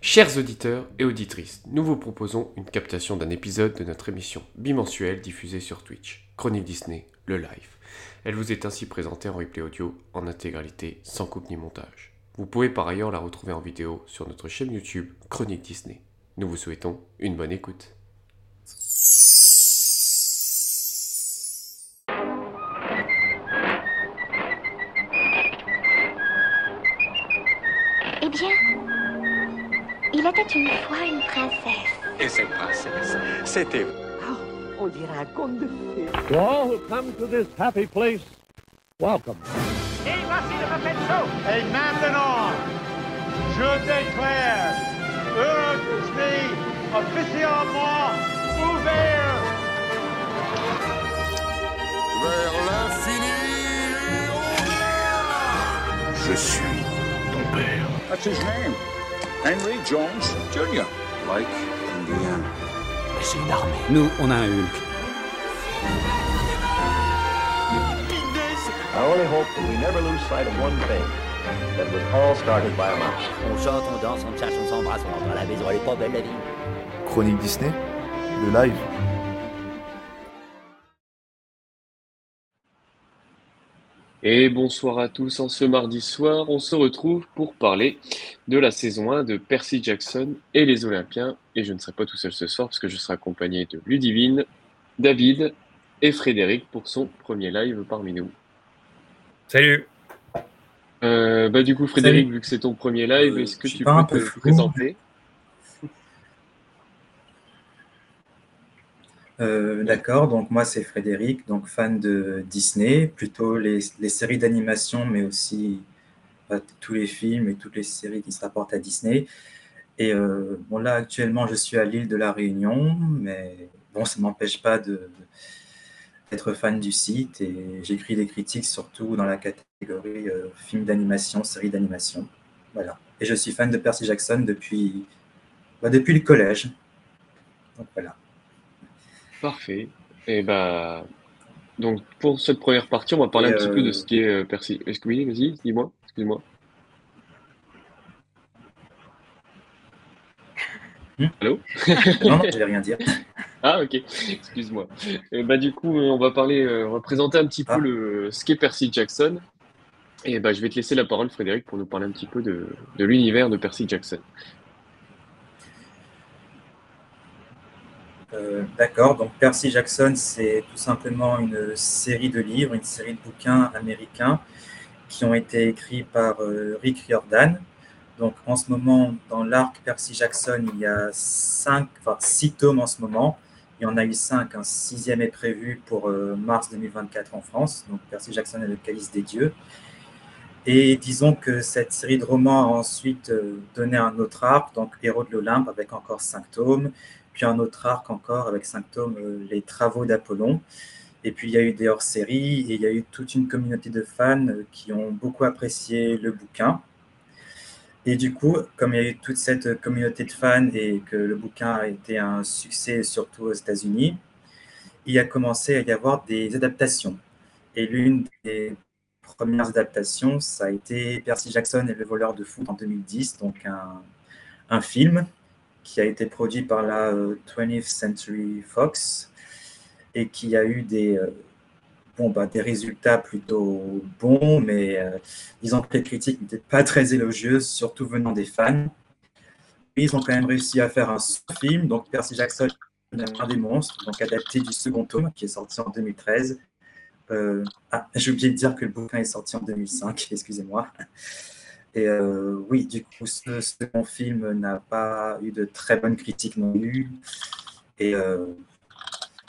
Chers auditeurs et auditrices, nous vous proposons une captation d'un épisode de notre émission bimensuelle diffusée sur Twitch, Chronique Disney, le live. Elle vous est ainsi présentée en replay audio en intégralité, sans coupe ni montage. Vous pouvez par ailleurs la retrouver en vidéo sur notre chaîne YouTube Chronique Disney. Nous vous souhaitons une bonne écoute. Princesse. Et cette princesse, c'était ah, On dirait un conte de fées. To all who come to this happy place, welcome. Et maintenant, je déclare Euro Disney officiellement ouvert. vers l'infini. Je suis ton père. That's his name. Henry Jones Jr. Like Indiana. C'est une armée. Nous, on a un Hulk. I only hope that we never lose sight of one thing. That was all started by a mouse. On chante, on danse, on cherche, on s'embrasse, on rentre à la maison, elle est pas belle la vie. Chronique Disney, le live. Et bonsoir à tous, en ce mardi soir, on se retrouve pour parler de la saison 1 de Percy Jackson et les Olympiens. Et je ne serai pas tout seul ce soir parce que je serai accompagné de Ludivine, David et Frédéric pour son premier live parmi nous. Salut. Euh, bah du coup Frédéric, Salut. vu que c'est ton premier live, Euh, est-ce que suis tu peux te présenter? Euh, D'accord, donc moi c'est Frédéric, donc fan de Disney, plutôt les, séries d'animation, mais aussi euh, tous les films et toutes les séries qui se rapportent à Disney. Et euh, bon là actuellement je suis à l'île de la Réunion, mais bon ça m'empêche pas d'être fan du site et j'écris des critiques surtout dans la catégorie films d'animation, séries d'animation. Voilà. Et je suis fan de Percy Jackson depuis, bah, depuis le collège. Donc voilà. Parfait. Et bah donc pour cette première partie, on va parler Et, un petit peu euh, de ce qui est euh, Percy. Est-ce que oui, vas-y, dis-moi, excuse-moi. Hmm? Allô? Non, non, je vais rien dire. Ah ok, excuse-moi. Et bah du coup, euh, on va parler, euh, on va présenter un petit peu Ah. le ce qu'est Percy Jackson. Et bah je vais te laisser la parole, Frédéric, pour nous parler un petit peu de, de l'univers de Percy Jackson. Euh, D'accord, donc Percy Jackson, c'est tout simplement une série de livres, une série de bouquins américains qui ont été écrits par euh, Rick Riordan. Donc en ce moment, dans l'arc Percy Jackson, il y a cinq, enfin, six tomes en ce moment. Il y en a eu cinq, un sixième est prévu pour euh, mars 2024 en France. Donc Percy Jackson et le calice des dieux. Et disons que cette série de romans a ensuite donné un autre arc, donc Héros de l'Olympe, avec encore cinq tomes puis un autre arc encore avec cinq euh, Les Travaux d'Apollon. Et puis il y a eu des hors-séries et il y a eu toute une communauté de fans euh, qui ont beaucoup apprécié le bouquin. Et du coup, comme il y a eu toute cette communauté de fans et que le bouquin a été un succès surtout aux États-Unis, il a commencé à y avoir des adaptations. Et l'une des premières adaptations, ça a été Percy Jackson et le voleur de foot en 2010, donc un film qui a été produit par la euh, 20th Century Fox et qui a eu des, euh, bon, bah, des résultats plutôt bons, mais euh, disons que les critiques n'étaient pas très élogieuses, surtout venant des fans. Ils ont quand même réussi à faire un film, donc Percy Jackson, la main des monstres, donc adapté du second tome qui est sorti en 2013. Euh, ah, j'ai oublié de dire que le bouquin est sorti en 2005, excusez-moi. Et euh, oui, du coup, ce second film n'a pas eu de très bonnes critiques non plus. Et euh,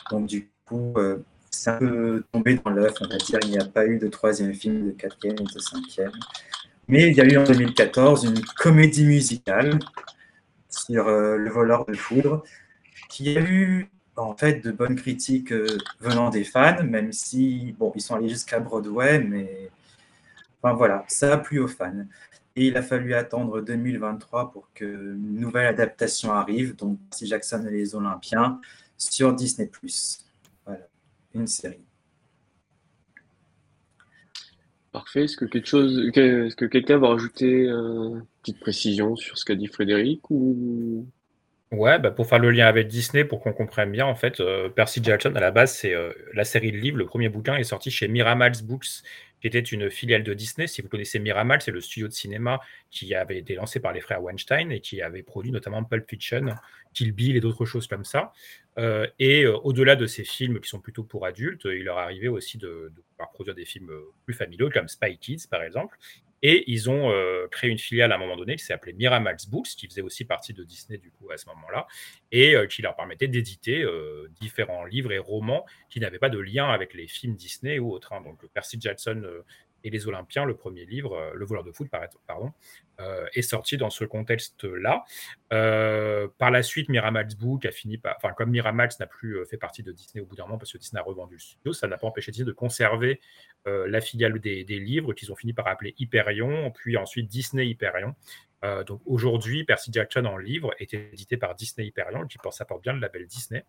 donc, du coup, euh, c'est un peu tombé dans l'œuf, on va dire. Il n'y a pas eu de troisième film, de quatrième et de cinquième. Mais il y a eu en 2014 une comédie musicale sur euh, Le voleur de foudre qui a eu en fait de bonnes critiques venant des fans, même si, bon, ils sont allés jusqu'à Broadway, mais enfin voilà, ça a plu aux fans. Et il a fallu attendre 2023 pour qu'une nouvelle adaptation arrive, donc Percy Jackson et les Olympiens, sur Disney+. Voilà, une série. Parfait. Est-ce que quelque chose, que- est-ce que quelqu'un va rajouter euh, une petite précision sur ce qu'a dit Frédéric ou? Ouais, bah, pour faire le lien avec Disney, pour qu'on comprenne bien, en fait, euh, Percy Jackson, à la base, c'est euh, la série de livres. Le premier bouquin est sorti chez Miramax Books, qui était une filiale de Disney. Si vous connaissez Miramax, c'est le studio de cinéma qui avait été lancé par les frères Weinstein et qui avait produit notamment Pulp Fiction, Kill Bill et d'autres choses comme ça. Euh, et euh, au-delà de ces films qui sont plutôt pour adultes, il leur arrivait aussi de, pouvoir produire des films euh, plus familiaux, comme Spy Kids, par exemple. Et ils ont créé une filiale à un moment donné qui s'appelait Miramax Books, qui faisait aussi partie de Disney du coup à ce moment-là, et qui leur permettait d'éditer différents livres et romans qui n'avaient pas de lien avec les films Disney ou autres. hein. Donc Percy Jackson et les Olympiens, le premier livre, euh, Le voleur de foot, par- pardon, euh, est sorti dans ce contexte-là. Euh, par la suite, Miramax Book a fini par. Enfin, comme Miramax n'a plus fait partie de Disney au bout d'un moment parce que Disney a revendu le studio, ça n'a pas empêché Disney de conserver la filiale des, livres qu'ils ont fini par appeler Hyperion, puis ensuite Disney Hyperion. Donc aujourd'hui, Percy Jackson en livre est édité par Disney Hyperion, qui porte, ça porte bien le label Disney.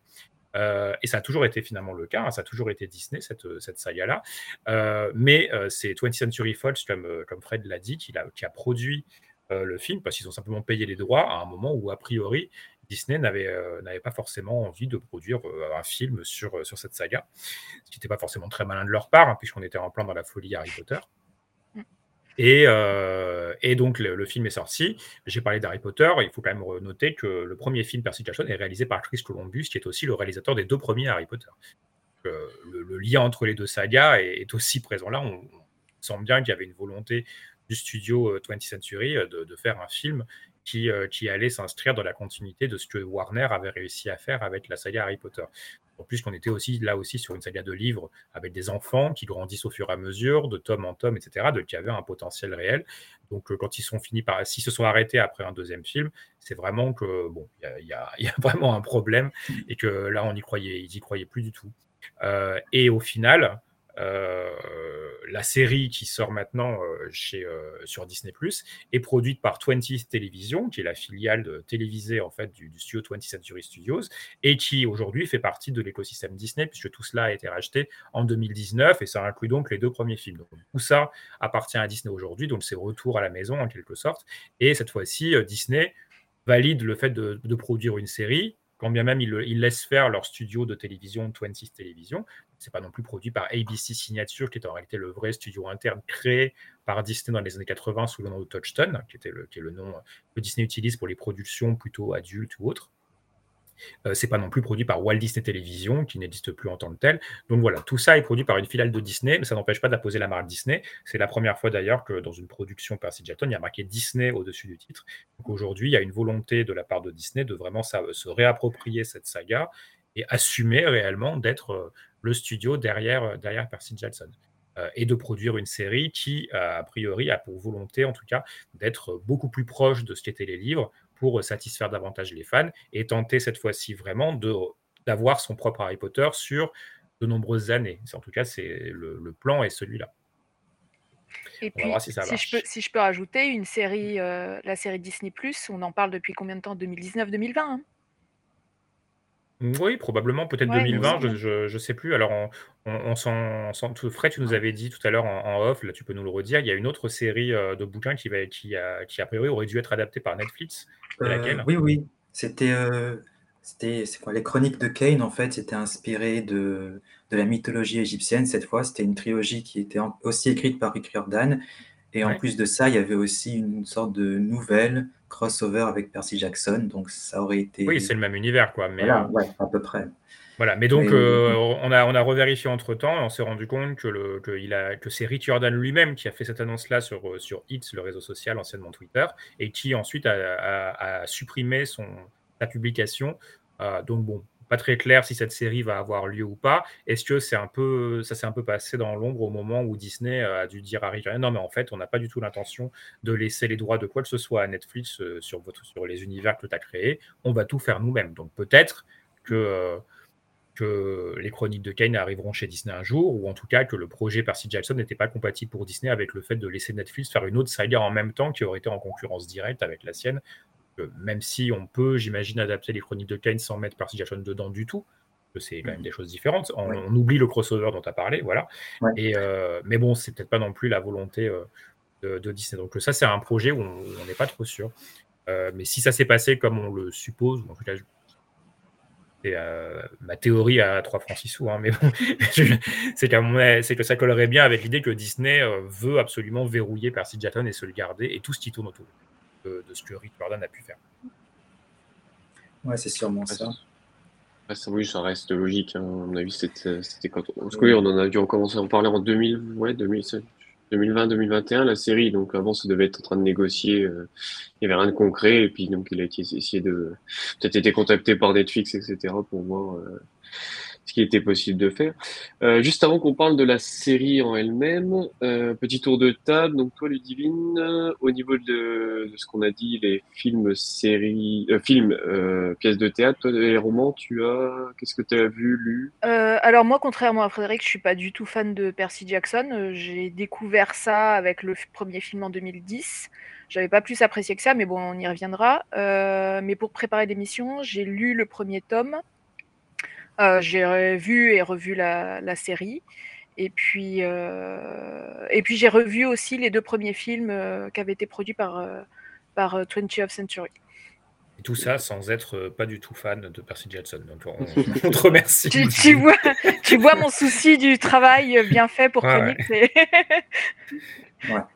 Euh, et ça a toujours été finalement le cas, hein, ça a toujours été Disney, cette, cette saga-là. Euh, mais euh, c'est 20th Century Fox, comme, euh, Fred l'a dit, qui a, produit euh, le film, parce qu'ils ont simplement payé les droits à un moment où, a priori, Disney n'avait euh, pas forcément envie de produire euh, un film sur, euh, sur cette saga, ce qui n'était pas forcément très malin de leur part, hein, puisqu'on était en plein dans la folie Harry Potter. Et, euh, et donc le, film est sorti. J'ai parlé d'Harry Potter. Il faut quand même noter que le premier film Percy Jackson est réalisé par Chris Columbus, qui est aussi le réalisateur des deux premiers Harry Potter. Euh, le, lien entre les deux sagas est, aussi présent là. On, sent bien qu'il y avait une volonté du studio euh, 20th Century euh, de, de faire un film qui allait s'inscrire dans la continuité de ce que Warner avait réussi à faire avec la saga Harry Potter. En plus qu'on était aussi là aussi sur une saga de livres avec des enfants qui grandissent au fur et à mesure, de tome en tome, etc., de, qui avaient un potentiel réel. Donc euh, quand ils sont finis par, s'ils se sont arrêtés après un deuxième film, c'est vraiment que bon, il y, y, a vraiment un problème et que là on y croyait, ils y croyaient plus du tout. Euh, et au final, la série qui sort maintenant euh, chez, euh, sur Disney Plus est produite par 20th Television, qui est la filiale de, télévisée en fait du, studio 20th Century Studios, et qui aujourd'hui fait partie de l'écosystème Disney, puisque tout cela a été racheté en 2019, et ça inclut donc les deux premiers films. Tout ça appartient à Disney aujourd'hui, donc c'est retour à la maison en quelque sorte. Et cette fois-ci, euh, Disney valide le fait de, produire une série quand bien même ils, laissent faire leur studio de télévision 20th Television. C'est pas non plus produit par ABC Signature, qui est en réalité le vrai studio interne créé par Disney dans les années 80 sous le nom de Touchstone, qui, est le nom que Disney utilise pour les productions plutôt adultes ou autres. Euh, c'est pas non plus produit par Walt Disney Television, qui n'existe plus en tant que tel. Donc voilà, tout ça est produit par une filiale de Disney, mais ça n'empêche pas d'apposer la marque Disney. C'est la première fois d'ailleurs que dans une production Percy Jackson, il y a marqué Disney au-dessus du titre. Donc aujourd'hui, il y a une volonté de la part de Disney de vraiment se réapproprier cette saga et assumer réellement d'être euh, le studio derrière, derrière Percy Jackson. Euh, et de produire une série qui, a priori, a pour volonté, en tout cas, d'être beaucoup plus proche de ce qu'étaient les livres pour satisfaire davantage les fans et tenter cette fois-ci vraiment d'avoir son propre Harry Potter sur de nombreuses années. En tout cas, c'est le, le, plan est celui-là. Et puis, si, si, je peux, si, je peux, rajouter une série, euh, la série Disney on en parle depuis combien de temps? 2019-2020 hein? Oui, probablement, peut-être ouais, 2020, je ne sais plus. Alors, on, on, on s'en. Fred, tu nous avais dit tout à l'heure en, en, off, là, tu peux nous le redire, il y a une autre série euh, de bouquins qui, va, qui, a, qui, a priori, aurait dû être adaptée par Netflix. Euh, laquelle? oui, oui. C'était. Euh, c'était c'est quoi? Les chroniques de Kane en fait c'était inspiré de, de la mythologie égyptienne cette fois c'était une trilogie qui était en, aussi écrite par Rick Riordan et en ouais. plus de ça il y avait aussi une sorte de nouvelle crossover avec Percy Jackson, donc ça aurait été. Oui, c'est le même univers, quoi. Mais voilà, ouais, à peu près. Voilà, mais donc mais... Euh, on, a, on a revérifié entre temps et on s'est rendu compte que, le, que, il a, que c'est Rick Jordan lui-même qui a fait cette annonce-là sur, sur X, le réseau social, anciennement Twitter, et qui ensuite a, a, a supprimé son, sa publication. Euh, donc bon, pas très clair si cette série va avoir lieu ou pas. Est-ce que c'est un peu, ça s'est un peu passé dans l'ombre au moment où Disney a dû dire à Rick non mais en fait on n'a pas du tout l'intention de laisser les droits de quoi que ce soit à Netflix euh, sur votre sur les univers que tu as créés. On va tout faire nous-mêmes. Donc peut-être que que les chroniques de Kane arriveront chez Disney un jour, ou en tout cas que le projet Percy Jackson n'était pas compatible pour Disney avec le fait de laisser Netflix faire une autre saga en même temps qui aurait été en concurrence directe avec la sienne même si on peut, j'imagine, adapter les chroniques de Kane sans mettre Percy Jackson dedans du tout, c'est quand même des choses différentes. On, oublie le crossover dont tu as parlé, voilà. Et, mais bon, c'est peut-être pas non plus la volonté de, Disney. Donc ça, c'est un projet où on n'est pas trop sûr. mais si ça s'est passé comme on le suppose, en tout cas, c'est ma théorie à 3 francs 6 sous, hein, mais bon, c'est que ça collerait bien avec l'idée que Disney veut absolument verrouiller Percy Jackson et se le garder et tout ce qui tourne autour de, ce que Rick Jordan a pu faire. Ouais, c'est sûrement ça. ça. Oui, ça reste logique. Hein. À mon avis, c'était quand. Parce que oui, on en a dû commencer à en parler en 2000, ouais, 2007, 2020-2021, la série. Donc avant, ça devait être en train de négocier. Euh, il n'y avait rien de concret. Et puis donc, il a essayé de peut-être été contacté par Netflix, etc. pour voir euh, ce qui était possible de faire. Euh, juste avant qu'on parle de la série en elle-même, euh, petit tour de table. Donc toi, Ludivine, euh, au niveau de, ce qu'on a dit, les films, séries, euh, films, pièces de théâtre, toi, les romans, tu as, qu'est-ce que tu as vu, lu? Alors moi, contrairement à Frédéric, je suis pas du tout fan de Percy Jackson. J'ai découvert ça avec le premier film en 2010. J'avais pas plus apprécié que ça, mais bon, on y reviendra. mais pour préparer l'émission, j'ai lu le premier tome j'ai vu et revu la, série. Et puis, euh, et puis j'ai revu aussi les deux premiers films euh, qui avaient été produits par, par 20th Century. Et tout ça sans être pas du tout fan de Percy Jackson. Donc on, te remercie. tu, vois, tu vois mon souci du travail bien fait pour ouais,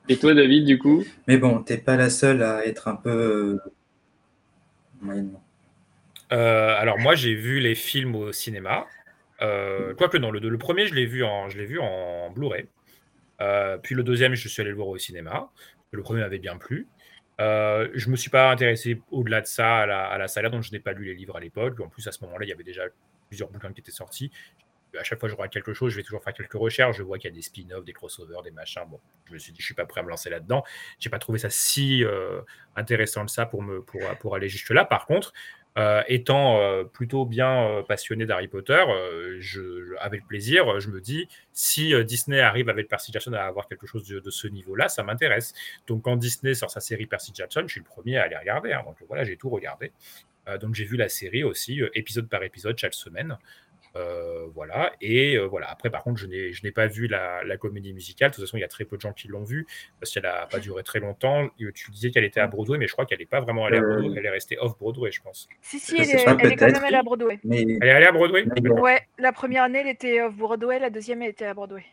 Et toi, David, du coup? Mais bon, t'es pas la seule à être un peu euh, alors moi, j'ai vu les films au cinéma. Euh, quoique non, le, premier, je l'ai vu en, en Blu-ray. Euh, puis le deuxième, je suis allé le voir au cinéma. Le premier m'avait bien plu. Euh, je me suis pas intéressé au-delà de ça à la, à la saga, donc je n'ai pas lu les livres à l'époque. En plus, à ce moment-là, il y avait déjà plusieurs bouquins qui étaient sortis. À chaque fois que je regarde quelque chose, je vais toujours faire quelques recherches. Je vois qu'il y a des spin-offs, des crossovers, des machins. Bon, je me suis dit, je suis pas prêt à me lancer là-dedans. J'ai pas trouvé ça si intéressant de ça pour, me, pour, pour aller jusque-là. Par contre, euh, étant euh, plutôt bien euh, passionné d'Harry Potter, je, avec plaisir, je me dis, si Disney arrive avec Percy Jackson à avoir quelque chose de, ce niveau-là, ça m'intéresse. Donc quand Disney sort sa série Percy Jackson, je suis le premier à aller regarder. Hein. donc voilà, j'ai tout regardé. donc j'ai vu la série aussi, épisode par épisode chaque semaine. Euh, voilà. Et euh, voilà. Après, par contre, je n'ai, je n'ai pas vu la, comédie musicale. De toute façon, il y a très peu de gens qui l'ont vue parce qu'elle n'a pas duré très longtemps. Tu disais qu'elle était à Broadway, mais je crois qu'elle n'est pas vraiment allée à euh, Broadway. Elle est restée off Broadway, je pense. Si, si, elle, est, elle est, quand même allée à Broadway. Mais... Elle est allée à Broadway? Ouais, la première année, elle était off Broadway. La deuxième, elle était à Broadway.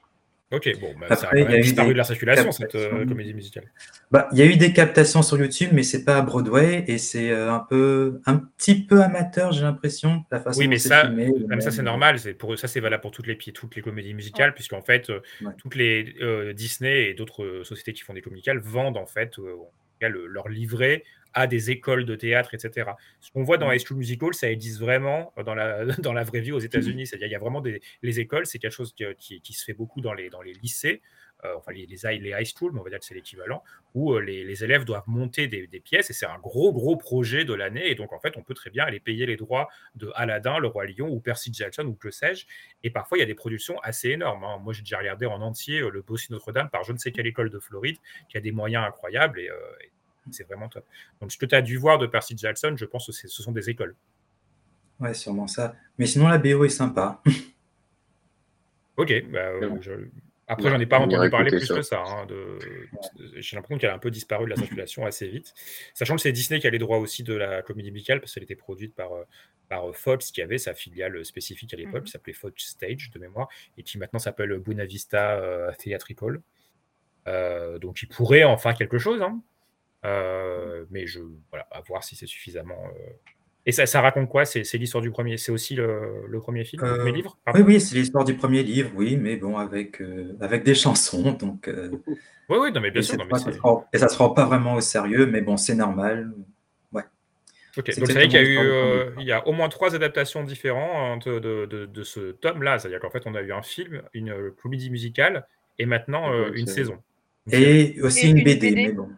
Ok, bon, bah, ça a quand même disparu de la circulation, cette euh, comédie musicale. Bah, il y a eu des captations sur YouTube, mais c'est pas à Broadway et c'est euh, un peu, un petit peu amateur, j'ai l'impression, la façon Oui, mais ça, mais ça c'est normal. C'est pour ça, c'est valable pour toutes les toutes les comédies musicales, puisqu'en fait, euh, toutes les Disney et d'autres sociétés qui font des comédies musicales vendent en fait leur livret à des écoles de théâtre, etc. Ce qu'on voit dans High School Musical, ça existe vraiment dans la, dans la vraie vie aux États-Unis. C'est-à-dire il y a vraiment des les écoles, c'est quelque chose qui, qui, se fait beaucoup dans les, dans les lycées, euh, enfin les, les, les, high school, mais on va dire que c'est l'équivalent, où euh, les, les, élèves doivent monter des, des pièces et c'est un gros, gros projet de l'année. Et donc, en fait, on peut très bien aller payer les droits de Aladdin, Le Roi Lion ou Percy Jackson ou que sais-je. Et parfois, il y a des productions assez énormes. Hein. Moi, j'ai déjà regardé en entier euh, Le Bossie Notre-Dame par je ne sais quelle école de Floride qui a des moyens incroyables. Et, c'est vraiment top. Donc, ce que tu as dû voir de Percy Jackson, je pense que ce sont des écoles. Ouais, sûrement ça. Mais sinon, la BO est sympa. ok. Bah, euh, Après, j'en ai pas entendu parler plus que ça. Hein, de... J'ai l'impression qu'elle a un peu disparu de la circulation assez vite. Sachant que c'est Disney qui a les droits aussi de la comédie musicale, parce qu'elle était produite par, euh, par euh, Fox, qui avait sa filiale spécifique à l'époque, mhm. qui s'appelait Fox Stage de mémoire, et qui maintenant s'appelle Buena Vista Theatrical. donc, il pourrait en faire quelque chose. Hein. Euh, mais je, voilà, à voir si c'est suffisamment. Euh. Et ça, ça, raconte quoi? C'est l'histoire du premier. C'est aussi le, le, premier film, le premier euh, livre Oui, oui, c'est l'histoire du premier livre, oui, mais bon, avec, avec des chansons. Donc, oui, oui, non, mais bien sûr. Non, mais ça rend, et ça se rend pas vraiment au sérieux, mais bon, c'est normal. Ouais. Ok, donc c'est vrai qu'il y a eu il y a au moins trois adaptations différentes de, de, de ce tome-là. C'est-à-dire qu'en fait, on a eu un film, une comédie musicale et maintenant une saison. Et aussi une, BD, mais bon.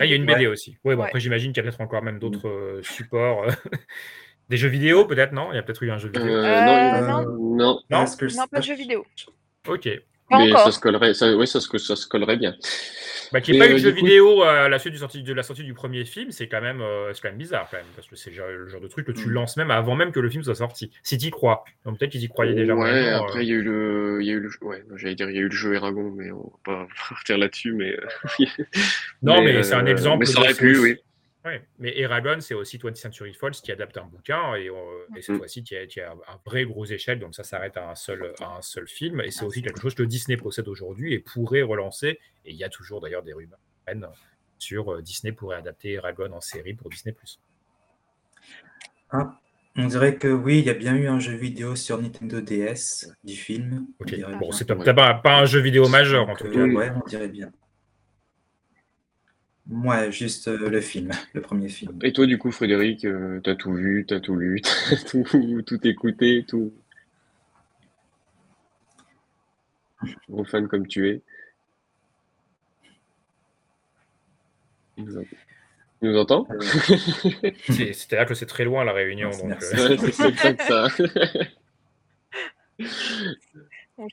Ah, il y a une BD aussi. Ouais, bon, après, j'imagine qu'il y a peut-être encore même d'autres euh, supports. Euh, des jeux vidéo, peut-être, non? Il y a peut-être eu un jeu vidéo. Euh, non, non, non. Non, non pas de jeux vidéo. Ok. mais ça se collerait, ça, oui, ça se, ça se collerait bien. Bah, qu'il n'y ait pas eu de jeu vidéo à la suite du sortie, de la sortie du premier film, c'est quand, même, euh, quand même bizarre, quand même, parce que c'est le genre de truc que tu Mm. lances même avant même que le film soit sorti. Si tu y crois. Donc peut-être qu'ils y croyaient déjà. Ouais, vraiment, après, euh. il y a eu le, il y a eu le, ouais, j'allais dire, il y a eu le jeu Eragon, mais on va pas repartir là-dessus, mais. euh, Non, mais, c'est un euh, exemple. Mais ça aurait pu, oui. Ouais. Mais Eragon, c'est aussi 20th Century Fox qui adapte un bouquin et, euh, et cette Mm. fois-ci qui a, qui a un vrai gros échelle, donc ça s'arrête à un seul, à un seul film. Et c'est aussi quelque chose que Disney possède aujourd'hui et pourrait relancer. Et il y a toujours d'ailleurs des rumeurs sur euh, Disney pourrait adapter Eragon en série pour Disney. Ah, on dirait que oui, il y a bien eu un jeu vidéo sur Nintendo DS du film. bon, c'est pas, pas un jeu vidéo majeur en tout euh, cas. ouais, on dirait bien. Ouais, juste euh, le film, le premier film. Et toi, du coup, Frédéric, euh, t'as tout vu, t'as tout lu, t'as tout, tout écouté, tout. Gros fan comme tu es. Il nous, entend C'est- C'est-à-dire que c'est très loin la réunion. Euh, c'est ça.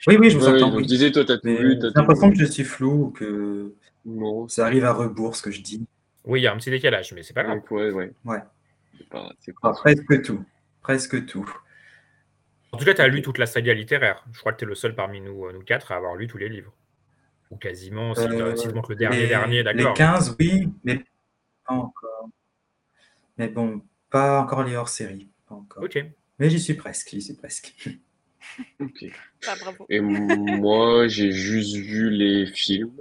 Oui, oui, je vous Ouais, entends. donc oui. je disais, toi, t'as tout Mais vu, t'as J'ai l'impression que je suis flou ou que Non. ça arrive à rebours ce que je dis. Oui, il y a un petit décalage, mais c'est pas grave. Donc, ouais, ouais. Ouais. C'est pas, c'est pas- Ah, presque tout. Presque tout. En tout cas, tu as lu toute la saga littéraire. Je crois que tu es le seul parmi nous, euh, nous quatre à avoir lu tous les livres. Ou quasiment, si, Euh, si tu manques le dernier, les, dernier, les d'accord. 15, oui, mais pas encore. Mais bon, pas encore les hors-série. Pas encore. Ok. Mais j'y suis presque, j'y suis presque. Ok. Ah, bravo. Et moi, j'ai juste vu les films.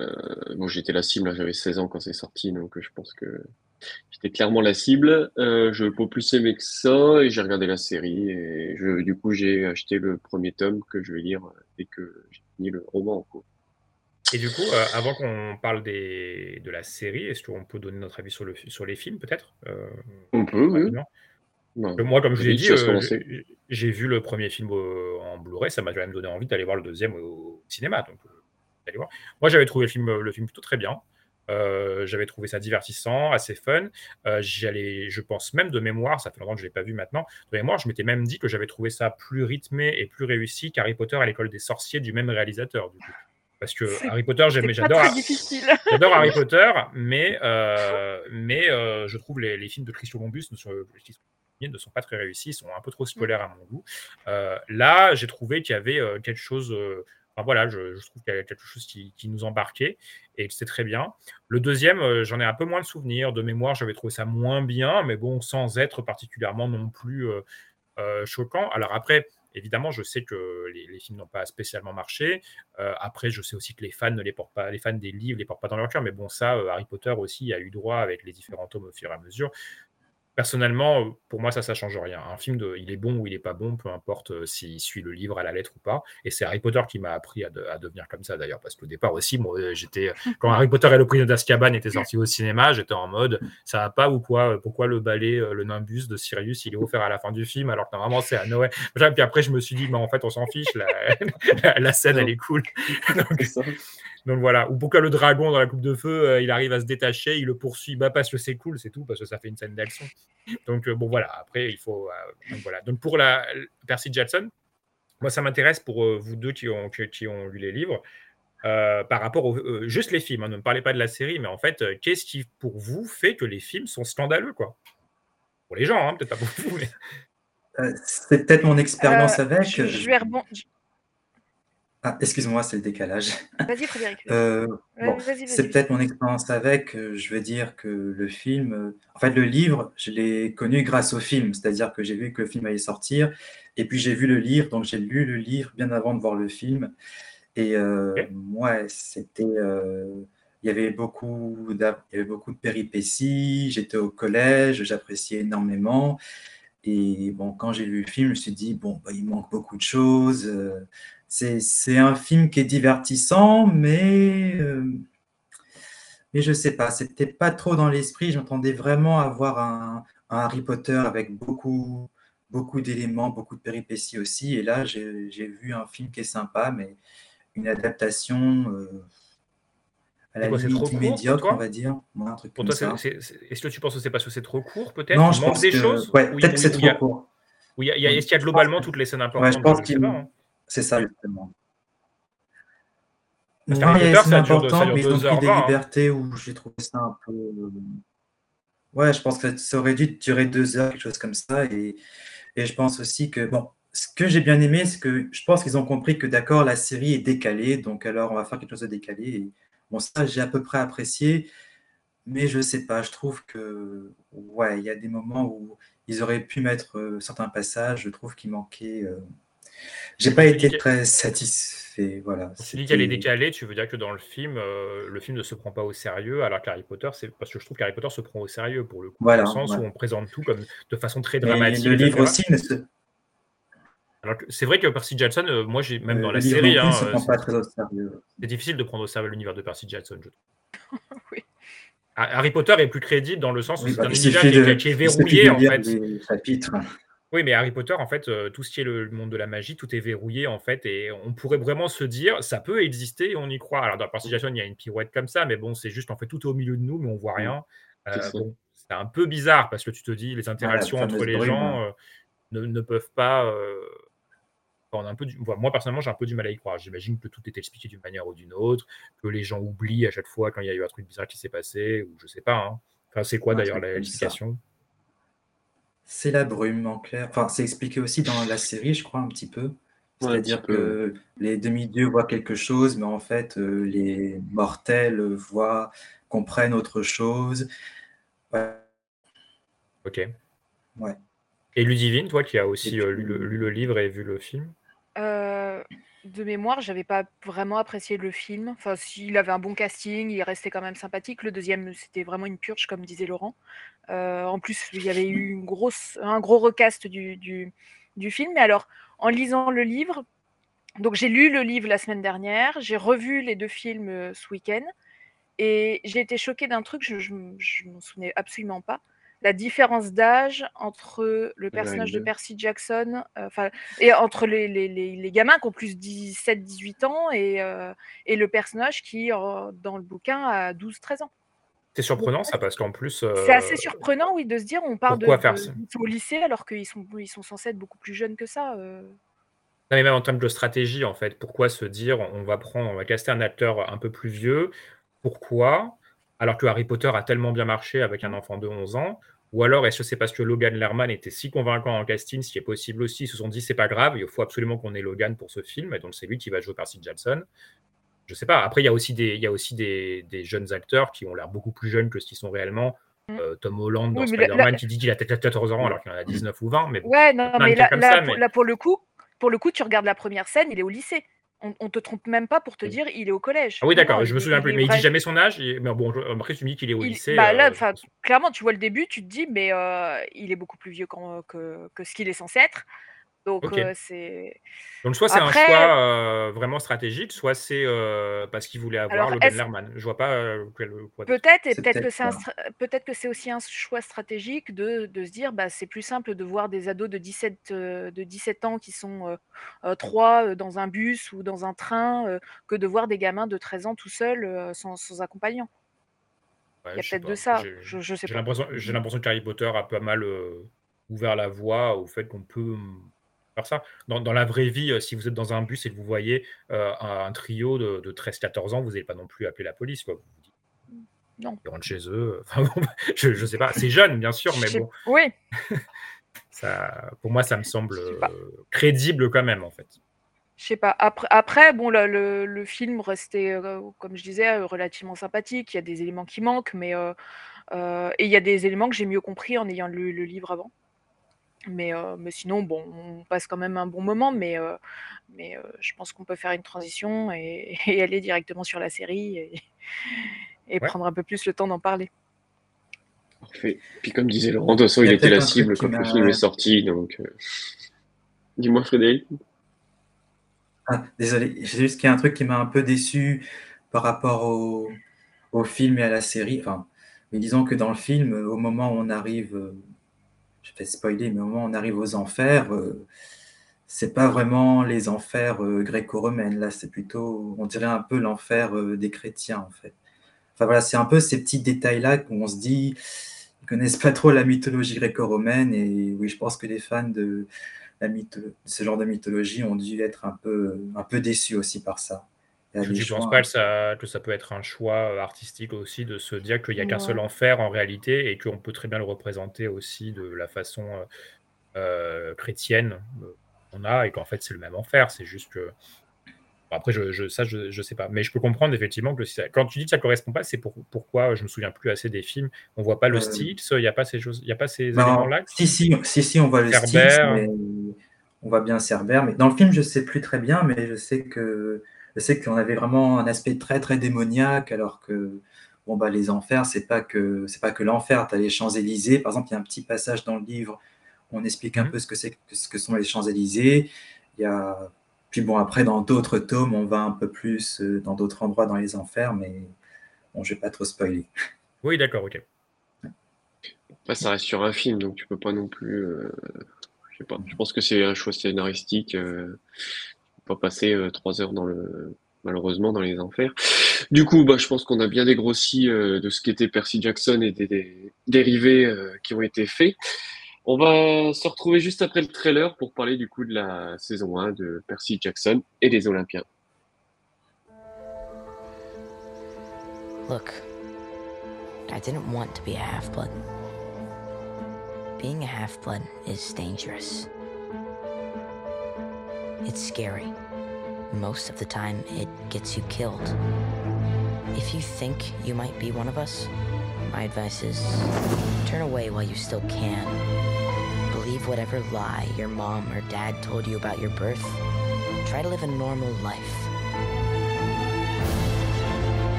Euh, bon, j'étais la cible, j'avais 16 ans quand c'est sorti, donc euh, je pense que j'étais clairement la cible. Euh, je pas plus aimé que ça, et j'ai regardé la série, et je, du coup, j'ai acheté le premier tome que je vais lire dès que j'ai fini le roman en cours. Et du coup, euh, avant qu'on parle des, de la série, est-ce qu'on peut donner notre avis sur, le, sur les films, peut-être euh, On peut, oui. Euh, Moi, comme je l'ai dit, euh, j'ai- vu le premier film euh, en Blu-ray, ça m'a quand même donné envie d'aller voir le deuxième au cinéma. Donc, voir. Moi, j'avais trouvé le film, le film plutôt très bien. Euh, j'avais trouvé ça divertissant, assez fun. Euh, j'allais, je pense même de mémoire, ça fait longtemps que je ne l'ai pas vu maintenant, de mémoire, je m'étais même dit que j'avais trouvé ça plus rythmé et plus réussi qu'Harry Potter à l'école des sorciers du même réalisateur. Du coup. Parce que Harry Potter, pas j'adore. très difficile. J'adore Harry Potter, mais, euh, mais je trouve les, les films de Christophe Columbus ne sont, ne sont pas très réussis, ils sont un peu trop spoilers à mon goût. Là, j'ai trouvé qu'il y avait quelque chose. Enfin, voilà, je, trouve qu'il y avait quelque chose qui, nous embarquait et c'était très bien. Le deuxième, euh, j'en ai un peu moins de souvenirs. De mémoire, j'avais trouvé ça moins bien, mais bon, sans être particulièrement non plus euh, euh, choquant. Alors après, évidemment, je sais que les, films n'ont pas spécialement marché. Après, je sais aussi que les fans ne les portent pas, les fans des livres les portent pas dans leur cœur. Mais bon, ça, Harry Potter aussi a eu droit avec les différents tomes au fur et à mesure. Personnellement, euh, pour moi, ça, ça change rien. Un film, de, il est bon ou il est pas bon, peu importe euh, s'il suit le livre à la lettre ou pas. Et c'est Harry Potter qui m'a appris à, de- à devenir comme ça, d'ailleurs, parce qu'au départ aussi, moi, euh, j'étais quand Harry Potter et le prisonnier d'Azkaban était sorti au cinéma, j'étais en mode, ça va pas ou quoi Pourquoi le balai, le nimbus de Sirius, il est offert à la fin du film, alors que normalement c'est à Noël. Puis après, je me suis dit, mais en fait, on s'en fiche, la, la- la scène, elle est cool. Donc, donc voilà. Ou pourquoi le dragon dans la coupe de feu, euh, il arrive à se détacher, il le poursuit, bah parce que c'est cool, c'est tout, parce que ça fait une scène d'action. Donc euh, bon voilà. Après, il faut euh, donc, voilà. Donc pour la Percy Jackson, moi ça m'intéresse pour euh, vous deux qui ont qui, qui ont lu les livres. euh, par rapport au euh, juste les films, hein, ne me parlez pas de la série, mais en fait, euh, qu'est-ce qui pour vous fait que les films sont scandaleux, quoi? Pour les gens, hein, peut-être pas pour vous, mais Euh, c'est peut-être mon expérience Euh, avec. je, je vais rebondir. Ah, excuse-moi, c'est le décalage. Vas-y, Frédéric. Euh, Ouais, bon, vas-y, vas-y, c'est vas-y. peut-être mon expérience avec. euh, Je veux dire que le film, euh, en fait, le livre, je l'ai connu grâce au film, c'est-à-dire que j'ai vu que le film allait sortir, et puis j'ai vu le livre, donc j'ai lu le livre bien avant de voir le film. Et euh, ouais, c'était, euh, il y avait beaucoup, d'a- il y avait beaucoup de péripéties. J'étais au collège, j'appréciais énormément. Et bon, quand j'ai vu le film, je me suis dit, bon, bah, il manque beaucoup de choses. euh, c'est, un film qui est divertissant, mais, euh, mais je sais pas, c'était pas trop dans l'esprit. J'entendais vraiment avoir un, un Harry Potter avec beaucoup, beaucoup d'éléments, beaucoup de péripéties aussi. Et là, j'ai, vu un film qui est sympa, mais une adaptation euh, à la quoi, trop limite court pour médiocre, on va dire. Ouais, un truc pour comme toi, est-ce que tu penses que c'est parce que c'est trop court, peut-être? Non, je pense des que- choses? ouais, peut-être c'est a- trop court. a- Oui, Est-ce qu'il y a globalement toutes les scènes Ouais, importantes? Je pense qu'il. C'est ça justement. Ouais, scènes ça dure, de- ça importantes, dure mais ils ont 2 pris des 20 hein. libertés où j'ai trouvé ça un peu. euh, Ouais, je pense que ça aurait dû durer deux heures, quelque chose comme ça. Et, et je pense aussi que, bon, ce que j'ai bien aimé, c'est que je pense qu'ils ont compris que, d'accord, la série est décalée, donc alors on va faire quelque chose de décalé. Et, bon, ça, j'ai à peu près apprécié, mais je sais pas, je trouve que, ouais, il y a des moments où ils auraient pu mettre euh, certains passages, je trouve qu'il manquait. euh, J'ai pas été très satisfait, voilà. Quand tu dis qu'elle est décalée, tu veux dire que dans le film, euh, le film ne se prend pas au sérieux, alors qu'Harry Potter, c'est parce que je trouve qu'Harry Potter se prend au sérieux pour le coup, Voilà, dans le sens ouais. où on présente tout comme de façon très Mais dramatique. le livre aussi ne se, Alors que c'est vrai que Percy Jackson, euh, moi j'ai même le, dans la série, hein, ne se euh, prend c'est pas très au sérieux. c'est difficile de prendre au sérieux l'univers de Percy Jackson, je trouve. Oui. Harry Potter est plus crédible dans le sens où Oui, c'est bah, un il univers qui est, de, qui est il suffit verrouillé en fait. les chapitres. Oui, mais Harry Potter, en fait, euh, tout ce qui est le monde de la magie, tout est verrouillé, en fait, et on pourrait vraiment se dire, ça peut exister, et on y croit. Alors, dans Percy il y a une pirouette comme ça, mais bon, c'est juste, en fait, tout est au milieu de nous, mais on voit rien. C'est Euh, bon, c'est un peu bizarre, parce que tu te dis, les la interactions entre les brume. gens euh, ne, ne peuvent pas... on a un peu du- Moi, personnellement, j'ai un peu du mal à y croire. J'imagine que tout est expliqué d'une manière ou d'une autre, que les gens oublient à chaque fois quand il y a eu un truc bizarre qui s'est passé, ou je sais pas. hein. Enfin, c'est quoi Un d'ailleurs ça. l'explication? C'est la brume, en clair. Enfin, c'est expliqué aussi dans la série, je crois, un petit peu. C'est-à-dire que les demi-dieux voient quelque chose, mais en fait, euh, les mortels voient, comprennent autre chose. Ouais. Ok. Ouais. Et Ludivine, toi qui as aussi euh, lu, le, puis, lu le livre et vu le film? Euh, de mémoire, j'avais pas vraiment apprécié le film. Enfin, s'il avait un bon casting, il restait quand même sympathique. Le deuxième, c'était vraiment une purge, comme disait Laurent. Euh, en plus, il y avait eu un gros recast du, film. Mais alors, en lisant le livre, donc j'ai lu le livre la semaine dernière, j'ai revu les deux films euh, ce week-end, et j'ai été choquée d'un truc, je, je m'en souvenais absolument pas. La différence d'âge entre le personnage de. Percy Jackson, euh, enfin, et entre les, les, les, les gamins qui ont plus 17-18 ans et, euh, et le personnage qui, euh, dans le bouquin, a 12-13 ans. C'est surprenant ça parce qu'en plus, C'est assez surprenant, oui, de se dire on part de, pourquoi faire de- ça? ils sont au lycée alors qu'ils sont, ils sont censés être beaucoup plus jeunes que ça. euh. Non, mais même en termes de stratégie, en fait, pourquoi se dire on va prendre, on va caster un acteur un peu plus vieux? Pourquoi? Alors que Harry Potter a tellement bien marché avec un enfant de 11 ans Ou alors est-ce que c'est parce que Logan Lerman était si convaincant en casting, ce qui est possible aussi Ils se sont dit c'est pas grave, il faut absolument qu'on ait Logan pour ce film, et donc c'est lui qui va jouer Percy Jackson. Je sais pas. Après, il y a aussi des, il y a aussi des, des jeunes acteurs qui ont l'air beaucoup plus jeunes que ce qu'ils sont réellement. Mm. Euh, Tom Holland dans Oui, Spider-Man qui dit qu'il a peut-être 14 ans alors qu'il en a 19 ou 20. Mais Ouais, non, mais là, ça, mais- là, pour le coup, pour le coup, tu regardes la première scène, il est au lycée. On, on te trompe même pas pour te dire il est au collège. Ah oui, d'accord, je me souviens plus. Mais il dit jamais son âge. et- Mais bon, je- après, tu me dis qu'il est au il- lycée. bah là, euh, clairement, tu vois le début, tu te dis, mais euh, il est beaucoup plus vieux que, que ce qu'il est censé être. Donc, Ok. euh, c'est. Donc, soit c'est Après- un choix euh, vraiment stratégique, soit c'est euh, parce qu'il voulait avoir Alors, Logan est-ce- Lerman. Je vois pas euh, quel quoi d'autre. Peut-être, et C'est peut-être que peut-être c'est un ça. stra- peut-être que c'est aussi un choix stratégique de, de se dire bah, c'est plus simple de voir des ados de 17, euh, de 17 ans qui sont euh, euh, trois euh, dans un bus ou dans un train euh, que de voir des gamins de 13 ans tout seuls euh, sans, sans accompagnant. Ouais, Il y a je sais peut-être pas. de ça. J'ai- Je, je sais J'ai pas. l'impression, j'ai l'impression qu'Harry Potter a pas mal euh, ouvert la voie au fait qu'on peut hum, faire ça. Dans, dans la vraie vie, euh, si vous êtes dans un bus et que vous voyez euh, un, un trio de, de 13-14 ans, vous n'allez pas non plus appeler la police. Quoi. Vous dites, Non. ils rentrent chez eux. Enfin, bon, je, je sais pas. C'est jeune, bien sûr, mais bon, Oui, ça, pour moi, ça me semble euh, crédible quand même, en fait. je sais pas. Après, après bon, le, le- le film restait, euh, comme je disais, euh, relativement sympathique. Il y a des éléments qui manquent, mais euh, et il y a des éléments que j'ai mieux compris en ayant lu le livre avant. Mais, euh, mais sinon, bon, on passe quand même un bon moment, mais, euh, mais euh, je pense qu'on peut faire une transition et, et aller directement sur la série et, et Ouais. prendre un peu plus le temps d'en parler. Parfait. Puis comme disait Laurent, de toute façon, Il y il a était la cible truc quand qui le m'a- film est sorti, donc... euh, Dis-moi Frédéric. Ah, désolé, c'est juste qu'il y a un truc qui m'a un peu déçu par rapport au, au film et à la série. Enfin, mais disons que dans le film, au moment où on arrive, euh, je vais spoiler, mais au moment où on arrive aux enfers, euh, c'est pas vraiment les enfers euh, gréco-romaines. Là, c'est plutôt, on dirait un peu l'enfer euh, des chrétiens, en fait. Enfin voilà, c'est un peu ces petits détails-là où on se dit, ils connaissent pas trop la mythologie gréco-romaine. Et oui, je pense que les fans de, la mytho- ce genre de mythologie ont dû être un peu, un peu déçus aussi par ça. Tu ne penses pas que ça, que ça peut être un choix euh, artistique aussi de se dire qu'il n'y a qu'un seul enfer en réalité et qu'on peut très bien le représenter aussi de la façon euh, euh, chrétienne qu'on a et qu'en fait c'est le même enfer. C'est juste que. Bon, après, je, je- ça, je ne sais pas. Mais je peux comprendre effectivement que si ça- quand tu dis que ça ne correspond pas, c'est pour, pourquoi je me souviens plus assez des films. On voit pas le Euh, style, il n'y a pas ces, choses, il y a pas ces éléments-là. si, si, si, si, on voit le style, mais on voit bien Cerbère. Mais dans le film, je sais plus très bien, mais je sais que je sais qu'on avait vraiment un aspect très très démoniaque, alors que bon bah les enfers, c'est pas que c'est pas que l'enfer. Tu as les Champs-Élysées, par exemple, il y a un petit passage dans le livre où on explique un Mhm. peu ce que c'est ce que sont les Champs-Élysées. Il y a puis bon après dans d'autres tomes, on va un peu plus euh, dans d'autres endroits dans les enfers, mais bon, je vais pas trop spoiler. Oui, d'accord, ok. Après, ça reste sur un film, donc tu peux pas non plus. euh, je sais pas. Je pense que c'est un choix scénaristique. Euh, pas passer euh, trois heures dans le malheureusement dans les enfers. Du coup, bah, je pense qu'on a bien dégrossi euh, de ce qu'était Percy Jackson et des, dérivés euh, qui ont été faits. On va se retrouver juste après le trailer pour parler du coup de la saison 1 de Percy Jackson et des Olympiens. Look, I didn't want to be a half blood. Being a half blood is dangerous. It's scary. Most of the time, it gets you killed. If you think you might be one of us, my advice is turn away while you still can. Believe whatever lie your mom or dad told you about your birth. Try to live a normal life.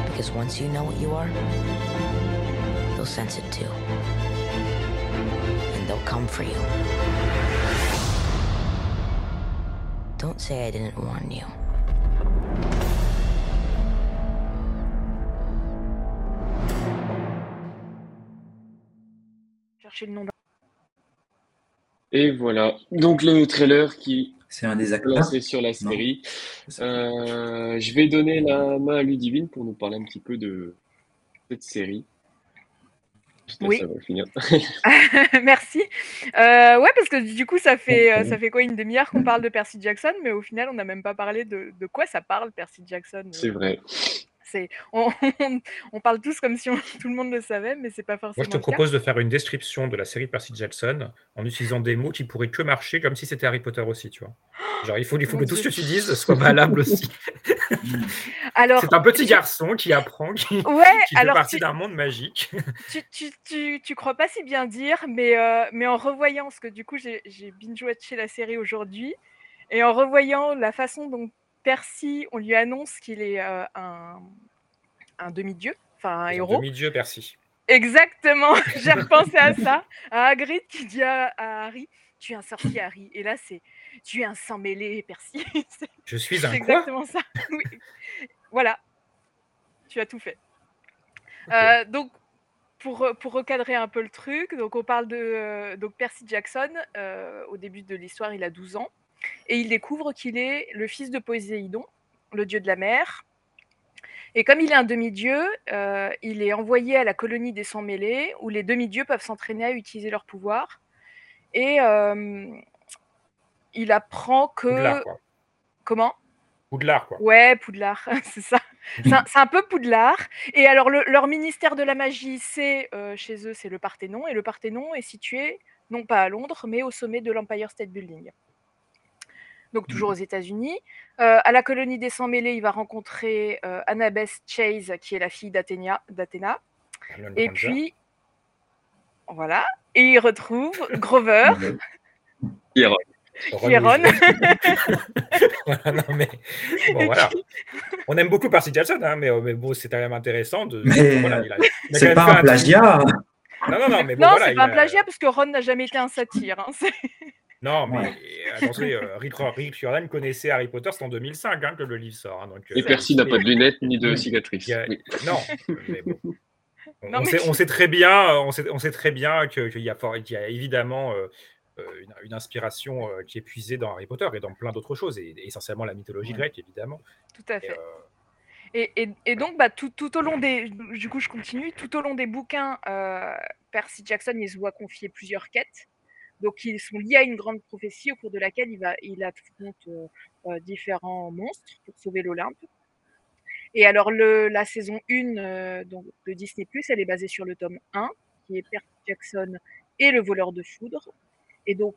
Because once you know what you are, they'll sense it too. And they'll come for you. Don't say I didn't warn you. Chercher le nom d'un. Et voilà. Donc le trailer qui C'est un des acteurs. lancé sur la série. Euh, je vais donner la main à Ludivine pour nous parler un petit peu de cette série. Je te laisse, Oui. ça va finir. Merci. Euh, ouais, parce que du coup, ça fait, euh, ça fait quoi une demi-heure qu'on parle de Percy Jackson, mais au final, on n'a même pas parlé de, de quoi ça parle, Percy Jackson. C'est vrai. C'est, on, on- on parle tous comme si on- tout le monde le savait, mais c'est pas Moi, forcément je te propose de faire une description de la série Percy Jackson en utilisant des mots qui pourraient que marcher comme si c'était Harry Potter aussi, tu vois. Genre, il faut, il faut que tout ce que tu dises soit valable aussi. Alors, C'est un petit garçon qui apprend, qui, Ouais, qui fait alors partie d'un monde magique. tu, tu, tu, tu crois pas si bien dire, mais, euh, mais en revoyant, parce que du coup, j'ai j'ai binge-watché la série aujourd'hui, et en revoyant la façon dont Percy, on lui annonce qu'il est euh, un, un demi-dieu, enfin un héros. Demi-dieu Percy. Exactement, j'ai repensé à ça, à Hagrid qui dit à, à Harry, tu es un sorcier Harry, et là c'est, tu es un sang mêlé Percy. Je suis un c'est quoi? exactement ça. Oui. Voilà, tu as tout fait. Euh, donc, pour, pour recadrer un peu le truc, donc on parle de euh, donc Percy Jackson. euh, au début de l'histoire, il a 12 ans et il découvre qu'il est le fils de Poséidon, le dieu de la mer. Et comme il est un demi-dieu, euh, il est envoyé à la colonie des sangs mêlés où les demi-dieux peuvent s'entraîner à utiliser leur pouvoir. Et euh, il apprend que. Poudlard, quoi. Comment? Poudlard, quoi. Ouais, Poudlard, c'est ça. C'est un, peu Poudlard. Et alors, le- leur ministère de la magie, c'est euh, chez eux, c'est le Parthénon. Et le Parthénon est situé, non pas à Londres, mais au sommet de l'Empire State Building. Donc, toujours aux États-Unis. Euh, à la colonie des Sangs mêlés, il va rencontrer euh, Annabeth Chase, qui est la fille d'Athéna. Hermione Et puis, voilà. Et il retrouve Grover, Hier. qui est Ron. Voilà, non, mais bon, voilà. On aime beaucoup Percy Jackson, hein, mais, mais bon, c'est quand même intéressant de. Mais voilà, il a- c'est pas un plagiat. Non, non, non, mais bon, non, voilà, c'est pas un a- plagiat parce que Ron n'a jamais été un satire. hein, Non, mais Ouais. Attention, euh, Rick, Rick Riordan connaissait Harry Potter, c'est en 2005 hein, que le livre sort. hein, donc, euh, Et Percy n'a pas de lunettes ni de cicatrices. a- Oui. Non, mais bon. On, Non, on mais sait, tu- on sait très bien, on sait, on sait très bien que- qu'il y, a y évidemment euh, une, une inspiration euh, qui est puisée dans Harry Potter et dans plein d'autres choses, et, et essentiellement la mythologie Ouais. grecque, évidemment. Tout à Et, fait. euh, Et, et- et donc, bah, tout, tout au long des, du coup, je continue. Tout au long des bouquins, euh, Percy Jackson, il se voit confier plusieurs quêtes. Donc, ils sont liés à une grande prophétie au cours de laquelle il, va, il affronte euh, euh, différents monstres pour sauver l'Olympe. Et alors, le, la saison 1 euh, de Disney, elle est basée sur le tome 1, qui est Percy Jackson et le voleur de foudre. Et donc,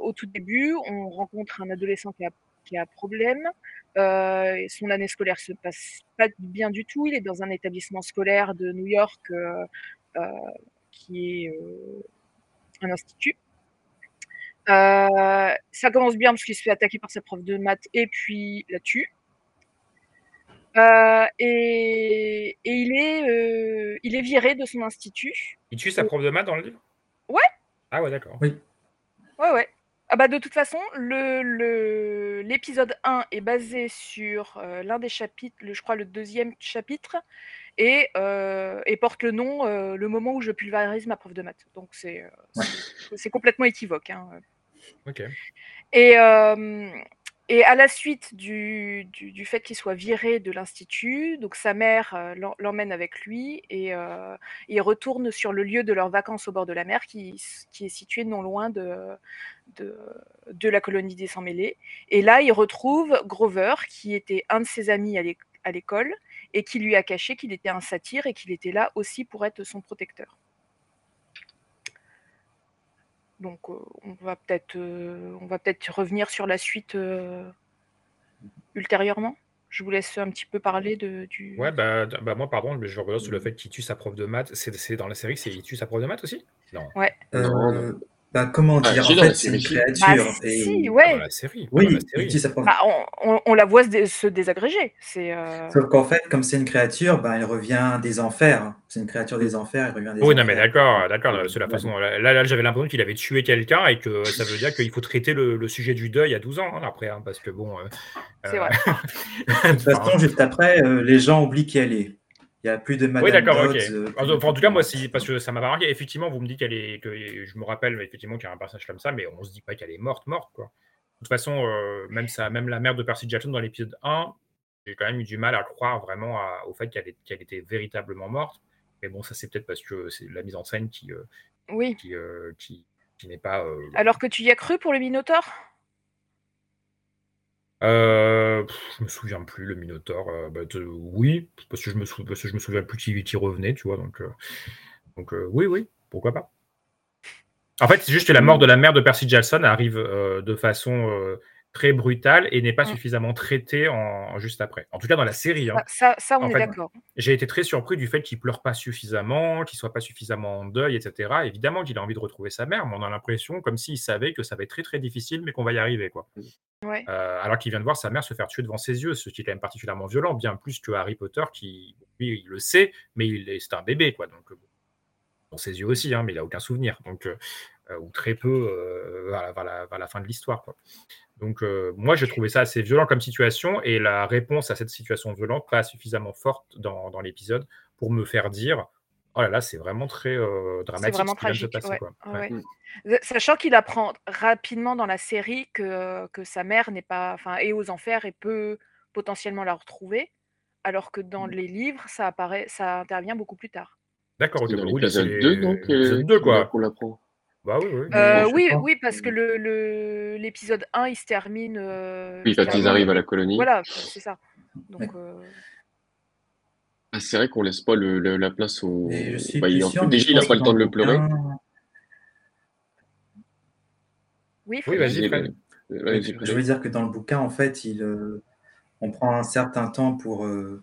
au tout début, on rencontre un adolescent qui a, qui a problème. Son année scolaire se passe pas bien du tout. Il est dans un établissement scolaire de New York qui est un institut. Euh, ça commence bien parce qu'il se fait attaquer par sa prof de maths et puis la tue. Euh, et, et, il, est, euh, il est viré de son institut. Il tue sa prof de maths dans le livre? Ouais. Ah ouais, d'accord. Oui. Ouais, ouais. Ah bah de toute façon, l'épisode le, 1 est basé sur euh, l'un des chapitres, le, je crois le deuxième chapitre, et, euh, et porte le nom euh, Le moment où je pulvérise ma prof de maths. Donc c'est ouais. complètement équivoque. Hein. Et, et à la suite du, du, fait qu'il soit viré de l'institut, donc sa mère euh, l'emmène avec lui et euh, il retourne sur le lieu de leurs vacances au bord de la mer qui, qui est situé non loin de, de, de la colonie des Sans-Mêlés. Et là, il retrouve Grover, qui était un de ses amis à l'école et qui lui a caché qu'il était un satyre et qu'il était là aussi pour être son protecteur. Donc euh, on va peut-être euh, on va peut-être revenir sur la suite euh, ultérieurement. Je vous laisse un petit peu parler de, du. Ouais, bah, bah moi, pardon, je reviens sur le fait qu'il tue sa prof de maths. C'est dans la série, c'est il tue sa prof de maths aussi? Non. Ouais. Euh, non. Bah, comment Ah, dire En fait, c'est une si. créature. Bah, et- si, Pas ouais. dans la série. Oui, la série. propre- Bah, on, la voit se, dé- se désagréger. C'est. euh, Sauf qu'en fait, comme c'est une créature, bah, elle revient des enfers. C'est une créature des enfers, elle revient des Oui, non, mais enfers. d'accord, d'accord. C'est la façon. Là, là, j'avais l'impression qu'il avait tué quelqu'un et que ça veut dire qu'il faut traiter le, le sujet du deuil à 12 ans hein, après, hein, parce que bon. euh, C'est euh, vrai. De toute façon, juste après, euh, les gens oublient qui elle est. Il n'y a plus de Madame Oui, d'accord, ok. Euh, plus Enfin, de- en tout cas, moi, si, parce que ça m'a marqué. Effectivement, vous me dites qu'elle est, que je me rappelle effectivement qu'il y a un personnage comme ça, mais on se dit pas qu'elle est morte, morte, quoi. De toute façon, euh, même ça, même la mère de Percy Jackson dans l'épisode 1, j'ai quand même eu du mal à croire vraiment à- au fait qu'elle était véritablement morte. Mais bon, ça c'est peut-être parce que c'est la mise en scène qui, euh, Oui. qui, euh, qui, qui n'est pas. euh, Alors que tu y as cru pour le Minotaure Euh, je me souviens plus, le Minotaure. euh, bah, oui, parce que je me, souviens plus qui, qui revenait, tu vois. Donc, euh, donc euh, oui, oui, pourquoi pas. En fait, c'est juste que la mort de la mère de Percy Jackson arrive euh, de façon très brutale et n'est pas Mm. suffisamment traitée en, juste après. En tout cas, dans la série. hein. ça, ça, on En est d'accord. J'ai été très surpris du fait qu'il pleure pas suffisamment, qu'il soit pas suffisamment en deuil, etc. Évidemment qu'il a envie de retrouver sa mère, mais on a l'impression comme s'il savait que ça va être très très difficile, mais qu'on va y arriver, quoi. Ouais. Euh, alors qu'il vient de voir sa mère se faire tuer devant ses yeux, ce qui est quand même particulièrement violent, bien plus que Harry Potter, qui lui il le sait, mais il est, c'est un bébé, quoi. Donc euh, dans ses yeux aussi, hein, mais il a aucun souvenir, donc euh, euh, ou très peu euh, vers, la, vers la- vers la fin de l'histoire, quoi. Donc euh, moi j'ai trouvé ça assez violent comme situation et la réponse à cette situation violente pas suffisamment forte dans, dans l'épisode pour me faire dire oh là là c'est vraiment très euh, C'est dramatique vraiment ce qui vient de se tragique. passer ouais, quoi. ouais, Ouais. ouais. Sachant qu'il apprend rapidement dans la série que, que sa mère n'est pas, enfin, est aux enfers et peut potentiellement la retrouver, alors que dans les livres, ça apparaît, ça intervient beaucoup plus tard. D'accord, ok. C'est dans bah oui, l'épisode c'est 2, donc, euh, l'épisode 2 qu'on quoi. qu'on l'apprend. Bah oui, oui. Euh, oui, parce que le le- l'épisode 1, il se termine. euh, Oui, quand ils arrivent à la colonie. Voilà, c'est ça. Donc, Ouais. euh, Ah, c'est vrai qu'on laisse pas le, le- la place au. Bah, il, sûr, déjà, il n'a pas le temps de le le pleurer. oui, vas-y, je veux dire que dans le bouquin, en fait, il, euh, on prend un certain temps pour, euh,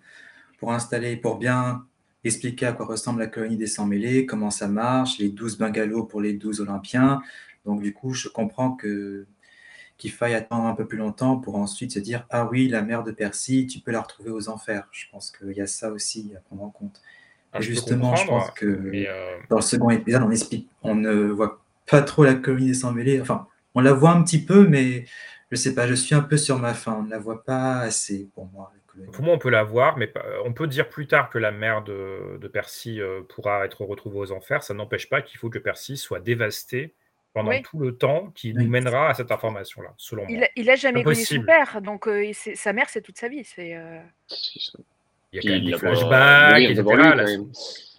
pour installer, pour bien expliquer à quoi ressemble la colonie des Sans-Mêlés, comment ça marche, les 12 bungalows pour les 12 Olympiens. Donc, du coup, je comprends que qu'il faille attendre un peu plus longtemps pour ensuite se dire Ah oui, la mère de Percy, tu peux la retrouver aux enfers. Je pense qu'il y a ça aussi à prendre en compte. Et je justement, je pense que euh, dans le second épisode, on explique, on ne voit pas trop la colonie des Sans-Mêlés. Enfin, on la voit un petit peu, mais je sais pas, je suis un peu sur ma fin. On ne la voit pas assez pour moi. Pour moi, on peut la voir, mais pas- on peut dire plus tard que la mère de, de Percy euh, pourra être retrouvée aux enfers. Ça n'empêche pas qu'il faut que Percy soit dévasté pendant Oui. tout le temps qui nous mènera à cette information-là, selon Il, moi. a- il a jamais connu son père, donc euh, sa mère, c'est toute sa vie. C'est euh, C'est ça. Il y a quand même des flashbacks, etc.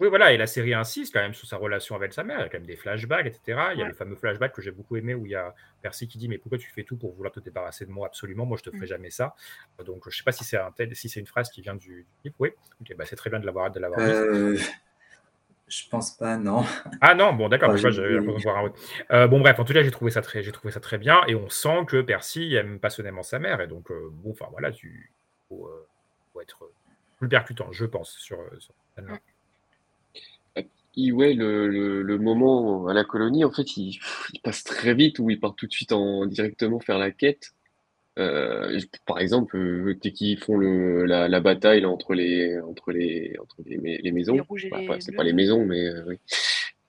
Oui, voilà, et la série insiste quand même sur sa relation avec sa mère. Il y a quand même des flashbacks, etc. Il y a le fameux flashback que j'ai beaucoup aimé où il y a Percy qui dit Mais pourquoi tu fais tout pour vouloir te débarrasser de moi? Absolument, moi je te ferai mm. jamais ça. Donc je ne sais pas si c'est un si c'est une phrase qui vient du livre. Oui, bah, c'est très bien de l'avoir de l'avoir euh... Je pense pas, non. Ah non, bon d'accord, euh, bon bref, en tout cas, j'ai trouvé ça très, j'ai trouvé ça très bien, et on sent que Percy aime passionnément sa mère, et donc euh, bon, enfin voilà, tu faut, euh, être plus percutant, je pense, sur, sur ouais, le, le, moment à la colonie, en fait, il, passe très vite où il part tout de suite en directement faire la quête. Euh, par exemple, euh, dès qu'ils font le, la, la bataille entre les entre les entre les, les maisons, c'est pas les maisons, mais euh, oui,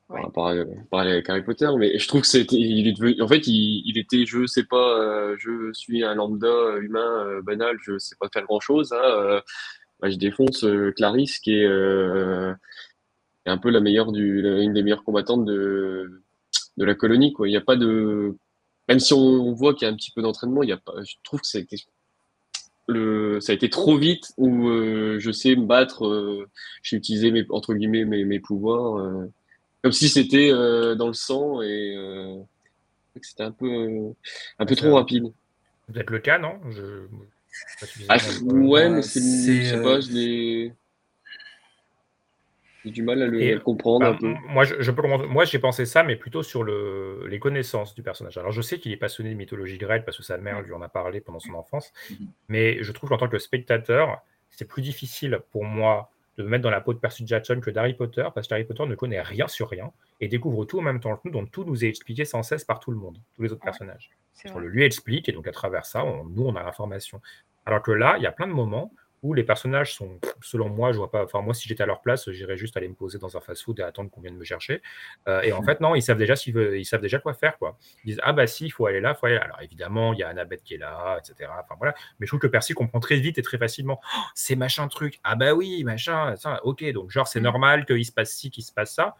par rapport à, avec Harry Potter. Mais je trouve que c'était, il est devenu, en fait, il, il était, je sais pas, euh, je suis un lambda humain euh, banal, je sais pas faire grand chose. Hein, bah, je défonce Clarisse qui est est un peu la meilleure du, une des meilleures combattantes de, de la colonie. Quoi. Il n'y a pas de, même si on voit qu'il y a un petit peu d'entraînement, il y a pas, je trouve que ça a été, le, ça a été trop vite où euh, je sais me battre, euh, j'ai utilisé mes, entre guillemets mes, mes pouvoirs, euh, comme si c'était dans le sang et c'était un peu, un peu trop rapide. Peut-être le cas, non? Je... Ah, ouais, mais c'est, je sais pas, je l'ai. J'ai du mal à le, comprendre un bah, peu. Moi, je, Moi, j'ai pensé ça, mais plutôt sur le, les connaissances du personnage. Alors, je sais qu'il est passionné de mythologie grecque parce que sa mère lui en a parlé pendant son enfance, mhm. mais je trouve qu'en tant que spectateur, c'est plus difficile pour moi de me mettre dans la peau de Percy Jackson que d'Harry Potter, parce qu'Harry Potter ne connaît rien sur rien et découvre tout en même temps que nous, donc tout nous est expliqué sans cesse par tout le monde, tous les autres personnages. On le lui explique, et donc à travers ça, nous, on a l'information. Alors que là, il y a plein de moments où les personnages sont, selon moi, je vois pas. Enfin, moi, si j'étais à leur place, j'irais juste aller me poser dans un fast-food et attendre qu'on vienne me chercher. Euh, et en fait, non, ils savent déjà veulent, ils savent déjà quoi faire, quoi. Ils disent ah bah si, il faut aller là, faut aller là. Alors évidemment, il y a Annabeth qui est là, etc. Enfin voilà. Mais je trouve que Percy comprend très vite et très facilement. Oh, c'est machin truc. Ah bah oui, machin. Ça, ok. Donc genre c'est mmh. normal qu'il se passe ci, qu'il se passe ça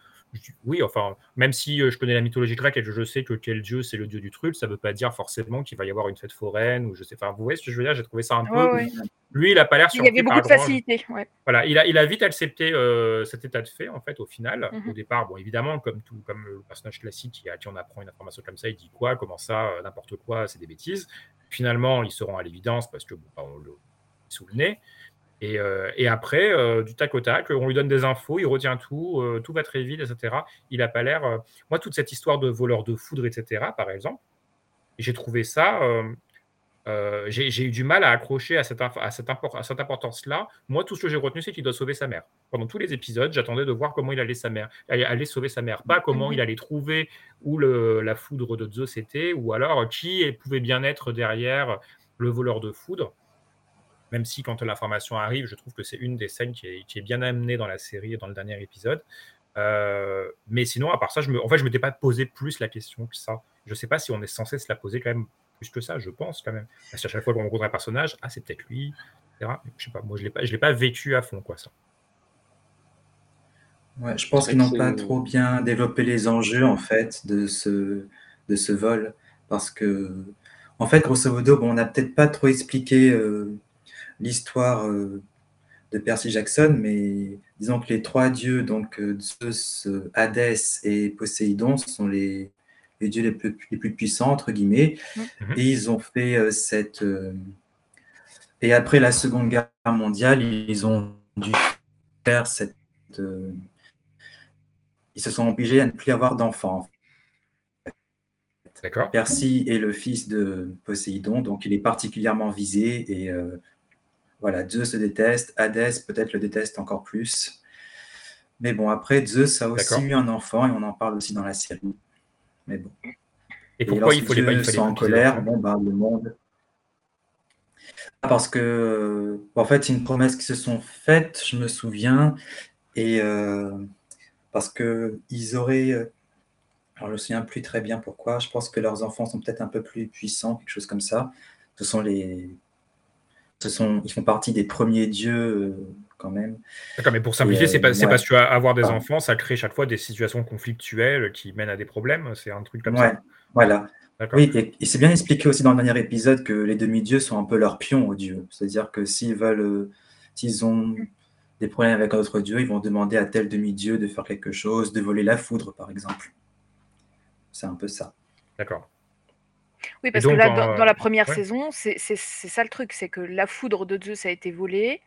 oui, enfin, même si euh, je connais la mythologie grecque et que je sais que quel dieu c'est le dieu du truc, ça ne veut pas dire forcément qu'il va y avoir une fête foraine ou je sais. Enfin, vous voyez ce que je veux dire? J'ai trouvé ça un peu. Lui, il a pas l'air Il y avait beaucoup de facilité. Voilà, il a, il a vite accepté euh, cet état de fait en fait au final. Au mhm. départ, bon, évidemment, comme tout, comme le personnage classique qui, à qui on apprend une information comme ça, il dit quoi, comment ça, euh, n'importe quoi, c'est des bêtises. Finalement, il se rend à l'évidence parce que bon, bah, on le sous le nez. Euh, et, après, euh, du tac au tac, on lui donne des infos, il retient tout, euh, tout va très vite, etc. Il n'a pas l'air. Moi, toute cette histoire de voleur de foudre, etc., par exemple, j'ai trouvé ça. j'ai eu du mal à accrocher à cette, à cette, cette importance-là. Moi, tout ce que j'ai retenu, c'est qu'il doit sauver sa mère. Pendant tous les épisodes, j'attendais de voir comment il allait, sa mère, allait sauver sa mère. Pas comment il allait trouver où le, la foudre de Zeus était, ou alors qui pouvait bien être derrière le voleur de foudre même si quand l'information arrive, je trouve que c'est une des scènes qui est, bien amenée dans la série et dans le dernier épisode. Euh, mais sinon, à part ça, je me, en fait, je ne m'étais pas posé plus la question que ça. Je ne sais pas si on est censé se la poser quand même plus que ça, je pense quand même. Parce qu'à chaque fois qu'on rencontre un personnage, ah, c'est peut-être lui, etc. Je sais pas, moi, je ne l'ai pas vécu à fond, quoi, ça. Ouais, je pense qu'ils n'ont pas trop bien développé les enjeux, en fait, de ce, de ce vol. Parce que, en fait, grosso modo, bon, on n'a peut-être pas trop expliqué euh, l'histoire euh, de Percy Jackson, mais disons que les trois dieux, donc euh, Zeus, euh, Hadès et Poséidon, sont les, les dieux les plus, les plus puissants, entre guillemets. Et ils ont fait cette. et après la Seconde Guerre mondiale, ils ont dû faire cette. ils se sont obligés à ne plus avoir d'enfants. Percy est le fils de Poséidon, donc il est particulièrement visé et voilà, Zeus se déteste, Hadès peut-être le déteste encore plus. Mais bon, après, Zeus a aussi eu un enfant et on en parle aussi dans la série. Mais bon. Et pourquoi il faut les pas en colère Bon, bah, le monde. Parce que, en fait, c'est une promesse qui se sont faites, je me souviens, et euh, parce que ils auraient. Euh, alors, je ne me souviens plus très bien pourquoi. Je pense que leurs enfants sont peut-être un peu plus puissants, quelque chose comme ça. Ce sont les sont, ils font partie des premiers dieux euh, quand même. D'accord, mais pour simplifier, c'est pas, parce que avoir des enfants, ça crée chaque fois des situations conflictuelles qui mènent à des problèmes. C'est un truc comme ça. Voilà. Oui, et, c'est bien expliqué aussi dans le dernier épisode que les demi-dieux sont un peu leurs pions aux dieux. C'est-à-dire que s'ils veulent, s'ils ont des problèmes avec un autre dieu, ils vont demander à tel demi-dieu de faire quelque chose, de voler la foudre, par exemple. C'est un peu ça. D'accord. Oui, parce que là, dans, dans la première saison, c'est ça le truc, c'est que la foudre de Zeus a été volée.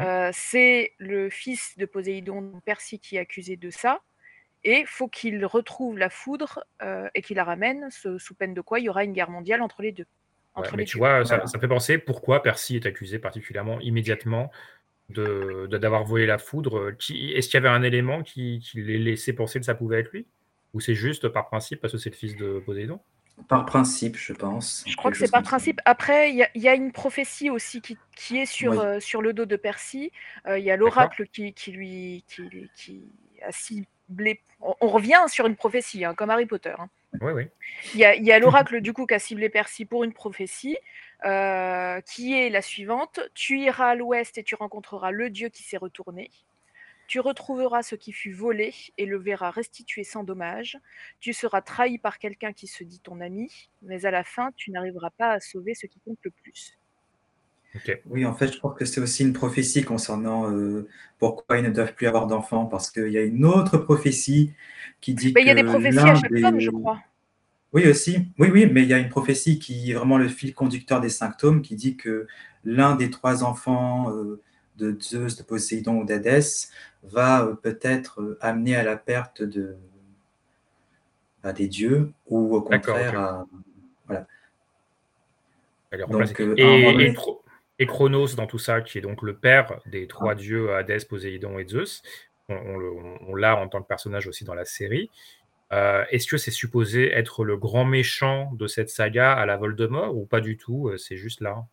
Euh, c'est le fils de Poséidon, Percy, qui est accusé de ça. Et faut qu'il retrouve la foudre euh, et qu'il la ramène, sous peine de quoi il y aura une guerre mondiale entre les deux. Entre mais tu vois, ça, ça, fait penser pourquoi Percy est accusé particulièrement immédiatement d'avoir de, d'avoir volé la foudre. Est-ce qu'il y avait un élément qui, qui les laissait penser que ça pouvait être lui? Ou c'est juste par principe parce que c'est le fils de Poséidon? Par principe, je pense. Je crois que c'est par principe. Après, il y, a une prophétie aussi qui, qui est sur, euh, sur le dos de Percy. Euh, il y a l'oracle qui, qui, lui qui, qui, a ciblé. On, revient sur une prophétie, hein, comme Harry Potter. Hein. Oui, oui. Il y a, y a l'oracle du coup qui a ciblé Percy pour une prophétie. Euh, qui est la suivante Tu iras à l'ouest et tu rencontreras le dieu qui s'est retourné. Tu retrouveras ce qui fut volé et le verras restitué sans dommage. Tu seras trahi par quelqu'un qui se dit ton ami, mais à la fin, tu n'arriveras pas à sauver ce qui compte le plus. Oui, en fait, je crois que c'est aussi une prophétie concernant euh, pourquoi ils ne doivent plus avoir d'enfants, parce qu'il y a une autre prophétie qui dit mais Il y a des prophéties à chaque tome, je crois. Oui, aussi. Oui, oui, mais il y a une prophétie qui est vraiment le fil conducteur des cinq tomes, qui dit que l'un des trois enfants euh, de Zeus, de Poséidon ou d'Hadès va euh, peut-être euh, amener à la perte de, bah, des dieux ou au contraire à. Voilà. Donc, euh, et, Chronos dans tout ça, qui est donc le père des trois ah. dieux Hadès, Poséidon et Zeus, on, l'a en tant que personnage aussi dans la série. Est-ce que c'est supposé être le grand méchant de cette saga à la Voldemort ou pas du tout C'est juste là?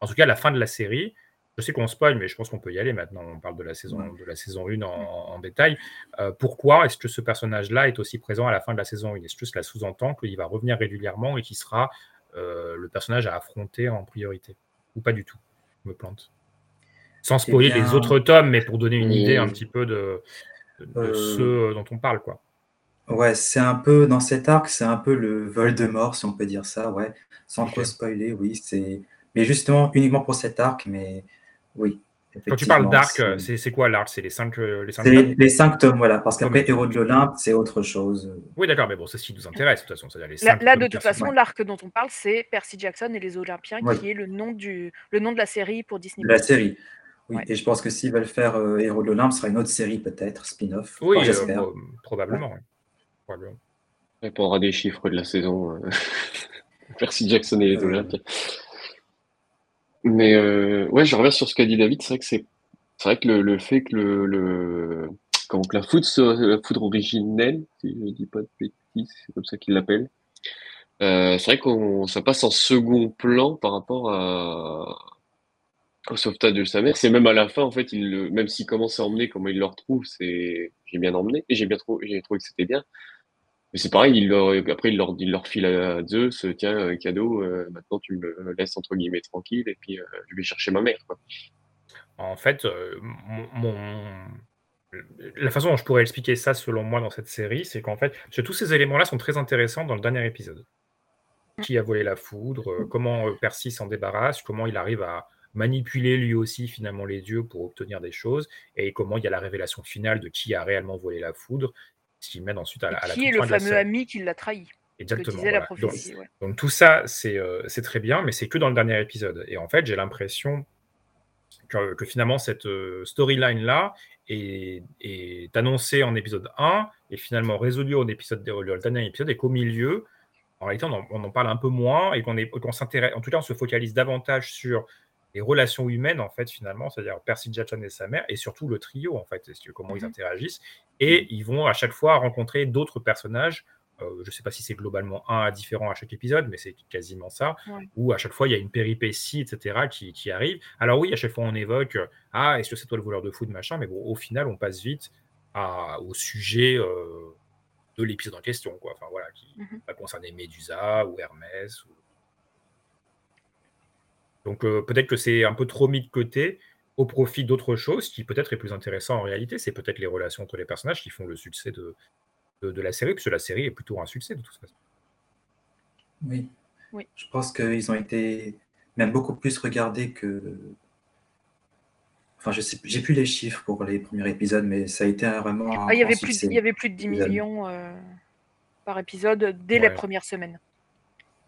En tout cas, à la fin de la série, je sais qu'on spoil, mais je pense qu'on peut y aller maintenant. On parle de la saison, de la saison 1 en, détail. Euh, pourquoi est-ce que ce personnage-là est aussi présent à la fin de la saison 1 Est-ce que cela sous-entend qu'il va revenir régulièrement et qu'il sera euh, le personnage à affronter en priorité? Ou pas du tout Je me plante. Sans eh spoiler les autres tomes, mais pour donner une idée un petit peu de, euh, ceux dont on parle. quoi. Ouais, c'est un peu, dans cet arc, c'est un peu le vol de mort, si on peut dire ça, ouais. Sans trop spoiler, oui. c'est Mais justement, uniquement pour cet arc, mais oui. Quand tu parles d'arc, c'est quoi l'arc? C'est les cinq, euh, les cinq tomes? Les cinq tomes, voilà. Parce qu'après, Héros de l'Olympe, c'est autre chose. Oui, d'accord, mais bon, c'est ce qui nous intéresse, de toute façon. Les là, là de toute façon, l'arc dont on parle, c'est Percy Jackson et les Olympiens, qui est le nom, du, le nom de la série pour Disney. La série. Oui, et je pense que s'ils veulent faire euh, Héros de l'Olympe, ce sera une autre série, peut-être, spin-off. Oui, euh, j'espère. probablement, probablement. On prendra des chiffres de la saison. Percy Jackson et les Olympiens. Mais euh, ouais, je reviens sur ce qu'a dit David. C'est vrai que c'est vrai que le, fait que le, le comment la foudre originelle, si je dis pas de bêtises, c'est comme ça qu'il l'appelle. Euh, c'est vrai qu'on ça passe en second plan par rapport à au sauvetage de sa mère. C'est même à la fin en fait, il même s'il commence à emmener, comment il le retrouve, c'est j'ai bien emmené et j'ai bien trouvé, j'ai trouvé que c'était bien. Mais c'est pareil, il leur, après il leur, il leur file à Zeus, tiens, un cadeau, euh, maintenant tu me laisses entre guillemets tranquille et puis euh, je vais chercher ma mère. Quoi. En fait, euh, mon, la façon dont je pourrais expliquer ça selon moi dans cette série, c'est qu'en fait, tous ces éléments-là sont très intéressants dans le dernier épisode. Qui a volé la foudre, comment Percy s'en débarrasse, comment il arrive à manipuler lui aussi finalement les dieux pour obtenir des choses, et comment il y a la révélation finale de qui a réellement volé la foudre, ce qui mène ensuite à, la, à Qui est le fameux ami qui l'a trahi Exactement. La donc, tout ça, euh, c'est très bien, mais c'est que dans le dernier épisode. Et en fait, j'ai l'impression que, finalement, cette euh, storyline-là est, est, annoncée en épisode 1 et finalement résolue au épisode, le dernier épisode, et qu'au milieu, en réalité, on en, parle un peu moins et qu'on s'intéresse, en tout cas, on se focalise davantage sur les relations humaines, en fait, finalement, c'est-à-dire Percy Jackson et sa mère, et surtout le trio, en fait, comment ils mhm. interagissent. Et ils vont à chaque fois rencontrer d'autres personnages. Euh, je ne sais pas si c'est globalement un à différent à chaque épisode, mais c'est quasiment ça. Où à chaque fois, il y a une péripétie, etc., qui, qui, arrive. Alors oui, à chaque fois, on évoque Ah, est-ce que c'est toi le voleur de foot, machin Mais bon, au final, on passe vite à, au sujet euh, de l'épisode en question, quoi. Enfin, voilà, qui mhm. va concerner Médusa ou Hermès ou donc euh, peut-être que c'est un peu trop mis de côté au profit d'autre chose qui peut-être est plus intéressant en réalité. C'est peut-être les relations entre les personnages qui font le succès de, de, la série, puisque la série est plutôt un succès de toute façon. Oui. oui. Je pense qu'ils ont été même beaucoup plus regardés que Enfin, je sais, j'ai plus les chiffres pour les premiers épisodes, mais ça a été vraiment. Ah, il, y avait plus, il y avait plus de 10 millions euh, par épisode dès ouais. les premières semaines.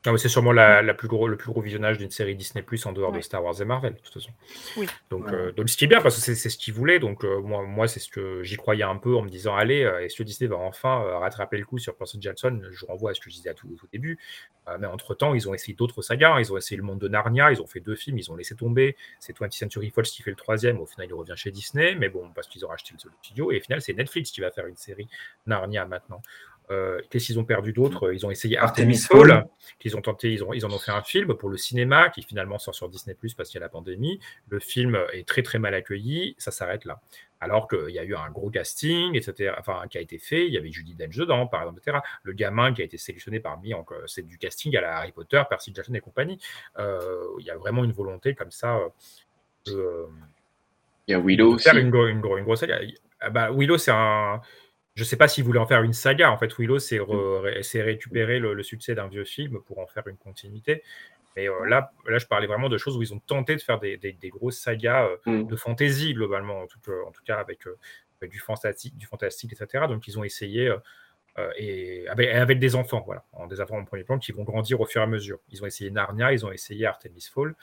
Non, c'est sûrement la, la, plus gros, le plus gros visionnage d'une série Disney Plus en dehors ouais. de Star Wars et Marvel, de toute façon. Oui. Donc, ouais. euh, donc ce qui est bien, parce que c'est ce qu'ils voulaient. Donc, euh, moi, moi c'est ce que j'y croyais un peu en me disant allez, euh, est-ce que Disney va enfin euh, rattraper le coup sur Percy Jackson? Je renvoie à ce que je disais à tout, au début. Euh, mais entre-temps, ils ont essayé d'autres sagas. Ils ont essayé le monde de Narnia. Ils ont fait deux films. Ils ont laissé tomber. C'est 20th Century Fox qui fait le troisième. Au final, il revient chez Disney. Mais bon, parce qu'ils ont racheté le studio. Et au final, c'est Netflix qui va faire une série Narnia maintenant. Euh, Qu'est-ce qu'ils ont perdu d'autre Ils ont essayé Artemis Fall, qu'ils ont tenté, ils, ont, ils en ont fait un film pour le cinéma qui finalement sort sur Disney Plus parce qu'il y a la pandémie. Le film est très très mal accueilli, ça s'arrête là. Alors qu'il y a eu un gros casting, etc., enfin, qui a été fait. Il y avait Judy Dench dedans, par exemple, etc. Le gamin qui a été sélectionné parmi, c'est du casting à la Harry Potter, Percy Jackson et compagnie. Euh, il y a vraiment une volonté comme ça. Euh, il y a Willow de faire une, une, une, grosse. Ah bah, Willow, c'est un je ne sais pas s'ils voulaient en faire une saga. En fait, Willow, c'est re, récupérer le, le succès d'un vieux film pour en faire une continuité. Mais euh, là, là, je parlais vraiment de choses où ils ont tenté de faire des, des, des grosses sagas euh, mm. de fantasy, globalement, en tout, en tout cas avec, euh, du, fantastique, du fantastique, etc. Donc, ils ont essayé, et avec, avec, des enfants, voilà, en des enfants en premier plan, qui vont grandir au fur et à mesure. Ils ont essayé Narnia, ils ont essayé Artemis Fall,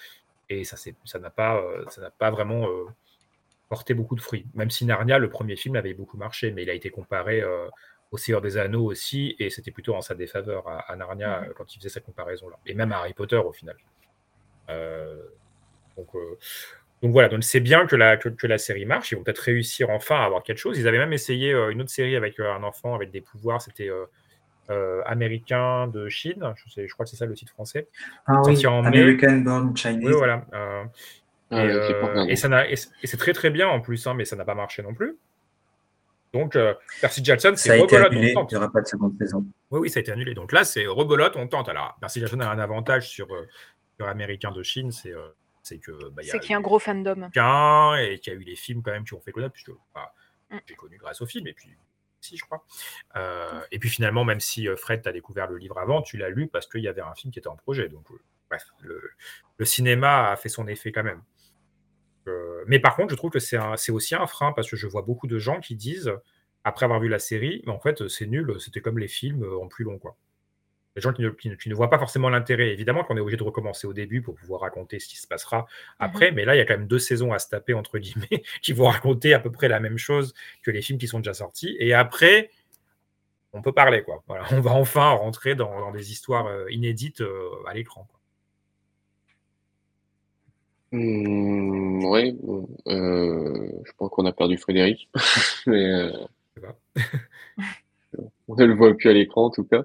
et ça n'a pas, ça pas vraiment porté beaucoup de fruits. Même si Narnia, le premier film, avait beaucoup marché, mais il a été comparé euh, au Seigneur des Anneaux aussi, et c'était plutôt en sa défaveur à, à Narnia mmh. quand il faisait cette comparaison-là. Et même à Harry Potter au final. Euh, donc, euh, donc, voilà, donc c'est bien que la, que, que, la série marche. Ils vont peut-être réussir enfin à avoir quelque chose. Ils avaient même essayé une autre série avec un enfant avec des pouvoirs. C'était américain de Chine. Je, sais, je crois que c'est ça le titre français. Ah oui, American mai. Born Chinese. Oui, voilà. Ah, et, euh, et, ça et c'est très très bien en plus, hein, mais ça n'a pas marché non plus. Donc, euh, Percy Jackson, c'est rebolote, annulé, on tente. Il n'y aura pas de seconde saison. Oui, oui, ça a été annulé. Donc là, c'est rebolote, on tente. Alors, Percy Jackson a un avantage sur, euh, sur Américain de Chine, c'est euh, que. Bah, c'est qu'il y a un gros fandom. Et qu'il y a eu les films quand même qui ont fait connaître, puisque bah, mm. j'ai connu grâce aux films, et puis si, je crois. Euh, et puis finalement, même si Fred t'a découvert le livre avant, tu l'as lu parce qu'il y avait un film qui était en projet. Donc, bref, le, le, cinéma a fait son effet quand même. Euh, mais par contre, je trouve que c'est aussi un frein parce que je vois beaucoup de gens qui disent, après avoir vu la série, mais en fait, c'est nul, c'était comme les films euh, en plus long. Quoi. Les gens qui ne, qui, qui ne voient pas forcément l'intérêt. Évidemment qu'on est obligé de recommencer au début pour pouvoir raconter ce qui se passera après, mmh. mais là, il y a quand même deux saisons à se taper, entre guillemets, qui vont raconter à peu près la même chose que les films qui sont déjà sortis. Et après, on peut parler. Quoi. Voilà, on va enfin rentrer dans, dans des histoires euh, inédites à l'écran. Mmh, ouais, bon, euh, je pense qu'on a perdu Frédéric, mais euh, on ne le voit plus à l'écran en tout cas.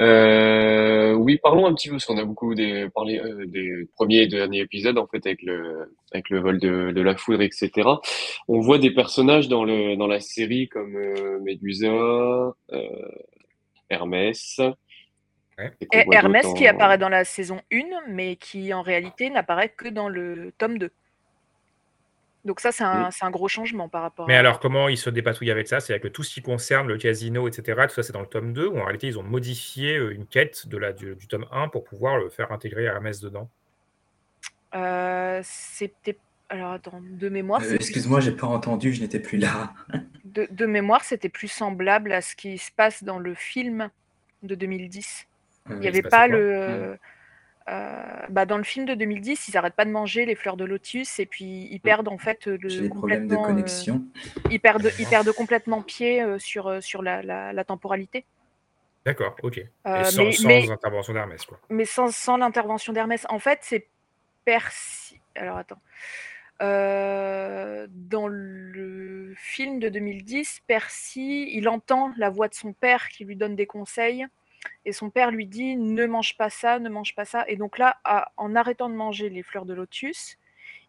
Euh, oui, parlons un petit peu, parce qu'on a beaucoup des, parlé euh, des premiers et derniers épisodes en fait avec le avec le vol de, de la foudre, etc. On voit des personnages dans le dans la série comme euh, Médusa, Hermès. Et Hermès qui apparaît dans la saison 1, mais qui en réalité n'apparaît que dans le tome 2. Donc ça, c'est un, un, gros changement par rapport Mais à... alors, comment ils se dépatouillent avec ça? C'est-à-dire que tout ce qui concerne le casino, etc., tout ça, c'est dans le tome 2, ou en réalité, ils ont modifié une quête de la, du, du tome 1 pour pouvoir le faire intégrer Hermès dedans euh, C'était... Alors, attends, de mémoire... Euh, Excuse-moi, j'ai pas entendu, je n'étais plus là. de, de mémoire, c'était plus semblable à ce qui se passe dans le film de 2010. Il n'y avait pas le. Mmh. Euh, bah dans le film de 2010, ils n'arrêtent pas de manger les fleurs de lotus et puis ils mmh. perdent en fait le complètement. De connexion. Euh, ils, perdent, ils perdent complètement pied euh, sur, sur la, la, la temporalité. D'accord, ok. Et sans, mais, sans mais, intervention d'Hermès, quoi. Mais sans, sans l'intervention d'Hermès. En fait, c'est Percy. Alors attends. Euh, dans le film de 2010, Percy, il entend la voix de son père qui lui donne des conseils et son père lui dit ne mange pas ça, ne mange pas ça. Et donc là, à, en arrêtant de manger les fleurs de lotus,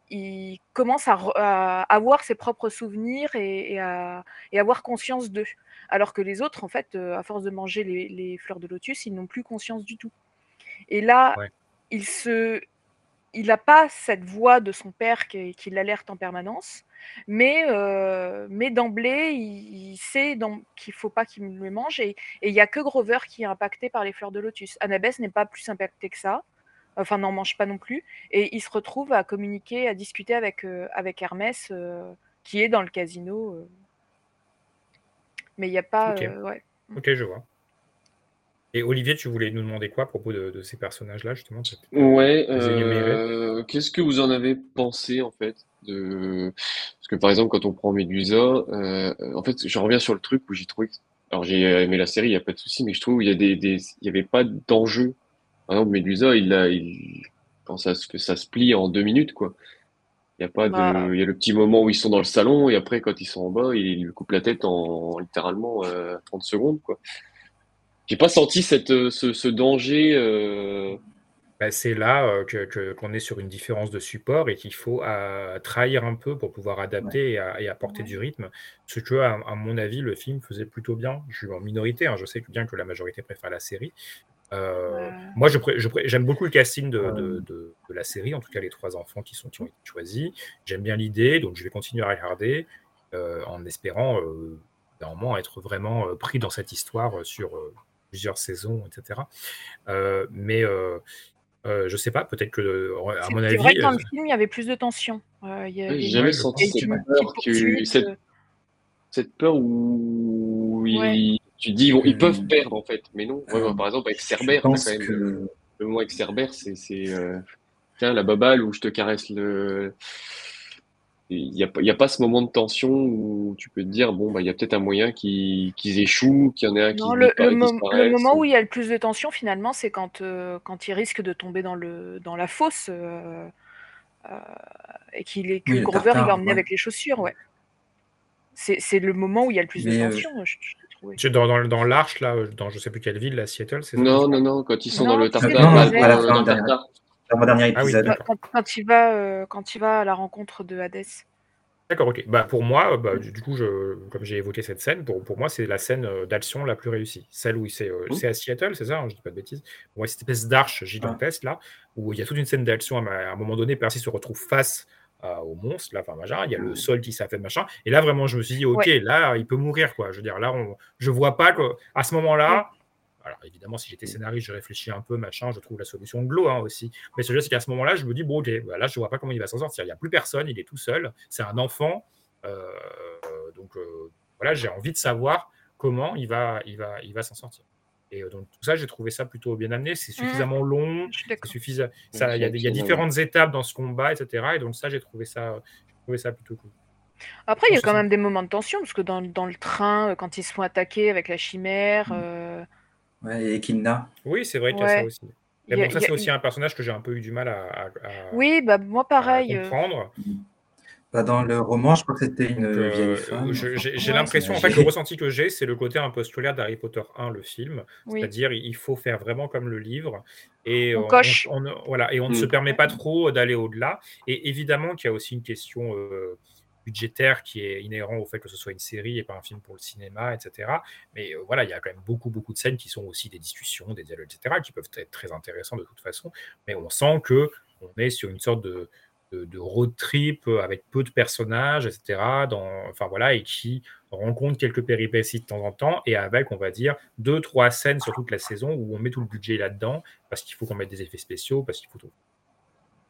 il commence à, à avoir ses propres souvenirs et, et, à, et avoir conscience d'eux. Alors que les autres, en fait, euh, à force de manger les, les fleurs de lotus, ils n'ont plus conscience du tout. Et là, ouais. il se, il n'a pas cette voix de son père qui, qui l'alerte en permanence, mais, euh, mais d'emblée, il, il, sait qu'il ne faut pas qu'il le mange. Et il n'y a que Grover qui est impacté par les fleurs de lotus. Annabeth n'est pas plus impactée que ça. enfin n'en mange pas non plus, et il se retrouve à communiquer, à discuter avec, avec Hermès, qui est dans le casino. Mais il n'y a pas. Ok. ouais. Ok, je vois. Et Olivier, tu voulais nous demander quoi à propos de, de ces personnages-là, justement? peut-être Ouais, euh, qu'est-ce que vous en avez pensé en fait de... Parce que par exemple, quand on prend Medusa, euh, en fait, je reviens sur le truc où j'ai trouvé que... Alors j'ai aimé la série, il n'y a pas de souci, mais je trouve qu'il y a des, des... il y avait pas d'enjeu. Par exemple, Medusa, il a, il... Quand ça, se- que ça se plie en deux minutes, quoi. Il y a pas Bah, de... Il y a le petit moment où ils sont dans le salon, et après, quand ils sont en bas, il lui coupe la tête en littéralement euh, 30 secondes, quoi. J'ai pas senti cette, euh, ce, ce danger. euh, Bah, c'est là euh, que, que- qu'on est sur une différence de support et qu'il faut euh, trahir un peu pour pouvoir adapter et, à- et apporter du rythme. Ce que, à, à mon avis, le film faisait plutôt bien. Je suis en minorité, hein, je sais bien que la majorité préfère la série. Euh, Moi, je pré- je pré- j'aime beaucoup le casting de, de- de- de la série, en tout cas les trois enfants qui, sont, qui ont été choisis. J'aime bien l'idée, donc je vais continuer à regarder euh, en espérant euh, néanmoins être vraiment euh, pris dans cette histoire euh, sur euh, plusieurs saisons, etc. Euh, mais euh, euh, je sais pas, peut-être que, à C'est mon c'est avis, vrai que dans le film, il y avait plus de tension. Euh, J'ai jamais senti cette peur que poursuites. cette, cette peur où tu dis ils, vont- ils peuvent perdre en fait, mais non. Ouais, euh, ouais, par exemple avec Cerber, t'as pense quand même que le, le moment avec Cerber, c'est c'est euh, tiens la baballe où je te caresse le. Il n'y a, pas- il y a pas ce moment de tension où tu peux te dire bon bah il y a peut-être un moyen qu'ils qu'ils échouent, qu'il y en ait un qui Non, le, le, mom- le moment où il y a le plus de tension, finalement, c'est quand, euh, quand il risque de tomber dans, le, dans la fosse euh, euh, et qu'il est, que oui, le Grover il l'a tartare, emmené ouais. avec les chaussures. Ouais. C'est le moment où il y a le plus de Mais euh, tension, je, je c'est dans, dans, dans l'Arche, là, dans je sais plus quelle ville, là, Seattle, c'est? Non non non quand ils sont dans Non, tartare, dans non, le la dans, dans le tartare. Dans mon dernier Ah oui. Quand, quand il va, euh, quand il va à la rencontre de Hadès. D'accord, ok. Bah, pour moi, euh, bah, du, du coup, je, comme j'ai évoqué cette scène, pour, pour moi, c'est la scène euh, d'action la plus réussie. Celle où c'est euh, Mmh. c'est à Seattle, c'est ça, hein, je dis pas de bêtises. Ouais, cette espèce d'arche gigantesque, là, où il y a toute une scène d'action. À, un moment donné, Percy se retrouve face euh, au monstre, là, enfin, machin, il y a le sol qui s'affait, machin. Et là, vraiment, je me suis dit, ok, Ouais. là, il peut mourir, quoi. Je veux dire, là, on, je vois pas que, à ce moment-là, alors évidemment, si j'étais scénariste, je réfléchis un peu, machin, je trouve la solution de l'eau hein, aussi. Mais ce que je veux dire, c'est qu'à ce moment-là, je me dis, bon, ok, bah, là, je vois pas comment il va s'en sortir. Il n'y a plus personne, il est tout seul, c'est un enfant. euh, donc euh, voilà, j'ai envie de savoir comment il va, il va, il va s'en sortir. Et euh, donc tout ça, j'ai trouvé ça plutôt bien amené. C'est Mhm. suffisamment long, Je suis c'est d'accord. suffisa- ça, il y a, il y a différentes étapes dans ce combat, etc. Et donc ça, j'ai trouvé ça, j'ai trouvé ça plutôt cool. Après, il y a quand même des moments de tension, parce que dans, dans le train, quand ils se font attaquer avec la chimère, euh, Ouais, et Kimna. Oui, c'est vrai qu'il y a ça aussi. Mais a- bon, ça a- c'est aussi un personnage que j'ai un peu eu du mal à, à- à- Oui, bah moi à pareil. euh, comprendre. Bah, dans le roman, je crois que c'était une Donc, euh, vieille femme. j'ai l'impression, en fait, le ressenti que j'ai, c'est le côté un peu scolaire d'Harry Potter 1, le film. Oui. C'est-à-dire, il faut faire vraiment comme le livre. Et On on, coche. on- on- voilà, et on ne se Mm. permet pas trop d'aller au-delà. Et évidemment qu'il y a aussi une question euh, budgétaire qui est inhérent au fait que ce soit une série et pas un film pour le cinéma, etc. Mais euh, voilà, il y a quand même beaucoup, beaucoup de scènes qui sont aussi des discussions, des dialogues, etc., qui peuvent être très intéressants de toute façon. Mais on sent que on est sur une sorte de, road trip avec peu de personnages, etc. Enfin voilà, et qui rencontre quelques péripéties de temps en temps, et avec, on va dire, deux, trois scènes sur toute la saison où on met tout le budget là-dedans, parce qu'il faut qu'on mette des effets spéciaux, parce qu'il faut tout-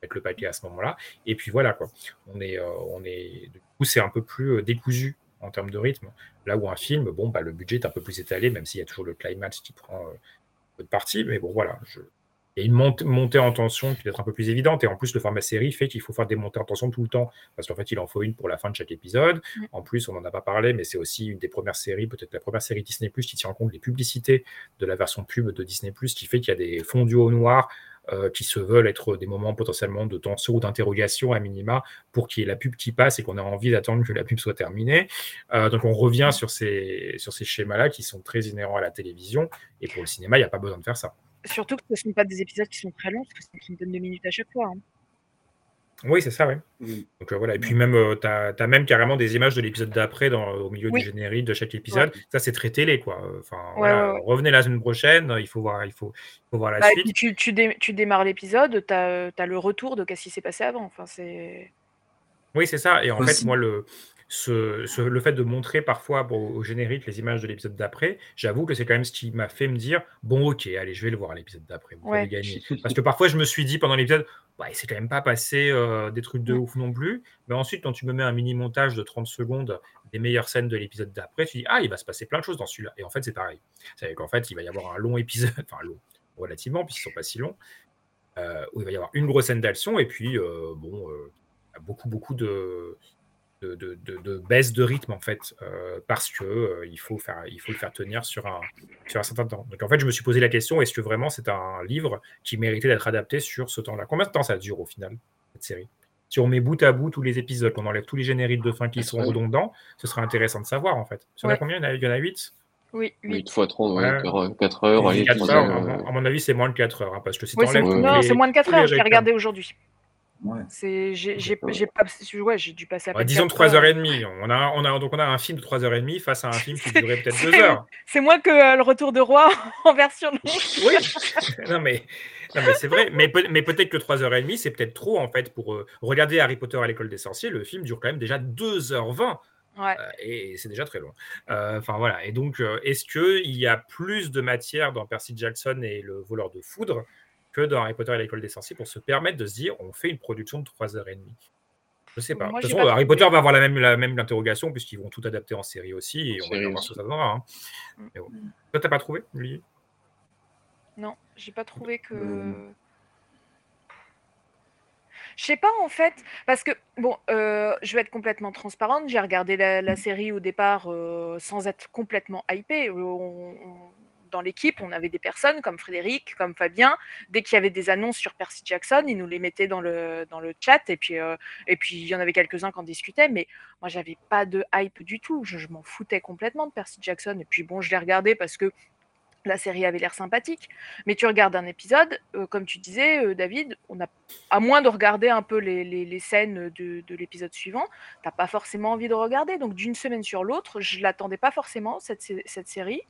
mettre le paquet à ce moment-là. Et puis voilà, quoi. On est, euh, on est, du coup, c'est un peu plus euh, décousu en termes de rythme. Là où un film, bon, bah, le budget est un peu plus étalé, même s'il y a toujours le climax qui prend euh, un peu de partie, mais bon, voilà. Je... Il y a une montée, montée en tension qui est peut-être un peu plus évidente, et en plus, le format série fait qu'il faut faire des montées en tension tout le temps, parce qu'en fait, il en faut une pour la fin de chaque épisode. En plus, on n'en a pas parlé, mais c'est aussi une des premières séries, peut-être la première série Disney, qui tient en compte les publicités de la version pub de Disney, qui fait qu'il y a des fondus au noir euh, qui se veulent être des moments potentiellement de tension ou d'interrogation à minima pour qu'il y ait la pub qui passe et qu'on ait envie d'attendre que la pub soit terminée. Euh, donc on revient sur ces, sur ces schémas-là qui sont très inhérents à la télévision et pour le cinéma, il n'y a pas besoin de faire ça. Surtout que ce ne sont pas des épisodes qui sont très longs, parce que c'est une trentaine de minutes à chaque fois. hein. Oui, c'est ça, oui. Mm. Donc euh, voilà, et puis même, euh, tu as, même carrément des images de l'épisode d'après dans- au milieu Oui. du générique de chaque épisode. Ça, c'est très télé, quoi. Enfin, Ouais, voilà, ouais, ouais. revenez la semaine prochaine, il faut voir, il faut, il faut voir la Bah, et suite. puis tu, tu, dé- tu démarres l'épisode, tu as, le retour de qu'est-ce qui s'est passé avant. Enfin, c'est... Oui, c'est ça. Et en Aussi. fait, moi, le, ce, ce- le fait de montrer parfois bon, au générique les images de l'épisode d'après, j'avoue que c'est quand même ce qui m'a fait me dire bon, ok, allez, je vais le voir l'épisode d'après. Vous Ouais. avez gagné. Parce que parfois, je me suis dit pendant l'épisode, ouais, c'est quand même pas passé euh, des trucs de ouf non plus. Mais ensuite, quand tu me mets un mini montage de 30 secondes des meilleures scènes de l'épisode d'après, tu dis ah, il va se passer plein de choses dans celui-là. Et en fait, c'est pareil. C'est qu'en fait, il va y avoir un long épisode, enfin long, relativement, puisqu'ils sont pas si longs, euh, où il va y avoir une grosse scène d'action et puis euh, bon, euh, beaucoup beaucoup de de, de, de- de baisse de rythme en fait euh, parce que euh, il faut faire il faut le faire tenir sur un sur un certain temps. Donc en fait, je me suis posé la question est-ce que vraiment c'est un livre qui méritait d'être adapté sur ce temps-là? Combien de temps ça dure au final cette série? Si on met bout à bout tous les épisodes, qu'on enlève tous les génériques de fin qui sont redondants, ce serait intéressant de savoir en fait. Il y en a Ouais. combien? Il y en a- il y en a 8 Oui, 8 fois 30, ouais, Ouais. 4 heures. allez, 4 trois heures, heures, à, euh, à mon avis, c'est moins de 4 heures. hein, parce que si t'enlèves non, les- c'est moins de 4 tous les heures, je l'ai réclames- regardé aujourd'hui. Ouais. C'est, j'ai, j'ai, j'ai pas, ouais, j'ai dû passer à Ouais, peine disons quatre 3h30. On a, on a, donc on a un film de 3h30 face à un film qui durait peut-être 2 C'est- heures. C'est moins que euh, le retour de roi en version longue. Oui, non mais, non, mais c'est vrai. Mais, mais peut-être que 3h30, c'est peut-être trop en fait pour euh, regarder Harry Potter à l'école des sorciers. Le film dure quand même déjà 2h20. Ouais. Euh, et c'est déjà très long. Euh, Enfin voilà. Et donc, euh, est-ce qu'il y a plus de matière dans Percy Jackson et le voleur de foudre que dans Harry Potter et l'école des sorciers pour se permettre de se dire on fait une production de 3h30 Je sais pas. Moi, de toute façon, pas Harry. Potter va avoir la même, la même interrogation puisqu'ils vont tout adapter en série aussi et on va voir ce que ça donnera. hein. Mais bon. Toi, t'as pas trouvé, Olivier? Non, j'ai pas trouvé que. Euh. Je sais pas en fait, parce que bon, euh, je vais être complètement transparente. J'ai regardé la, la série au départ euh, sans être complètement hypée. On- on- dans l'équipe, on avait des personnes comme Frédéric, comme Fabien. Dès qu'il y avait des annonces sur Percy Jackson, ils nous les mettaient dans le, dans le chat. Et puis, euh, et puis il y en avait quelques-uns qui en discutaient. Mais moi, j'avais pas de hype du tout. Je, m'en foutais complètement de Percy Jackson. Et puis bon, je l'ai regardé parce que la série avait l'air sympathique. Mais tu regardes un épisode, euh, comme tu disais, euh, David, on a, à moins de regarder un peu les, les- les scènes de, de l'épisode suivant, t'as pas forcément envie de regarder. Donc d'une semaine sur l'autre, je l'attendais pas forcément, cette, cette série.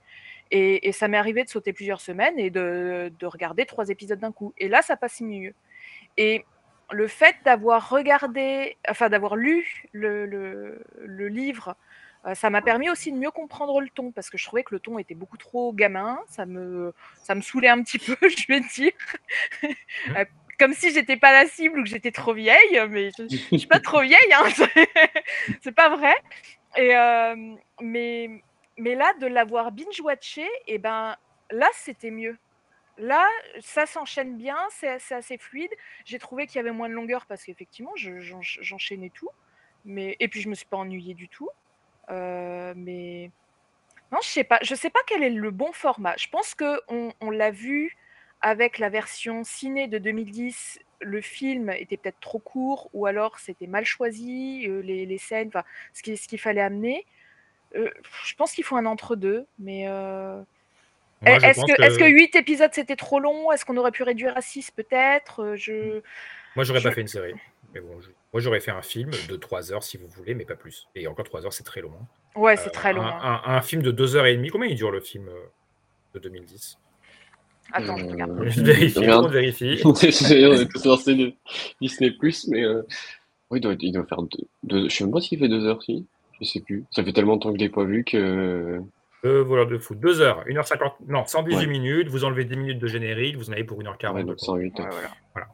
Et, et ça m'est arrivé de sauter plusieurs semaines et de, de regarder trois épisodes d'un coup. Et là, ça passe mieux. Et le fait d'avoir regardé, enfin d'avoir lu le, le- le livre, euh, ça m'a permis aussi de mieux comprendre le ton, parce que je trouvais que le ton était beaucoup trop gamin, ça me, ça me saoulait un petit peu, je vais dire. Euh, Comme si j'étais pas la cible ou que j'étais trop vieille, mais je, je suis pas trop vieille, hein, c'est pas vrai. Et euh, mais, mais là, de l'avoir binge-watché, et ben là, c'était mieux. Là, ça s'enchaîne bien, c'est assez fluide. J'ai trouvé qu'il y avait moins de longueur parce qu'effectivement, je- j'en- j'enchaînais tout. Mais, et puis, je me suis pas ennuyée du tout. Euh, mais non, je sais sais pas quel est le bon format. Je pense que on, l'a vu avec la version ciné de 2010. Le film était peut-être trop court ou alors c'était mal choisi euh, les, les scènes, ce qu'il ce qu'il fallait amener. Euh, je pense qu'il faut un entre-deux, mais euh, est-ce que, que que- 8 épisodes c'était trop long? Est-ce qu'on aurait pu réduire à 6 peut-être? Euh, Je... Moi, j'aurais pas fait une série. Mais bon, je- moi, j'aurais fait un film de 3 heures si vous voulez, mais pas plus. Et encore 3 heures, c'est très long. hein. Ouais, c'est Euh, très long. Un, hein. un- un film de 2 heures et demie, combien il dure le film de 2010 Attends, je regarde. Je vérifie, on est tous lancés de Disney Plus, mais euh, oui, il doit, il doit faire deux, deux- Je sais même pas s'il fait deux heures, si. Je sais plus. Ça fait tellement de temps que je l'ai pas vu que. Le voleur de foot, 2 heures, 1h50, non, 118 Ouais. minutes, vous enlevez 10 minutes de générique, vous en avez pour 1h40. Ouais, de donc 108. contenu. Voilà.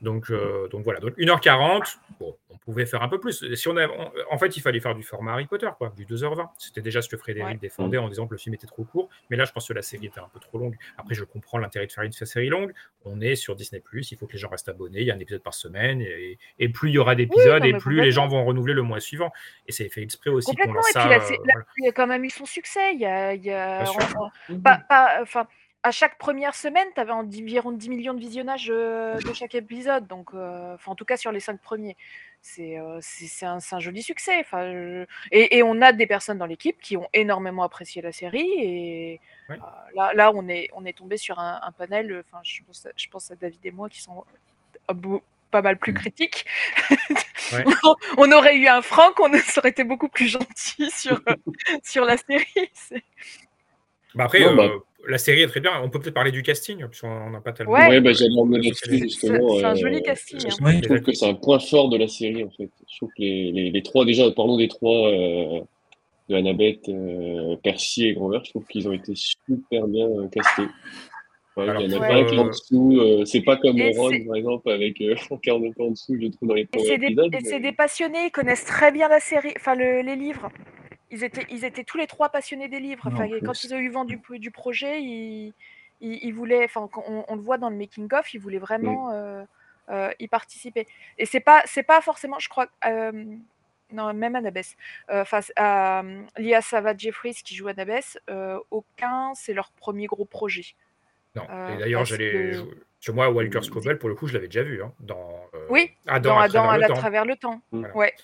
Donc, euh, donc voilà, donc 1h40, bon, on pouvait faire un peu plus. Si on a, on- en fait, il fallait faire du format Harry Potter, quoi, du 2h20. C'était déjà ce que Frédéric Ouais. défendait Mm. en disant que le film était trop court, mais là, je pense que la série était un peu trop longue. Après, je comprends l'intérêt de faire une série longue. On est sur Disney, il faut que les gens restent abonnés, il y a un épisode par semaine, et, et plus il y aura d'épisodes, et plus les gens vont renouveler le mois suivant. Et c'est fait exprès aussi qu'on Complètement. lance Et ça. euh, série a quand même eu son succès. Il y a, il y a- Bien sûr. en- en- pas, pas- enfin, à chaque première semaine, tu avais environ 10 millions de visionnages euh, de chaque épisode. Donc, euh, enfin, en tout cas, sur les cinq premiers. C'est euh, un, joli succès. Enfin, je- et, et on a des personnes dans l'équipe qui ont énormément apprécié la série. Et euh, là, là, on est, on est tombé sur un, un panel. Enfin, je pense, à- je pense à David et moi qui sont beau- pas mal plus critiques. Ouais. on, on aurait eu un Franck, on aurait été beaucoup plus gentil sur, sur la série. Bah après, Non, bah, euh, la série est très bien. On peut peut-être parler du casting, puisqu'on n'a pas tellement. Ouais, Ouais. bah, j'allais en là-dessus, justement. c'est un euh, joli casting, Je, hein. je trouve que c'est un point fort de la série, en fait. Je trouve que les, les, les trois, déjà, parlons des trois, euh, de Annabeth, euh, Percy et Grover, je trouve qu'ils ont été super bien euh, castés. Ouais, Alors, il y en a Ouais. pas un qui est en dessous. euh, c'est pas comme Et Ron, par exemple, avec euh, 40 ans en dessous, je trouve, dans les premiers des, et mais- c'est des passionnés, ils connaissent très bien la série, enfin le- les livres. Ils étaient, ils étaient tous les trois passionnés des livres. Enfin, quand ils ont eu vent du, du projet, ils, ils, ils voulaient, enfin, on, on le voit dans le making of, ils voulaient vraiment euh, euh, y participer. Et c'est pas, c'est pas forcément, je crois, euh, non, même Annabeth, euh, face à euh, Lia Savage Jeffries qui joue Annabeth, euh, aucun, c'est leur premier gros projet. Non. Euh, et d'ailleurs, j'allais. que- Sur moi, Walker Scobell, pour le coup, je l'avais déjà vu. Hein, dans, euh, Oui, Adam dans à Adam travers à le travers le temps. Voilà. Ouais.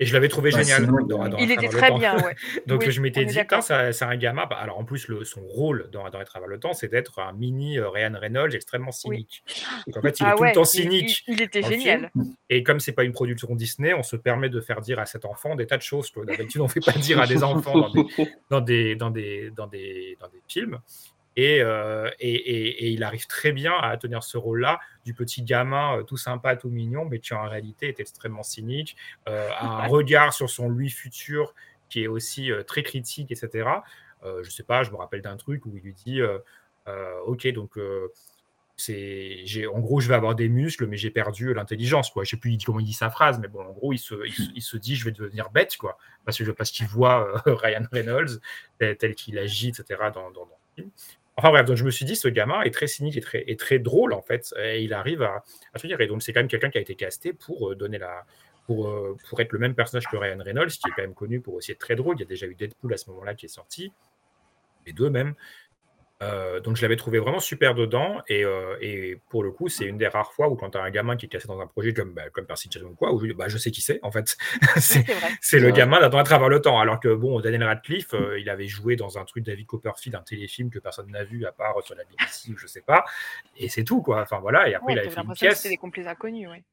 Et je l'avais trouvé Ouais, génial sinon, dans à Il était très bien, ouais. Donc Oui, je m'étais dit, c'est un gamin. Bah, alors en plus, le, son rôle dans Adam à travers le temps, c'est d'être un mini euh, Ryan Reynolds extrêmement cynique. Donc en fait, il est Ah tout le temps cynique. Il, il était dans génial. film. Et comme c'est pas une production Disney, on se permet de faire dire à cet enfant des tas de choses. D'habitude, on fait pas dire à des enfants dans des, dans des, dans des, dans des, dans des films. Et, euh, et, et- et il arrive très bien à tenir ce rôle-là du petit gamin euh, tout sympa, tout mignon, mais qui en réalité est extrêmement cynique, euh, a un regard sur son lui futur qui est aussi très critique, etc. Je sais pas, je me rappelle d'un truc où il lui dit Ok, donc c'est, en gros, je vais avoir des muscles, mais j'ai perdu l'intelligence. Quoi. Je sais plus comment il dit sa phrase, mais bon, en gros, il se, il, se- il se dit Je vais devenir bête, quoi, parce, que, parce qu'il voit Ryan Reynolds tel, tel qu'il agit, etc. dans, dans, dans le film. Enfin bref, donc je me suis dit, ce gamin est très cynique et très, et très drôle, en fait, et il arrive à, à se dire. Et donc, c'est quand même quelqu'un qui a été casté pour euh, donner la. Pour, euh, pour être le même personnage que Ryan Reynolds, qui est quand même connu pour aussi être très drôle. Il y a déjà eu Deadpool à ce moment-là qui est sorti, les deux même. Euh, donc je l'avais trouvé vraiment super dedans et, euh, et pour le coup c'est une des rares fois où quand tu as un gamin qui est cassé dans un projet comme, bah, comme Percy Jackson ou quoi, où je, bah, je sais qui c'est en fait. c'est le gamin d'Adam à travers le temps. Alors que bon, Daniel Radcliffe, euh, il avait joué dans un truc David Copperfield, un téléfilm que personne n'a vu à part sur la BBC ou je sais pas. Et c'est tout quoi. Enfin voilà. Et après Ouais, il avait fait une l'impression que pièce. c'était des complets inconnus, ouais.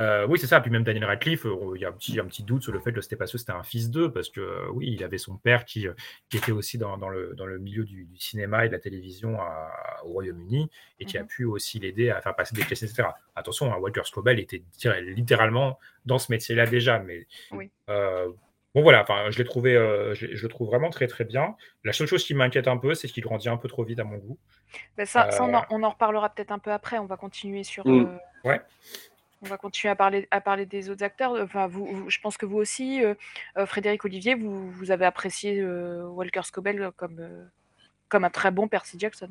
Euh, oui, c'est ça. Puis même Daniel Radcliffe, euh, il y a un petit, un petit doute sur le fait que sûr, c'était un fils d'eux, parce que euh, oui, il avait son père qui, qui était aussi dans, dans le, dans le milieu du, du cinéma et de la télévision à- au Royaume-Uni et qui a Mhm. pu aussi l'aider à faire passer des pièces, etc. Attention, hein, Walter Scobell était littéralement dans ce métier-là déjà, mais Oui. euh, bon voilà. Enfin, je l'ai trouvé, euh, je, je le trouve vraiment très très bien. La seule chose qui m'inquiète un peu, c'est qu'il grandit un peu trop vite à mon goût. Ben ça, ça, on, en, on en reparlera peut-être un peu après. On va continuer sur. Mm. euh, Ouais. On va continuer à parler, à parler des autres acteurs. Enfin, vous, vous- je pense que vous aussi, euh, euh, Frédéric Olivier, vous, vous avez apprécié euh, Walker Scobell comme, euh, comme un très bon Percy Jackson.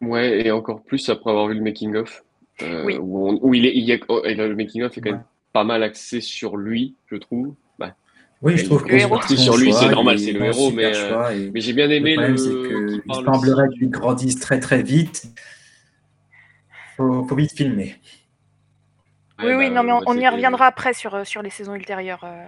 Ouais, et encore plus après avoir vu le making-of, euh, Oui. où, on- où il est, il y a, oh, et le making-of est quand Ouais. même pas mal axé sur lui, je trouve. Bah, Oui, je il- trouve il que est héros. parti sur lui, c'est normal, il c'est est le héros, mais, euh, et mais j'ai bien le aimé problème, le, c'est qu'il qu'il parle semblerait qu'il grandisse très très vite. Faut, faut vite filmer. Ouais, oui, oui, bah, non, mais on, on y reviendra après sur, euh, sur les saisons ultérieures. euh.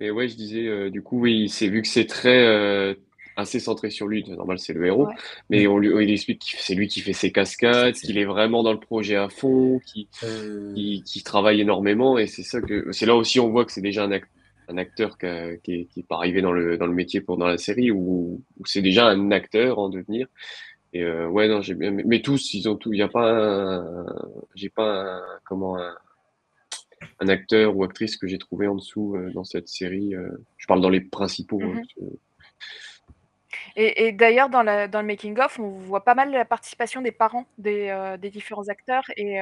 Mais ouais, je disais, euh, du coup, oui, c'est vu que c'est très euh, assez centré sur lui, c'est normal, c'est le héros, Ouais. mais on lui, il explique que c'est lui qui fait ses cascades, qu'il est vraiment dans le projet à fond, qui, Euh, qui, qui travaille énormément, et c'est ça que c'est là aussi on voit que c'est déjà un, ac- un acteur qui, a- qui est, qui est pas arrivé dans le, dans le métier pendant la série, ou c'est déjà un acteur en devenir. Et euh, ouais, non, j'ai bien, mais, mais tous, ils ont tout. Il y a pas un, j'ai pas un, comment un, un acteur ou actrice que j'ai trouvé en dessous euh, dans cette série. euh, je parle dans les principaux. Hein, que- Et, et d'ailleurs, dans, le making-of, on voit pas mal la participation des parents des, des différents acteurs. Et,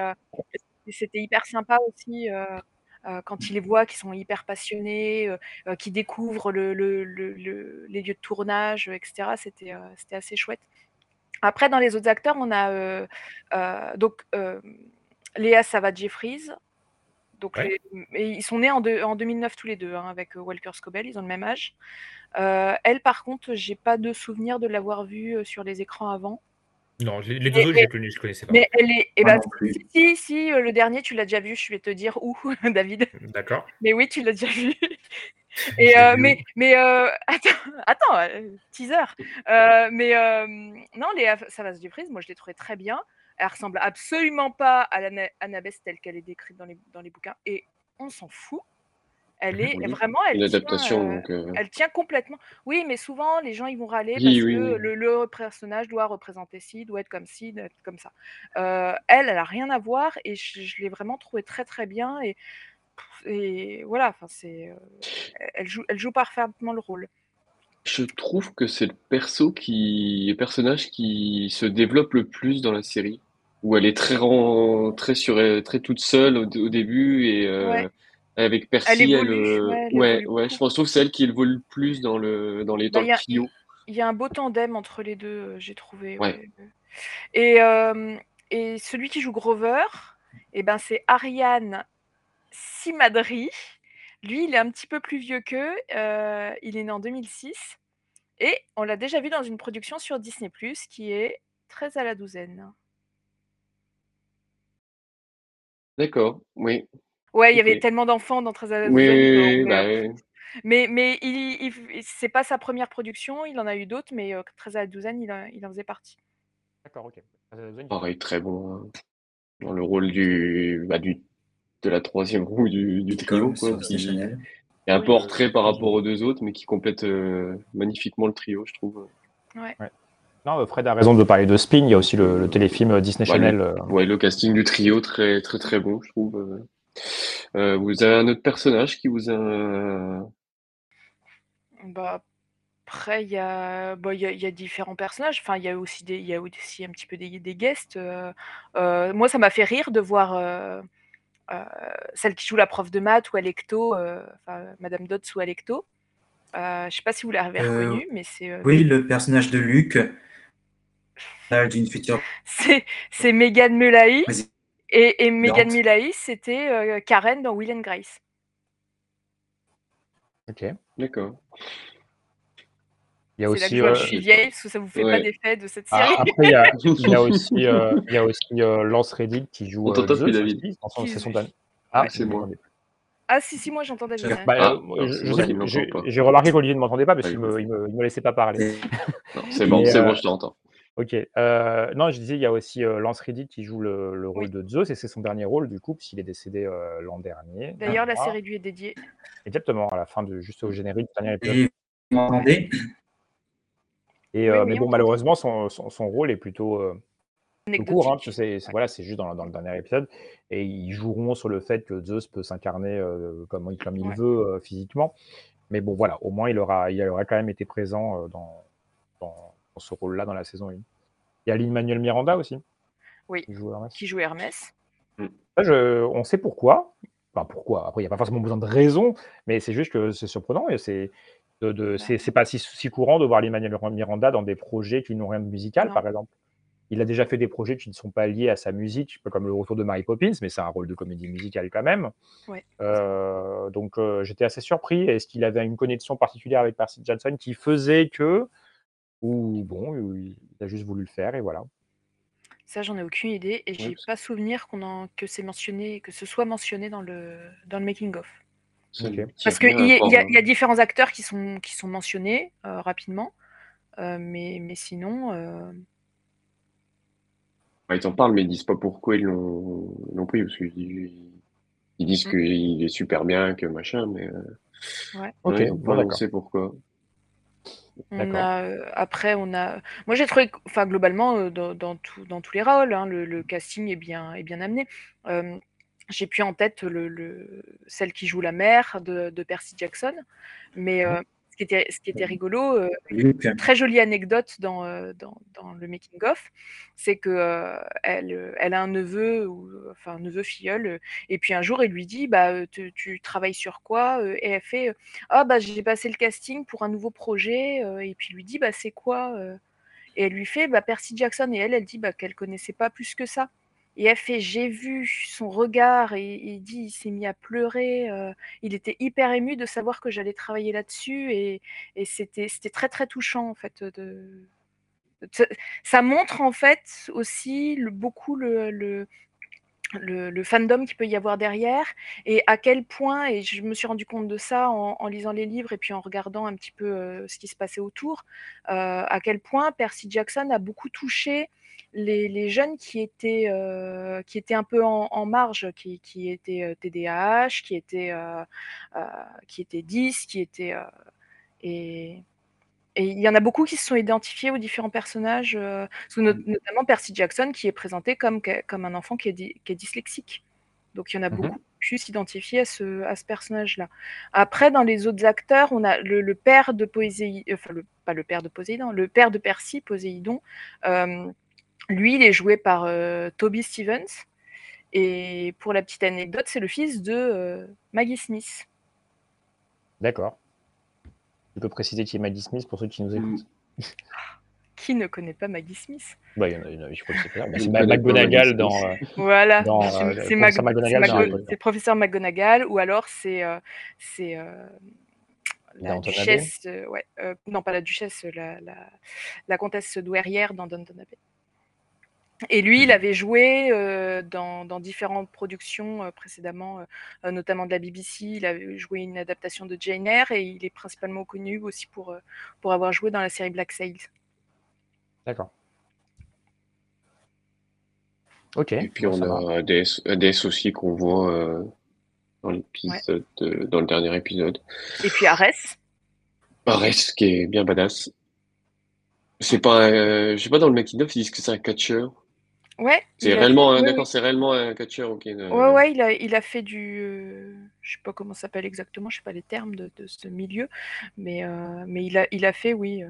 c'était hyper sympa aussi quand ils les voient, qui sont hyper passionnés, euh, qui découvrent le, le- le- le- les lieux de tournage, etc. C'était euh, c'était assez chouette. Après, dans les autres acteurs, on a euh, euh, donc euh, Léa Savage-Jeffries. Donc Ouais. les- et ils sont nés en, deux- en 2009 tous les deux hein, avec euh, Walker Scobell, ils ont le même âge. Euh, elle, par contre, j'ai pas de souvenir de l'avoir vue euh, sur les écrans avant. Non, les, les deux autres, je je connaissais pas. Mais elle est. Eh ben, si, si, euh, le dernier, tu l'as déjà vu, je vais te dire où, David. D'accord. Mais oui, tu l'as déjà vu. Et euh, mais mais euh, attends, attends, euh, teaser. Euh, mais non, les Savas du moi je l'ai trouvé très bien. Elle ressemble absolument pas à l'Annabeth telle qu'elle est décrite dans les, dans les bouquins. Et on s'en fout. Elle est Oui, vraiment, elle une tient, donc elle tient complètement. Oui, mais souvent les gens ils vont râler Oui, parce oui, que le le personnage doit représenter ci, doit être comme ci, doit être comme ça. Elle, elle a rien à voir et je je l'ai vraiment trouvée très, très bien et et voilà, enfin c'est, heu, elle joue elle joue parfaitement le rôle. Je trouve que c'est le perso qui le personnage qui se développe le plus dans la série, où elle est très très sur très toute seule au début et Ouais. heu, avec Percy, elle, évolue, heu ouais, elle ouais, je pense trouve que c'est elle qui évolue le plus dans le dans les dans Bah, il y a y un beau tandem entre les 2, heu, j'ai trouvé, et et celui qui joue Grover et ben, c'est Ariane Simadri. Lui, il est un petit peu plus vieux qu'eux, heu, il est né en 2006 et on l'a déjà vu dans une production sur Disney+ qui est Treize à la douzaine. D'accord, oui. Ouais, il y avait tellement d'enfants dans Treize à la Oui, douzaine oui, bah, oui. mais mais il c'est pas sa 1re production, il en a eu d'autres, mais heu, Treize à la douzaine, il en il en faisait partie. D'accord, OK. Pareil, très bon, hein, dans le rôle du, bah, du de la 3e roue du du trio, quoi, qui est un peu en retrait par rapport aux 2 autres, mais qui complète, heu, magnifiquement le trio, je trouve. Ouais. Ouais. Non, Fred a raison de parler de Spin, il y a aussi le le téléfilm, heu, Disney Bah, Channel, le ouais, le casting du trio très, très, très bon, je trouve, vous avez un autre personnage qui vous a Bah, après il y a bah, il y a il y a différents personnages, enfin il y a aussi des il y a aussi un petit peu des des guests, moi ça m'a fait rire de voir, celle qui joue la prof de maths ou Alecto, heu, enfin Madame Dodds ou Alecto. Heu, je sais pas si vous l'avez reconnue, mais c'est, oui, le personnage de Luc, euh, d'une future c'est c'est Megan Mullally et et Megan. Mullally, c'était, Karen dans Will and Grace. OK. D'accord. Il y a C'est là que aussi, je vois suis vieille, parce que ça vous fait pas d'effet de cette série. après il y a il y a aussi, il y a aussi, Lance Reddick qui joue, On plus, Zeus David. c'est son dernier ouais. ah, C'est moi. Ah si, si, moi j'entendais bien. Bah, Ah, ne l'entends j'ai remarqué qu'Olivier ne m'entendait pas parce Bah, qu'il écoute. me il me il me laissait pas parler. C'est bon, c'est bon, heu je t'entends. OK, heu, non, je disais, il y a aussi, Lance Reddick qui joue le le Oui. rôle de Zeus et c'est son dernier rôle du coup, puisqu'il est décédé, l'an dernier de D'ailleurs, la série lui est dédiée. Exactement, à la fin de juste au générique du dernier épisode. Vous m'entendez? Et Oui, heu, mais bon, malheureusement, son son son rôle est plutôt, plutôt court, hein, c'est voilà, juste dans dans le dernier épisode et ils joueront sur le fait que Zeus peut s'incarner, heu, comme il comme il Ouais. veut, physiquement. Mais bon, voilà, au moins il aura il aura quand même été présent, dans dans dans ce rôle-là dans la saison 1. Il y a Lin-Manuel Miranda aussi, Oui, qui joue Hermès. qui joue Hermès. Ça je on sait pourquoi, enfin pourquoi, après il y a pas forcément besoin de raison, mais c'est juste que c'est surprenant et c'est de de c'est pas si si courant de voir Lin-Manuel Miranda dans des projets qui n'ont rien de musical, Non. par exemple. Il a déjà fait des projets qui ne sont pas liés à sa musique, comme Le Retour de Mary Poppins, mais c'est un rôle de comédie musicale quand même. Ouais. Heu, donc heu, j'étais assez surpris. Est-ce qu'il avait une connexion particulière avec Percy Jackson qui faisait que ou bon, il a juste voulu le faire et voilà? Ça, j'en ai aucune idée et j'ai que pas souvenir qu'on en que c'est mentionné que ce soit mentionné dans le dans le making of. Parce qu'il y y a y différents acteurs qui sont qui sont mentionnés, heu, rapidement, heu, mais mais sinon, heu Bah, ils en parlent, mais ils disent pas pourquoi ils l'ont pris, parce qu'ils ils disent Mmh. qu'il est super bien, que machin, mais Ouais. OK, ouais, bon pourquoi. On a, heu, après on a moi j'ai trouvé enfin globalement, dans dans tous dans tous les rôles, hein, le le casting est bien est bien amené. J'ai plus en tête le le celle qui joue la mère de de Percy Jackson, mais heu, ce qui était ce qui était rigolo, heu, Luc. très jolie anecdote dans, heu, dans dans le making of, c'est que, elle, elle a un neveu ou enfin un neveu filleul, et puis un jour il lui dit: «Bah, tu travailles sur quoi, heu?» et elle fait, «Ah bah, j'ai passé le casting pour un nouveau projet», et puis il lui dit: «Bah, c'est quoi, heu?» et elle lui fait: «Bah, Percy Jackson» et elle, elle dit, bah, qu'elle connaissait pas plus que ça et elle fait: «J'ai vu son regard» et il dit: «Il s'est mis à pleurer, heu, il était hyper ému de savoir que j'allais travailler là-dessus» et c'était très, très touchant en fait, de ça montre en fait aussi beaucoup le le, fandom qu'il peut y avoir derrière et à quel point, et je me suis rendu compte de ça en, lisant les livres et puis en regardant un petit peu euh, ce qui se passait autour, euh, à quel point Percy Jackson a beaucoup touché les, jeunes qui étaient, euh, qui étaient un peu en, marge, qui, qui étaient TDAH, qui étaient, qui étaient 10, qui étaient... et il y en a beaucoup qui se sont identifiés aux différents personnages, euh, notamment Percy Jackson, qui est présenté comme, un enfant qui est, di- qui est dyslexique. Donc il y en a Mhm. beaucoup qui pu s'identifier à ce, à ce personnage-là. Après, dans les autres acteurs, on a le, le père de Poséidon, enfin le, pas le père de Poséidon, le père de Percy, Poséidon. euh, lui, il est joué par euh, Toby Stevens. Et pour la petite anecdote, c'est le fils de euh, Maggie Smith. D'accord. Tu peux préciser qui est Maggie Smith pour ceux qui nous écoutent Qui ne connaît pas Maggie Smith? Bah, il y en a, il y en a- je crois que c'est clair. Bah, Je c'est McGonagall dans. Euh, Voilà, dans, c'est euh, c'est professeur Mag- c'est professeur McGonagall, ou alors c'est euh, c'est euh, la duchesse, euh, ouais, euh, non pas la duchesse, la, la, la comtesse douairière dans Downton Abbey. Et lui, il avait joué euh, dans, dans différentes productions euh, précédemment, euh, notamment de la BBC. Il avait joué une adaptation de Jane Eyre et il est principalement connu aussi pour, euh, pour avoir joué dans la série Black Sails. D'accord. Ok. Et puis bon, on a Hades, Hades aussi qu'on voit euh, dans l'épisode, dans le dernier épisode. Et puis Arès, Ares qui est bien badass. C'est pas, je sais pas dans le making of ils disent que c'est un catcheur. Ouais. C'est réellement, fait- d'accord, oui. c'est réellement un catcheur. Ok. euh, Ouais, ouais, il a, il a fait du. euh, je sais pas comment ça s'appelle exactement, je sais pas les termes de, de ce milieu, mais, euh, mais il, a, il a fait, oui. euh,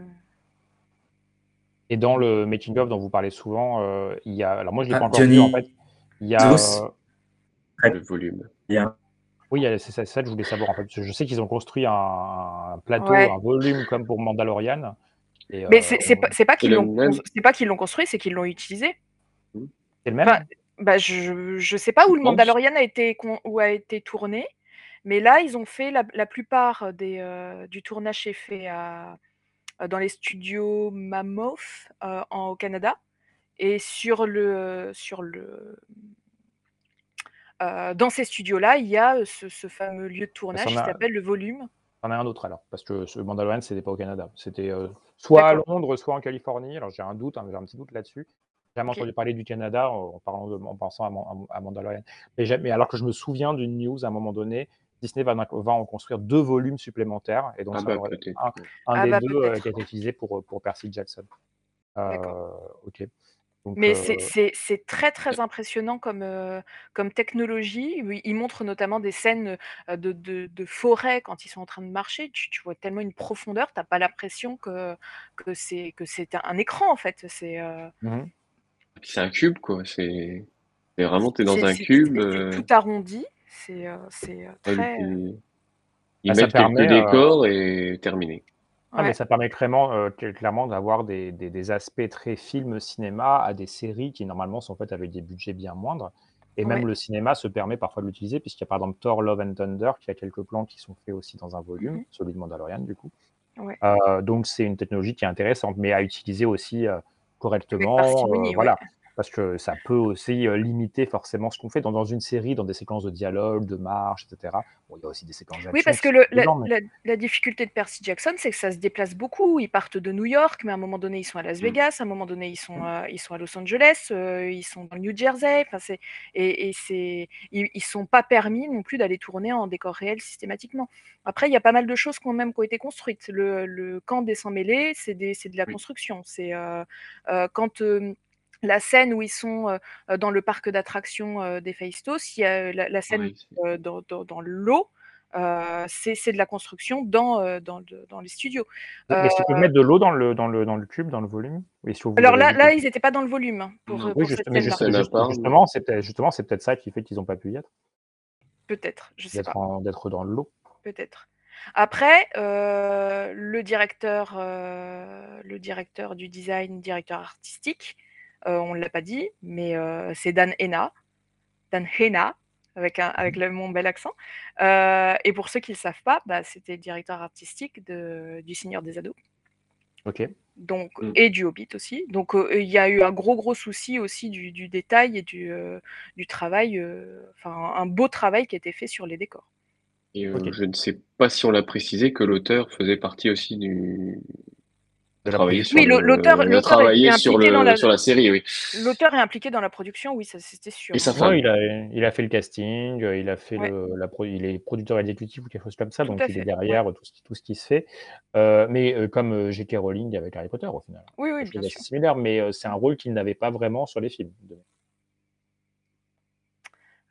Et dans le making of dont vous parlez souvent, euh, il y a. Alors moi je l'ai Ah, pas encore Johnny vu en fait. Il y a. Euh, Le volume. Bien. Oui, il y a- c'est ça, c'est ça que je voulais savoir en fait. parce que je sais qu'ils ont construit un, un plateau, Ouais. un volume comme pour Mandalorian. Et, Mais euh, c'est pas, c'est pas qu'ils l'ont c'est pas qu'ils l'ont construit, c'est qu'ils l'ont utilisé. C'est le même Enfin, bah, je, je sais pas où Je le. Mandalorian a été, où a été tourné, mais là, ils ont fait la, la plupart des, euh, du tournage est fait à, euh, dans les studios Mammoth euh, en, au Canada. Et sur le, sur le, euh, dans ces studios-là, il y a ce, ce fameux lieu de tournage s'en qui s'appelle le Volume. C'en a un autre alors, parce que ce Mandalorian, c'était pas au Canada. C'était euh, soit à. Londres, soit en Californie. Alors j'ai un doute, hein, j'ai un petit doute là-dessus. J'ai jamais entendu parler du Canada en, parlant de, en pensant à, à Mandalorian. Mais, alors que je me souviens d'une news à un moment donné, Disney va, va en construire deux volumes supplémentaires. Et donc Ah ça bah un, un Ah des bah deux euh, qui a été utilisé pour, pour Percy Jackson. D'accord. Euh, ok. Donc, Mais euh, c'est très très impressionnant comme, euh, comme technologie. Oui, Ils montrent notamment des scènes de, de, de forêt quand ils sont en train de marcher. Tu, tu vois tellement une profondeur, t'as pas l'impression que, que c'est que c'est un, écran en fait. C'est euh. Puis C'est un cube quoi. C'est, vraiment t'es dans c'est- un cube. c'est- euh, tout arrondi. C'est euh, c'est, euh, très. des- Ils Bah, ça mettent quelques euh, décors et terminé. Ah, mais ça permet clairement, euh, cl- clairement d'avoir des, des- des aspects très film cinéma à des séries qui normalement sont faites avec des budgets bien moindres. Et même Ouais. le cinéma se permet parfois de l'utiliser, puisqu'il y a par exemple Thor Love and Thunder, qui a quelques plans qui sont faits aussi dans un volume, Mhm. celui de Mandalorian du coup. Ouais. Euh, donc c'est une technologie qui est intéressante, mais à utiliser aussi euh, Correctement, euh, ouais. Parce que ça peut aussi euh, limiter forcément ce qu'on fait dans, dans une série, dans des séquences de dialogue, de marche, etc. Bon, il y a aussi des séquences. Oui, parce que le- la, énormes, mais- la- la difficulté de Percy Jackson, c'est que ça se déplace beaucoup. Ils partent de New York, mais à un moment donné, ils sont à Las Vegas, à un moment donné, ils sont, à, ils sont à Los Angeles, euh, ils sont dans le New Jersey. Et, et c'est, ils, ils sont pas permis non plus d'aller tourner en décor réel systématiquement. Après, il y a pas mal de choses qui ont même qui ont été construites. Le, le camp des sans-mêlés, c'est, de la Oui. construction. C'est euh, euh, quand euh, la scène où ils sont dans le parc d'attractions euh, des Phaistos, il y a la, la scène euh, dans, dans- dans l'eau, euh, c'est de la construction dans, euh, dans, le- dans les studios. Mais Euh, est-ce qu'ils peuvent mettre de l'eau dans le, dans, le, dans le cube, dans le volume Oui, si vous alors là, ils n'étaient pas dans le volume hein, pour, Oui, pour juste, mais juste- justement, c'est peut-être ça qui fait qu'ils n'ont pas pu y être, Peut-être, je sais d'être pas. en- d'être dans l'eau. Peut-être. Après, euh, le directeur, euh, le directeur du design, directeur artistique, euh, on ne l'a pas dit, mais euh, c'est Dan Hena, Dan Hena, avec, un, avec le, mon bel accent. Euh, et pour ceux qui ne le savent pas, bah, c'était le directeur artistique de, du Seigneur des Ados. Ok. Donc, Mm. et du Hobbit aussi. Donc, euh, il y a eu un gros, gros souci aussi du, du détail et du, euh, du travail, euh, enfin, un beau travail qui a été fait sur les décors. Et euh, je ne sais pas si on l'a précisé que l'auteur faisait partie aussi du. De la travailler sur Oui, le- le- l'auteur- sur, le, la- sur la série, oui. L'auteur est impliqué dans la production, oui, ça c'était sûr. Et sa femme. Ouais, il, a, il a fait le casting, euh, il a fait Ouais. le, la pro- il est producteur exécutif ou quelque chose comme ça, Tout donc il est derrière tout, ce, qui- tout ce qui se fait. Euh, mais euh, comme J.K. Rowling avec Harry Potter au final. Oui, oui, bien sûr. similaire, mais euh, c'est un rôle qu'il n'avait pas vraiment sur les films. de-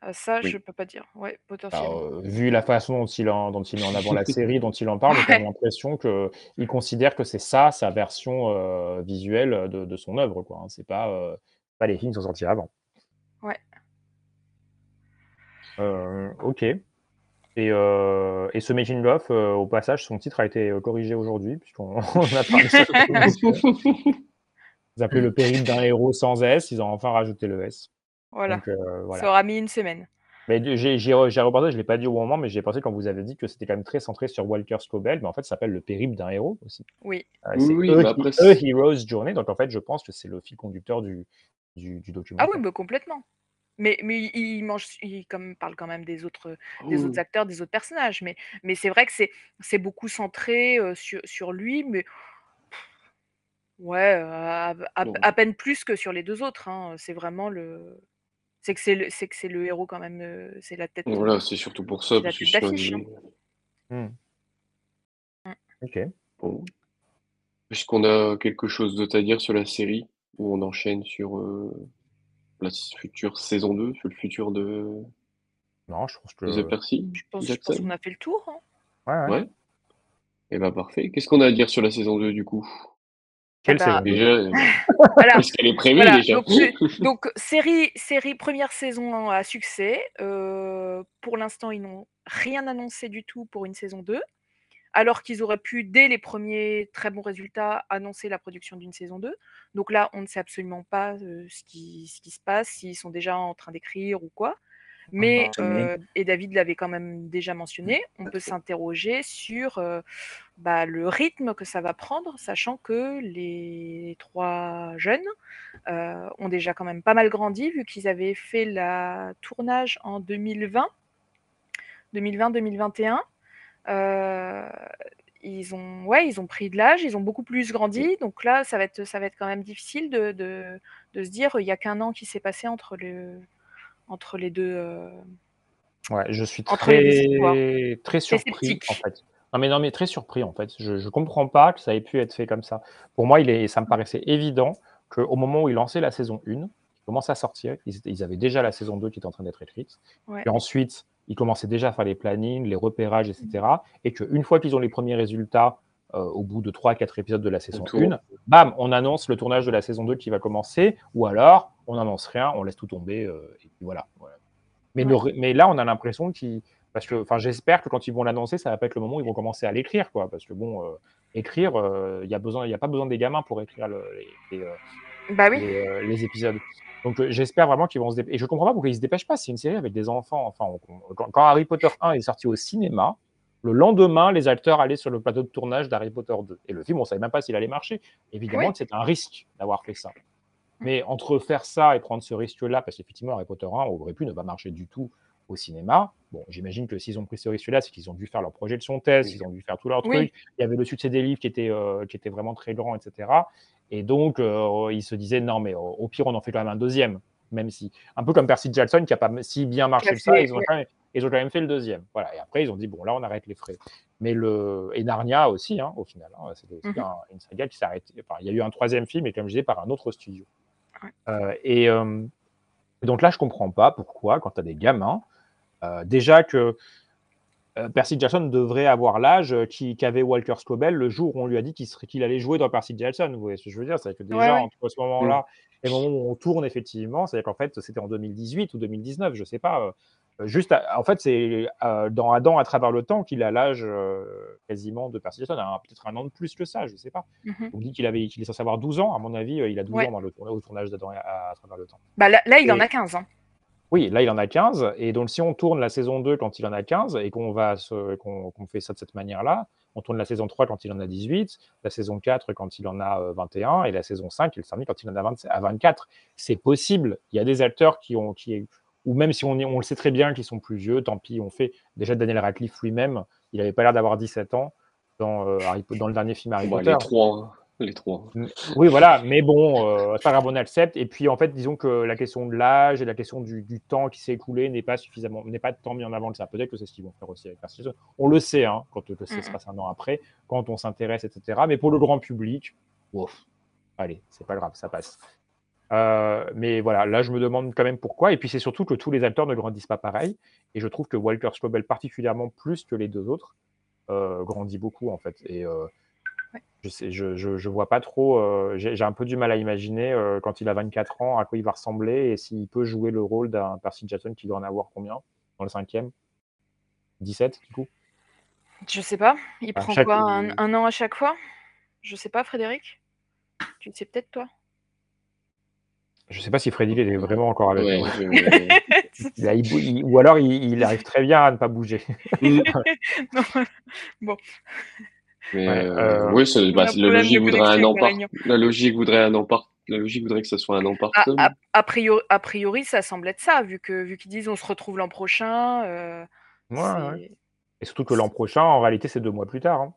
Euh, ça, Oui. je peux pas dire. Ouais, Alors, potentiellement. euh, vu la façon dont il, en, dont il met en avant la série, dont il en parle, j'ai quand même l'impression qu'il considère que c'est ça, sa version euh, visuelle de, de son œuvre. quoi. hein. C'est pas, euh, pas les films qui sont sortis avant. Ouais. Euh, ok. Et, euh, et ce making of, euh, au passage, son titre a été euh, corrigé aujourd'hui, puisqu'on on a parlé de ça. Ils appelaient le périple d'un héros sans S, ils ont enfin rajouté le S. Voilà. Donc, euh, voilà. Ça aura mis une semaine. Mais j'ai j'ai re- j'ai repensé, je ne l'ai pas dit au moment, mais j'ai pensé quand vous avez dit que c'était quand même très centré sur Walker Scobell, mais en fait, ça s'appelle le périple d'un héros aussi. Oui. Euh, Oui, c'est oui, A, bah après, c'est- Hero's Journey, donc en fait, je pense que c'est le fil conducteur du, du, du Ah oui, bah, complètement. Mais, mais il- il mange, il comme, parle quand même des autres, des Oui. autres acteurs, des autres personnages. Mais, mais c'est vrai que c'est, c'est beaucoup centré euh, sur, sur lui, mais ouais, euh, à, à- Bon. à peine plus que sur les deux autres. hein. C'est vraiment le, c'est que c'est le, c'est que c'est le héros quand même. euh, c'est la tête. Voilà, c'est surtout pour ça. Parce que d'affiche. hein. Hmm. Ok. Bon. Est-ce qu'on a quelque chose d'autre à dire sur la série ou on enchaîne sur euh, la future saison 2, sur le futur de, Non, je pense que. The Percy Je pense, je pense qu'on a fait le tour. hein. Ouais, ouais. Ouais. Et ben parfait. Qu'est-ce qu'on a à dire sur la saison 2 du coup? Quelle Déjà, euh, Voilà. est-ce qu'elle est prévue Voilà, déjà donc, série, série première saison à succès. Euh, pour l'instant, ils n'ont rien annoncé du tout pour une saison 2, alors qu'ils auraient pu, dès les premiers très bons résultats, annoncer la production d'une saison 2. Donc là, on ne sait absolument pas euh, ce, qui, ce qui se passe, s'ils sont déjà en train d'écrire ou quoi. Mais, euh, et David l'avait quand même déjà mentionné, on peut s'interroger sur euh, bah, le rythme que ça va prendre, sachant que les trois jeunes euh, ont déjà quand même pas mal grandi, vu qu'ils avaient fait la tournage en 2020, 2020-2021. Euh, ils ont, ouais, ils ont pris de l'âge, ils ont beaucoup plus grandi, donc là, ça va être, ça va être quand même difficile de, de, de se dire, il n'y a qu'un an qui s'est passé entre, le, entre les deux. euh, Ouais, je suis très, très surpris sceptique. en fait. Non mais non mais très surpris en fait. Je ne comprends pas que ça ait pu être fait comme ça. Pour moi, il est, ça me paraissait évident qu'au moment où ils lançaient la saison 1, ils commençaient à sortir, ils, avaient déjà la saison 2 qui était en train d'être écrite. Ouais. Et ensuite, ils commençaient déjà à faire les plannings, les repérages, etc. Et qu'une fois qu'ils ont les premiers résultats, euh, au bout de 3-4 épisodes de la saison tour. 1, bam, on annonce le tournage de la saison 2 qui va commencer, ou alors on n'annonce rien, on laisse tout tomber, euh, et puis voilà. voilà. Mais, le mais là, on a l'impression qu'ils. Parce que, enfin, j'espère que quand ils vont l'annoncer, ça va pas être le moment où ils vont commencer à l'écrire, quoi. Parce que bon, euh, écrire, euh, il y a besoin, il y a pas besoin des gamins pour écrire le- les, les, euh, Bah oui. les, euh, les épisodes. Donc euh, j'espère vraiment qu'ils vont se dépêcher. Et je comprends pas pourquoi ils se dépêchent pas. C'est une série avec des enfants. Enfin, on- on- quand, Harry Potter 1 est sorti au cinéma, le lendemain, les acteurs allaient sur le plateau de tournage d'Harry Potter 2. Et le film, on savait même pas s'il allait marcher. Évidemment, Oui. que c'est un risque d'avoir fait ça. Mais entre faire ça et prendre ce risque-là, parce qu'effectivement, Harry Potter 1 aurait pu ne pas marcher du tout au cinéma. Bon, j'imagine que s'ils ont pris ce risque-là, c'est qu'ils ont dû faire leur projection test, ils ont dû faire tout leur Oui. truc. Il y avait le succès des livres qui était, euh, qui était vraiment très grand, etc. Et donc, euh, ils se disaient, non, mais au, au pire, on en fait quand même un deuxième. Même si, un peu comme Percy Jackson, qui a pas si bien marché que ça, ils ont, ouais. quand même, ils ont quand même fait le deuxième. Voilà. Et après, ils ont dit, bon, là, on arrête les frais. Mais le. Et Narnia aussi, hein, au final. hein, C'était Mhm. un- une saga qui s'est arrêtée. Enfin, il y a eu un troisième film, et comme je disais, par un autre studio. Euh, et donc là, je comprends pas pourquoi, quand tu as des gamins, déjà que euh, Percy Jackson devrait avoir l'âge euh, qu'avait Walker Scobell le jour où on lui a dit qu'il allait jouer dans Percy Jackson. Vous voyez ce que je veux dire? C'est que déjà, Ouais, ouais. entre ce moment-là et le moment où on tourne, effectivement, c'est qu'en fait, c'était en 2018 ou 2019, je sais pas. euh, juste, à- en fait, c'est euh, dans Adam à travers le temps qu'il a l'âge euh, quasiment de Percy Jackson, un- peut-être un an de plus que ça, je sais pas. Mhm. On dit qu'il avait, qu'il est censé avoir 12 ans, à mon avis, euh, il a 12 Ouais. ans dans le, au tournage d'Adam à, à travers le temps. Bah, là, là, il en a 15. hein. Oui, là, il en a 15. Et donc, si on tourne la saison 2 quand il en a 15 et qu'on va qu'on fait ça de cette manière-là, On tourne la saison 3 quand il en a 18, la saison 4 quand il en a euh, 21, et la saison 5, il termine quand il en a 20 à 24. C'est possible. Il y a des acteurs qui ont, qui, ou même si on, le sait très bien qu'ils sont plus vieux, tant pis, on fait. Déjà, Daniel Radcliffe lui-même, il n'avait pas l'air d'avoir 17 ans dans, euh, dans le dernier film Harry Bon, Potter. les trois. Les trois. Oui, voilà, mais bon, euh, c'est pas grave, on accepte. Et puis, en fait, disons que la question de l'âge et la question du, du temps qui s'est écoulé n'est pas suffisamment, n'est pas tant mis en avant que ça. Peut-être que c'est ce qu'ils vont faire aussi avec Jackson. On le sait, hein, quand le ça se passe un an après, quand on s'intéresse, etc. Mais pour le grand public, ouf, allez, c'est pas grave, ça passe. Euh, mais voilà, là, je me demande quand même pourquoi. Et puis, c'est surtout que tous les acteurs ne grandissent pas pareil. Et je trouve que Walter Scobell, particulièrement plus que les deux autres, euh, grandit beaucoup, en fait. Et. Je sais, je, je, je vois pas trop. euh, J'ai un peu du mal à imaginer euh, quand il a 24 ans à quoi il va ressembler et s'il peut jouer le rôle d'un Percy Jackson qui doit en avoir combien dans le cinquième? 17 du coup? Je sais pas. Il À prend chaque- quoi un, un an à chaque fois? Je sais pas, Frédéric Tu le sais peut-être, toi? Je sais pas si Freddy il est vraiment encore avec Ouais, nous. je- Il a- il bou- il- ou alors il, il arrive très bien à ne pas bouger. Non, bon. Mais Ouais, euh, euh, oui, bah, la logique voudrait un connexion an avec par. Réunion. La logique voudrait un an par. La logique voudrait que ce soit un an par A, tome. a- a priori, a priori, ça semble être ça, vu que vu qu'ils disent on se retrouve l'an prochain. euh, Ouais, c'est- ouais. Et surtout que l'an prochain, en réalité, c'est deux mois plus tard. hein.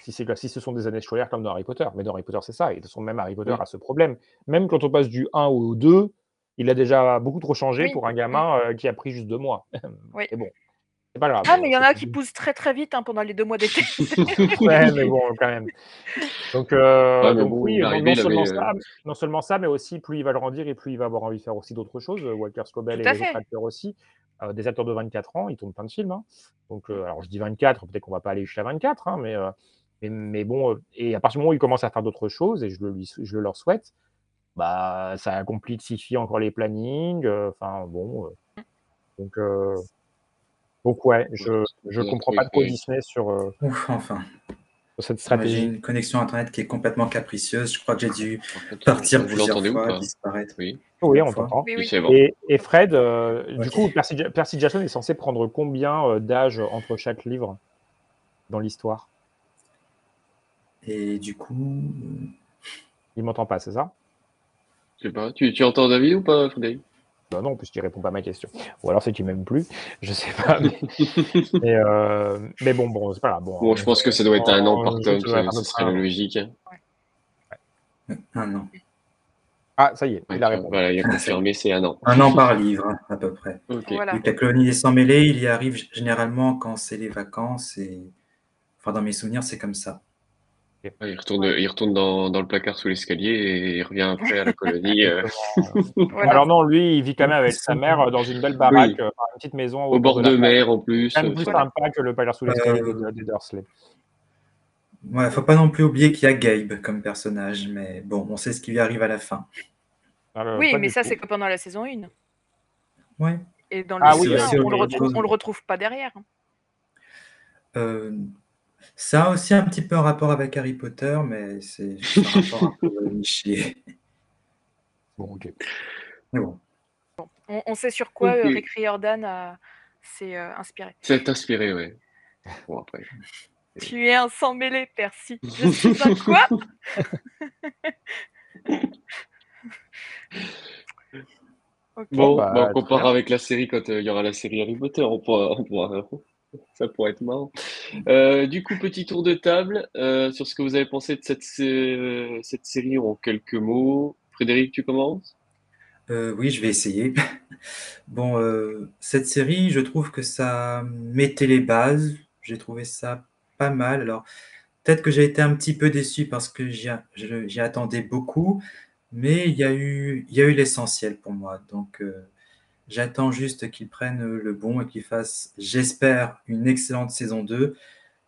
Si, c'est- si ce sont des années scolaires comme dans Harry Potter. Mais dans Harry Potter, c'est ça. Et de toute façon, même Harry Potter Oui. a ce problème. Même quand on passe du 1 au 2, il a déjà beaucoup trop changé Oui. pour un gamin euh, qui a pris juste deux mois. Oui. Et bon, c'est pas grave. Ah, mais il y en a qui poussent très très vite hein, pendant les deux mois d'été. Ouais, mais bon, quand même. Donc, euh, Ouais, mais donc bon, oui, non, non seulement avait, euh, ça, non seulement ça, mais aussi plus il va grandir et plus il va avoir envie de faire aussi d'autres choses. Euh, Walter Scobell et les autres acteurs aussi. Euh, des acteurs de 24 ans, ils tournent plein de films. hein. Donc, euh, alors je dis 24, peut-être qu'on va pas aller jusqu'à 24, hein, mais, euh, mais, mais bon, euh, et à partir du moment où ils commencent à faire d'autres choses, et je le, lui- je le leur souhaite, bah, ça complexifie encore les plannings. euh, Enfin, bon. euh, donc, euh, donc, ouais, je, je Ouais, comprends pas trop oui. Disney sur, euh, Ouf, enfin. sur cette stratégie. J'ai une connexion Internet qui est complètement capricieuse. Je crois que j'ai dû contre, partir vous plusieurs l'entendez ou fois, pas disparaître. Oui. Oui, on fois. t'entend. Oui, Oui. Et, et Fred, euh, du coup, Percy, Ja- Percy Jackson est censé prendre combien euh, d'âge entre chaque livre dans l'histoire? Et du coup, Il m'entend pas, c'est ça? Je sais pas. Tu, tu entends David ou pas, Frédéric? Bah Non, puisqu'il répond pas à ma question. Ou alors c'est qu'il m'aime plus, je sais pas. Mais, mais, euh, mais bon, bon, c'est pas grave. Bon, Bon, je pense que ça doit être un an par tome, près serait logique. un an. Ah, ça y est, il a répondu. Voilà, il a confirmé, c'est un an. Un an par livre, hein, à peu près. Ok. Voilà. La colonie des sans mêlés, il y arrive généralement quand c'est les vacances. Et... Enfin, dans mes souvenirs, c'est comme ça. Ouais, il retourne, il retourne dans, dans le placard sous l'escalier et il revient après à la colonie. euh, Voilà. Alors non, lui, il vit quand même avec sa mère euh, dans une belle baraque, Oui. euh, une petite maison au bord de la mer en plus. Même plus Voilà. sympa que le palais sous l'escalier Euh, des, des Dursley. Ouais, faut pas non plus oublier qu'il y a Gabe comme personnage, mais bon, on sait ce qui lui arrive à la fin. Alors, Oui, mais ça, c'est que pendant la saison 1. Ouais. Et dans le Ah oui, c'est on, le retrouve, on le retrouve pas derrière. Euh, ça a aussi un petit peu un rapport avec Harry Potter, mais c'est un rapport un peu niché. Bon, ok. Mais bon. On, on sait sur quoi euh, Ok. Rick Riordan a- s'est euh, inspiré. C'est inspiré, ouais. Bon, après. Tu es un sang mêlé, Percy. Je suis un quoi. Bon, bah, bah, on compare avec la série quand euh, il y aura la série Harry Potter. On pourra, on pourra- ça pourrait être marrant. Euh, du coup, petit tour de table euh, sur ce que vous avez pensé de cette, cette série en quelques mots. Frédéric, tu commences? Euh, oui, je vais essayer. Bon, euh, cette série, je trouve que ça mettait les bases. J'ai trouvé ça pas mal. Alors, peut-être que j'ai été un petit peu déçu parce que j'y attendais beaucoup, mais il y a eu, l'essentiel pour moi. Donc, euh, j'attends juste qu'ils prennent le bon et qu'ils fassent, j'espère, une excellente saison 2.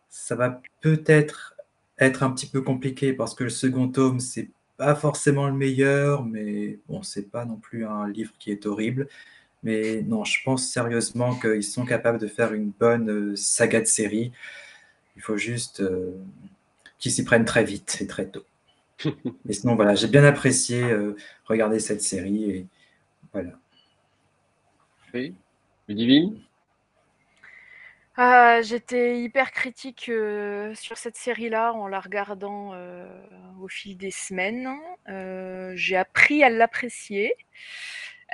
Ça va peut-être être un petit peu compliqué parce que le second tome, c'est pas forcément le meilleur, mais bon, c'est pas non plus un livre qui est horrible. Mais non, je pense sérieusement qu'ils sont capables de faire une bonne euh, saga de série. Il faut juste euh, qu'ils s'y prennent très vite et très tôt. Mais sinon, voilà, j'ai bien apprécié euh, regarder cette série et voilà. Ludivine? Ah, j'étais hyper critique euh, sur cette série-là en la regardant euh, au fil des semaines. Euh, j'ai appris à l'apprécier.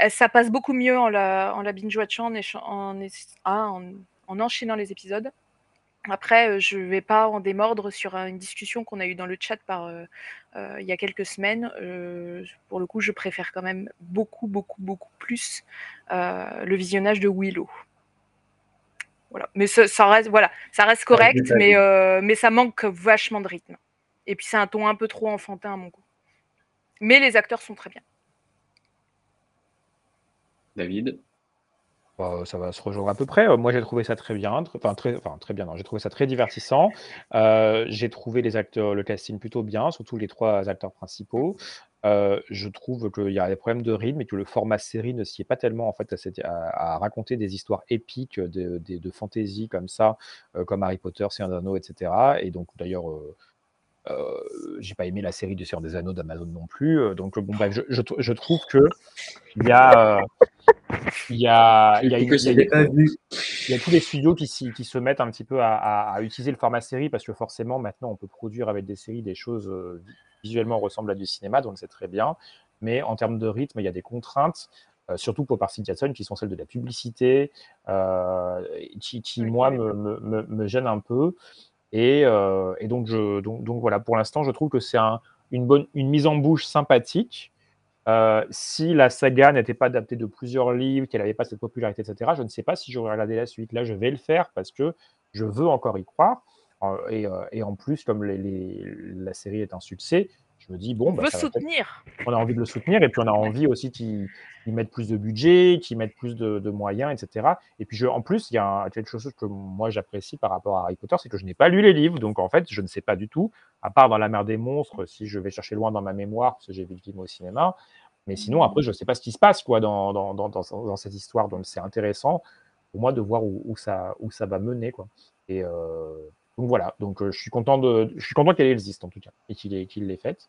Ça passe beaucoup mieux en la, en binge-watchant, ah, en enchaînant les épisodes. Après, je vais pas en démordre sur une discussion qu'on a eue dans le chat par, euh, euh, il y a quelques semaines. Euh, pour le coup, je préfère quand même beaucoup, beaucoup, beaucoup plus euh, le visionnage de Willow. Voilà. Mais ça, ça reste, voilà, ça reste correct, mais, euh, mais ça manque vachement de rythme. Et puis c'est un ton un peu trop enfantin à mon goût. Mais les acteurs sont très bien. David? Bah, ça va se rejoindre à peu près. Euh, Moi, j'ai trouvé ça très bien, enfin très, enfin très bien. J'ai trouvé ça très divertissant. Euh, j'ai trouvé les acteurs, le casting plutôt bien, surtout les trois acteurs principaux. Euh, je trouve qu'il y a des problèmes de rythme et que le format série ne s'y est pas tellement en fait à, raconter des histoires épiques de, de, de fantasy comme ça, euh, comme Harry Potter, Seigneur etc. Et donc d'ailleurs. euh, euh, j'ai pas aimé la série du Seigneur des Anneaux d'Amazon non plus. euh, donc bon bref, je, je, je trouve que il y a, euh, il y a, il y a, Que il y a- je n'avais pas vu. il y a tous les studios qui, se mettent un petit peu à, à- à utiliser le format série parce que forcément maintenant on peut produire avec des séries des choses euh, visuellement ressemblent à du cinéma, donc c'est très bien. Mais en termes de rythme, il y a des contraintes, euh, surtout pour Percy Jackson, qui sont celles de la publicité, euh, qui, qui, moi me, me, me- me gênent un peu. Et, euh, et donc, je, donc, voilà, pour l'instant, je trouve que c'est un- une, bonne, une mise en bouche sympathique. Euh, si la saga n'était pas adaptée de plusieurs livres, qu'elle n'avait pas cette popularité, etc., je ne sais pas si j'aurais regardé la suite. Là, je vais le faire parce que je veux encore y croire. Euh, et, et en plus, comme les- la série est un succès, je me dis, bon, On bah, ça soutenir. on a envie de le soutenir et puis on a envie aussi qu'ils mettent plus de budget, qu'ils mettent plus de, de moyens, etc. Et puis je, en plus, il y a un- quelque chose que moi j'apprécie par rapport à Harry Potter, c'est que je n'ai pas lu les livres, donc en fait je ne sais pas du tout, à part dans La mer des monstres, si je vais chercher loin dans ma mémoire, parce que j'ai vu le film au cinéma, mais sinon après je ne sais pas ce qui se passe quoi dans, dans, dans, dans, dans cette histoire, donc c'est intéressant pour moi de voir où, où ça, où ça va mener. Quoi. Et euh, donc voilà, donc euh, je suis content, de, je suis content qu'elle existe en tout cas, et qu'il ait- qu'il l'ait faite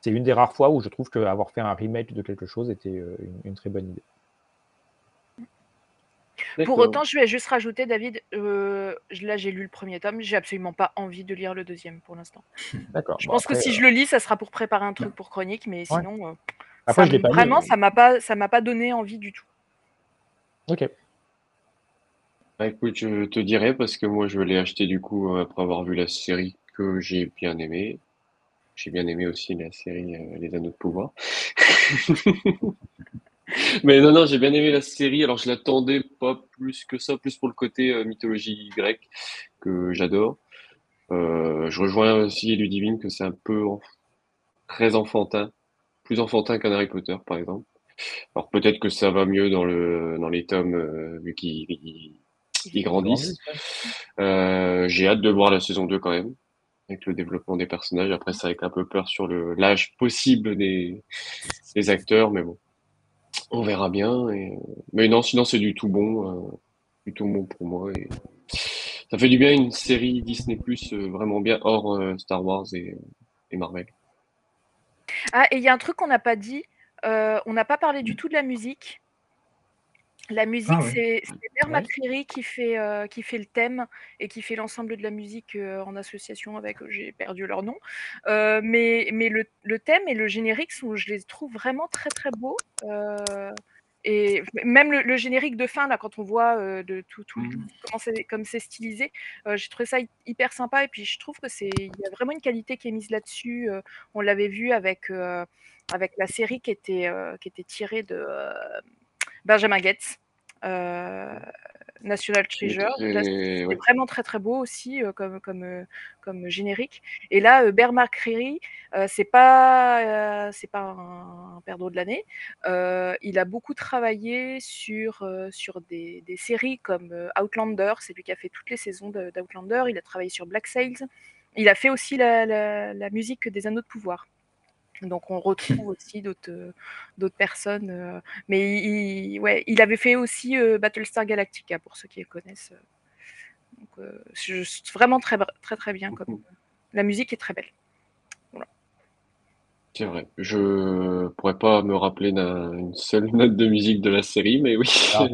c'est une des rares fois où je trouve qu'avoir fait un remake de quelque chose était euh, une, une très bonne idée. Pour autant, je vais juste rajouter, David, euh, je- là j'ai lu le premier tome, j'ai absolument pas envie de lire le deuxième pour l'instant. D'accord. Je Bon, pense après, que si euh, je le lis, ça sera pour préparer un truc pour chronique, mais sinon, Après, ça je l'ai m- pas lu, vraiment, mais- ça m'a pas, ça m'a pas donné envie du tout. Ok. Bah, écoute, je te dirai parce que moi je l'ai acheté du coup après avoir vu la série que j'ai bien aimé. J'ai bien aimé aussi la série euh, Les Anneaux de Pouvoir. Mais non, non, j'ai bien aimé la série. Alors je l'attendais pas plus que ça, plus pour le côté euh, mythologie grecque que j'adore. Euh, je rejoins aussi Ludivine que c'est un peu très enfantin, plus enfantin qu'un Harry Potter par exemple. Alors peut-être que ça va mieux dans le dans les tomes euh, vu qu'ils ils- ils grandissent. Euh, j'ai hâte de voir la saison 2 quand même, avec le développement des personnages. Après, ça avec un peu peur sur le l'âge possible des, des acteurs, mais bon, on verra bien. Et, euh, mais non, sinon c'est du tout bon, euh, du tout bon pour moi. Et ça fait du bien une série Disney Plus vraiment bien hors euh, Star Wars et, et Marvel. Ah, et il y a un truc qu'on n'a pas dit, euh, on n'a pas parlé du tout de la musique. La musique, Ah ouais. c'est Ouais. McCreary qui fait, euh, qui fait le thème et qui fait l'ensemble de la musique euh, en association avec, euh, j'ai perdu leur nom. Euh, mais mais le, le thème et le générique, sont, je les trouve vraiment très très beaux. Et même le, le générique de fin, là, quand on voit de tout, tout, tout- comment c'est comme c'est stylisé, j'ai trouvé ça hy- hyper sympa. Et puis je trouve que c'est il y a vraiment une qualité qui est mise là-dessus. On l'avait vu avec, avec la série qui était, qui était tirée de Benjamin Getz. euh, National Treasure. c'était ouais. vraiment très très beau aussi euh, comme, comme, euh, comme générique. Et là, euh, McCreary, euh, c'est pas, c'est pas un, un perdreau de l'année. Il a beaucoup travaillé sur, sur des, des séries comme Outlander, c'est lui qui a fait toutes les saisons de- d'Outlander. Il a travaillé sur Black Sails. Il a fait aussi la, la- la musique des Anneaux de Pouvoir. Donc on retrouve aussi d'autres euh, personnes. euh, mais il, il- ouais, il avait fait aussi euh, Battlestar Galactica pour ceux qui le connaissent. Donc, je- c'est vraiment très très très bien. Comme, la musique est très belle. C'est vrai. Je pourrais pas me rappeler d'une seule note de musique de la série, mais oui. Alors,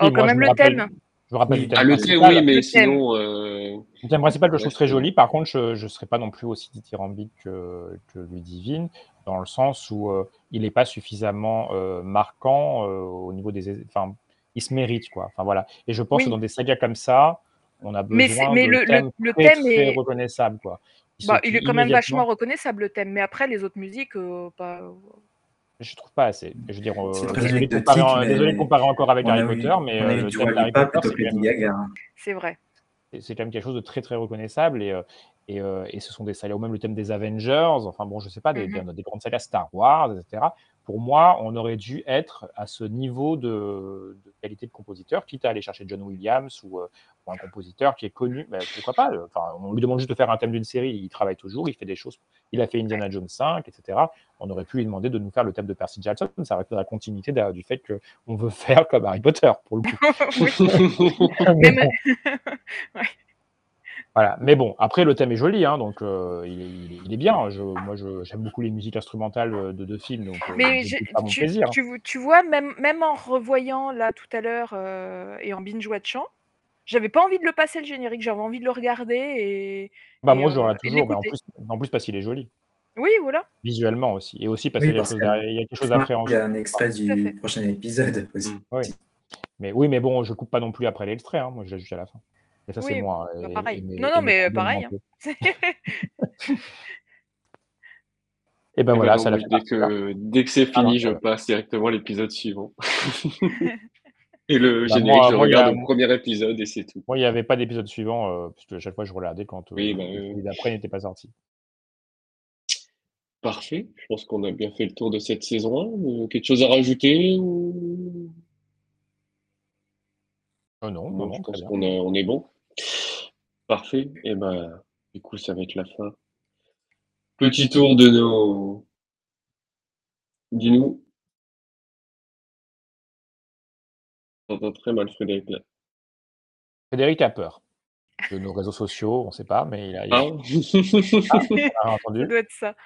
Oh, quand même me le rappelle- thème. Je me rappelle du thème Ah, le thème, principal. oui, mais Le thème. sinon. euh, Le thème principal, je le trouve très joli. Par contre, je ne serais pas non plus aussi dithyrambique que, que Ludivine, dans le sens où euh, il n'est pas suffisamment euh, marquant euh, au niveau des. Enfin, il se mérite, quoi. Enfin, voilà. Et je pense Oui. que dans des sagas comme ça, on a Mais besoin c'est- mais de le- le- thèmes le très, thème très est- reconnaissables, quoi. Qui Bah, il est quand même vachement reconnaissable le thème, mais après les autres musiques, euh, pas. Je trouve pas assez. Je veux dire, euh, C'est très désolé, de comparer, en- mais désolé de comparer encore avec on Harry eu- Potter, mais le thème d'Harry Potter, c'est vrai. c'est- quand même quelque chose de très très reconnaissable et, et, euh, et ce sont des sagas, ou même le thème des Avengers, enfin bon, je sais pas, des, Mhm. des- des grandes sagas Star Wars, etc. Pour moi, on aurait dû être à ce niveau de, de qualité de compositeur, quitte à aller chercher John Williams ou, euh, ou un compositeur qui est connu, mais pourquoi pas euh, enfin, On lui demande juste de faire un thème d'une série, il travaille toujours, il fait des choses, il a fait Indiana Jones 5, etc. On aurait pu lui demander de nous faire le thème de Percy Jackson, ça aurait été la continuité du fait qu'on veut faire comme Harry Potter, pour le coup. Mais Même- bon. Voilà. Mais bon, après, le thème est joli, hein, donc euh, il, est, il est- il est bien. Je, moi, je- j'aime beaucoup les musiques instrumentales euh, de, de films, donc euh, Mais je pas mon tu, plaisir. hein. tu- tu vois, même, même en revoyant là tout à l'heure euh, et en binge-watchant, j'avais pas envie de le passer le générique, j'avais envie de le regarder et. Bah, et, moi, je euh, de toujours, mais en plus, en plus parce qu'il est joli, Oui, voilà. visuellement aussi. Et aussi parce Oui, qu'il y a quelque chose que- derrière- il y a quelque chose Il y d'appréhensible. a un extrait du prochain épisode aussi. Oui. Mais, oui, mais bon, je coupe pas non plus après l'extrait, hein, moi, je juste à la fin. Et ça, c'est moi. bah, et- pareil. et mes- non, non, mais problèmes pareil. hein. Et ben eh voilà, non, ça l'a dès que, dès que c'est Ah non, fini, je va. passe directement à l'épisode suivant. Et le Bah, générique, moi- je moi, y a- regarde au premier épisode et c'est tout. Moi, il n'y avait pas d'épisode suivant, euh, puisque à chaque fois, je regardais quand euh, Oui, bah, oui. d'après n'était pas sorti. Parfait. Je pense qu'on a bien fait le tour de cette saison 1. Euh, quelque chose à rajouter ou... Oh non, Non, je pense qu'on on est bon. Parfait. Et ben, du coup, ça va être la fin. Petit tour de nos. Dis-nous. J'entends très mal Frédéric là. Frédéric a peur de nos réseaux sociaux, on ne sait pas, mais il a. Ah. Ah, on a entendu. Ça doit être ça.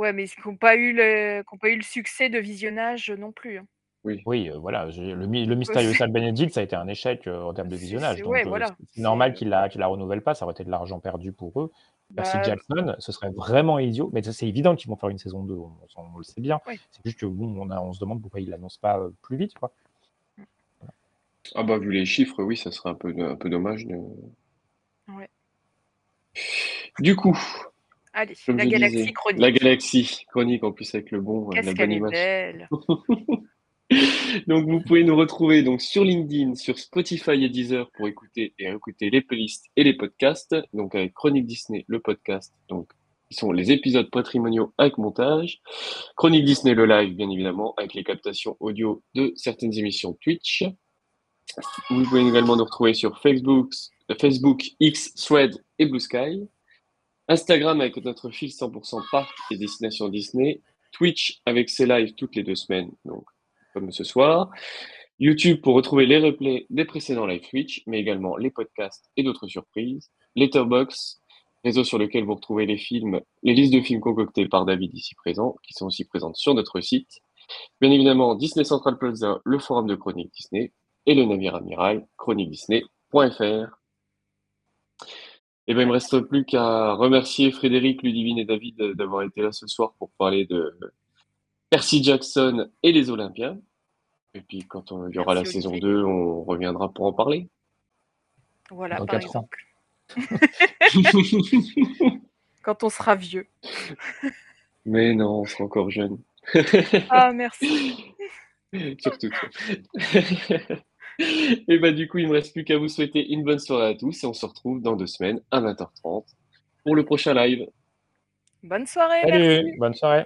Ouais, mais qui n'ont pas, eu le- qui ont pas eu le succès de visionnage non plus. hein. Oui. Oui, euh, voilà. j'ai- Le, mi- le mystérieux Sal Benedict, ça a été un échec euh, en termes de C'est- visionnage. c'est- Donc, ouais, euh, voilà. c'est- c'est C'est- normal qu'ils la, qu'ils la renouvellent pas. Ça aurait été de l'argent perdu pour eux. Percy Bah, Jackson, ce serait vraiment idiot. Mais ça, c'est évident qu'ils vont faire une saison 2. On, on- on le sait bien. C'est juste que bon, on, a- on se demande pourquoi ils l'annoncent pas euh, plus vite. Quoi. Ah bah vu les chiffres, oui, ça serait un peu, un peu dommage. de- Ouais. Du coup, Allez, comme la galaxie disais, chronique. la galaxie chronique en plus avec le bon, la bonne image. belle. Donc vous pouvez nous retrouver donc sur LinkedIn, sur Spotify et Deezer pour écouter et écouter les playlists et les podcasts. Donc avec Chronique Disney, le podcast, donc qui sont les épisodes patrimoniaux avec montage. Chronique Disney, le live, bien évidemment, avec les captations audio de certaines émissions Twitch. Vous pouvez également nous retrouver sur Facebook, Facebook, X, Thread et Blue Sky. Instagram avec notre fil 100% parc et destination Disney. Twitch avec ses lives toutes les deux semaines, donc comme ce soir. YouTube pour retrouver les replays des précédents live Twitch, mais également les podcasts et d'autres surprises. Letterbox, réseau sur lequel vous retrouvez les films, les listes de films concoctées par David ici présent, qui sont aussi présentes sur notre site. Bien évidemment, Disney Central Plaza, le forum de Chronique Disney, et le navire amiral, chroniquedisney.fr. Et ben, il me reste plus qu'à remercier Frédéric, Ludivine et David d'avoir été là ce soir pour parler de Percy Jackson et les Olympiens. Et puis, quand on- il y aura Merci, la saison Olivier. 2, on reviendra pour en parler. Voilà, Dans par quatre ans. exemple. Quand on sera vieux. Mais non, on sera encore jeune. Ah, merci. Surtout. et bah, du coup, il me reste plus qu'à vous souhaiter une bonne soirée à tous et on se retrouve dans deux semaines à 20h30 pour le prochain live. Bonne soirée, Salut, merci. bonne soirée.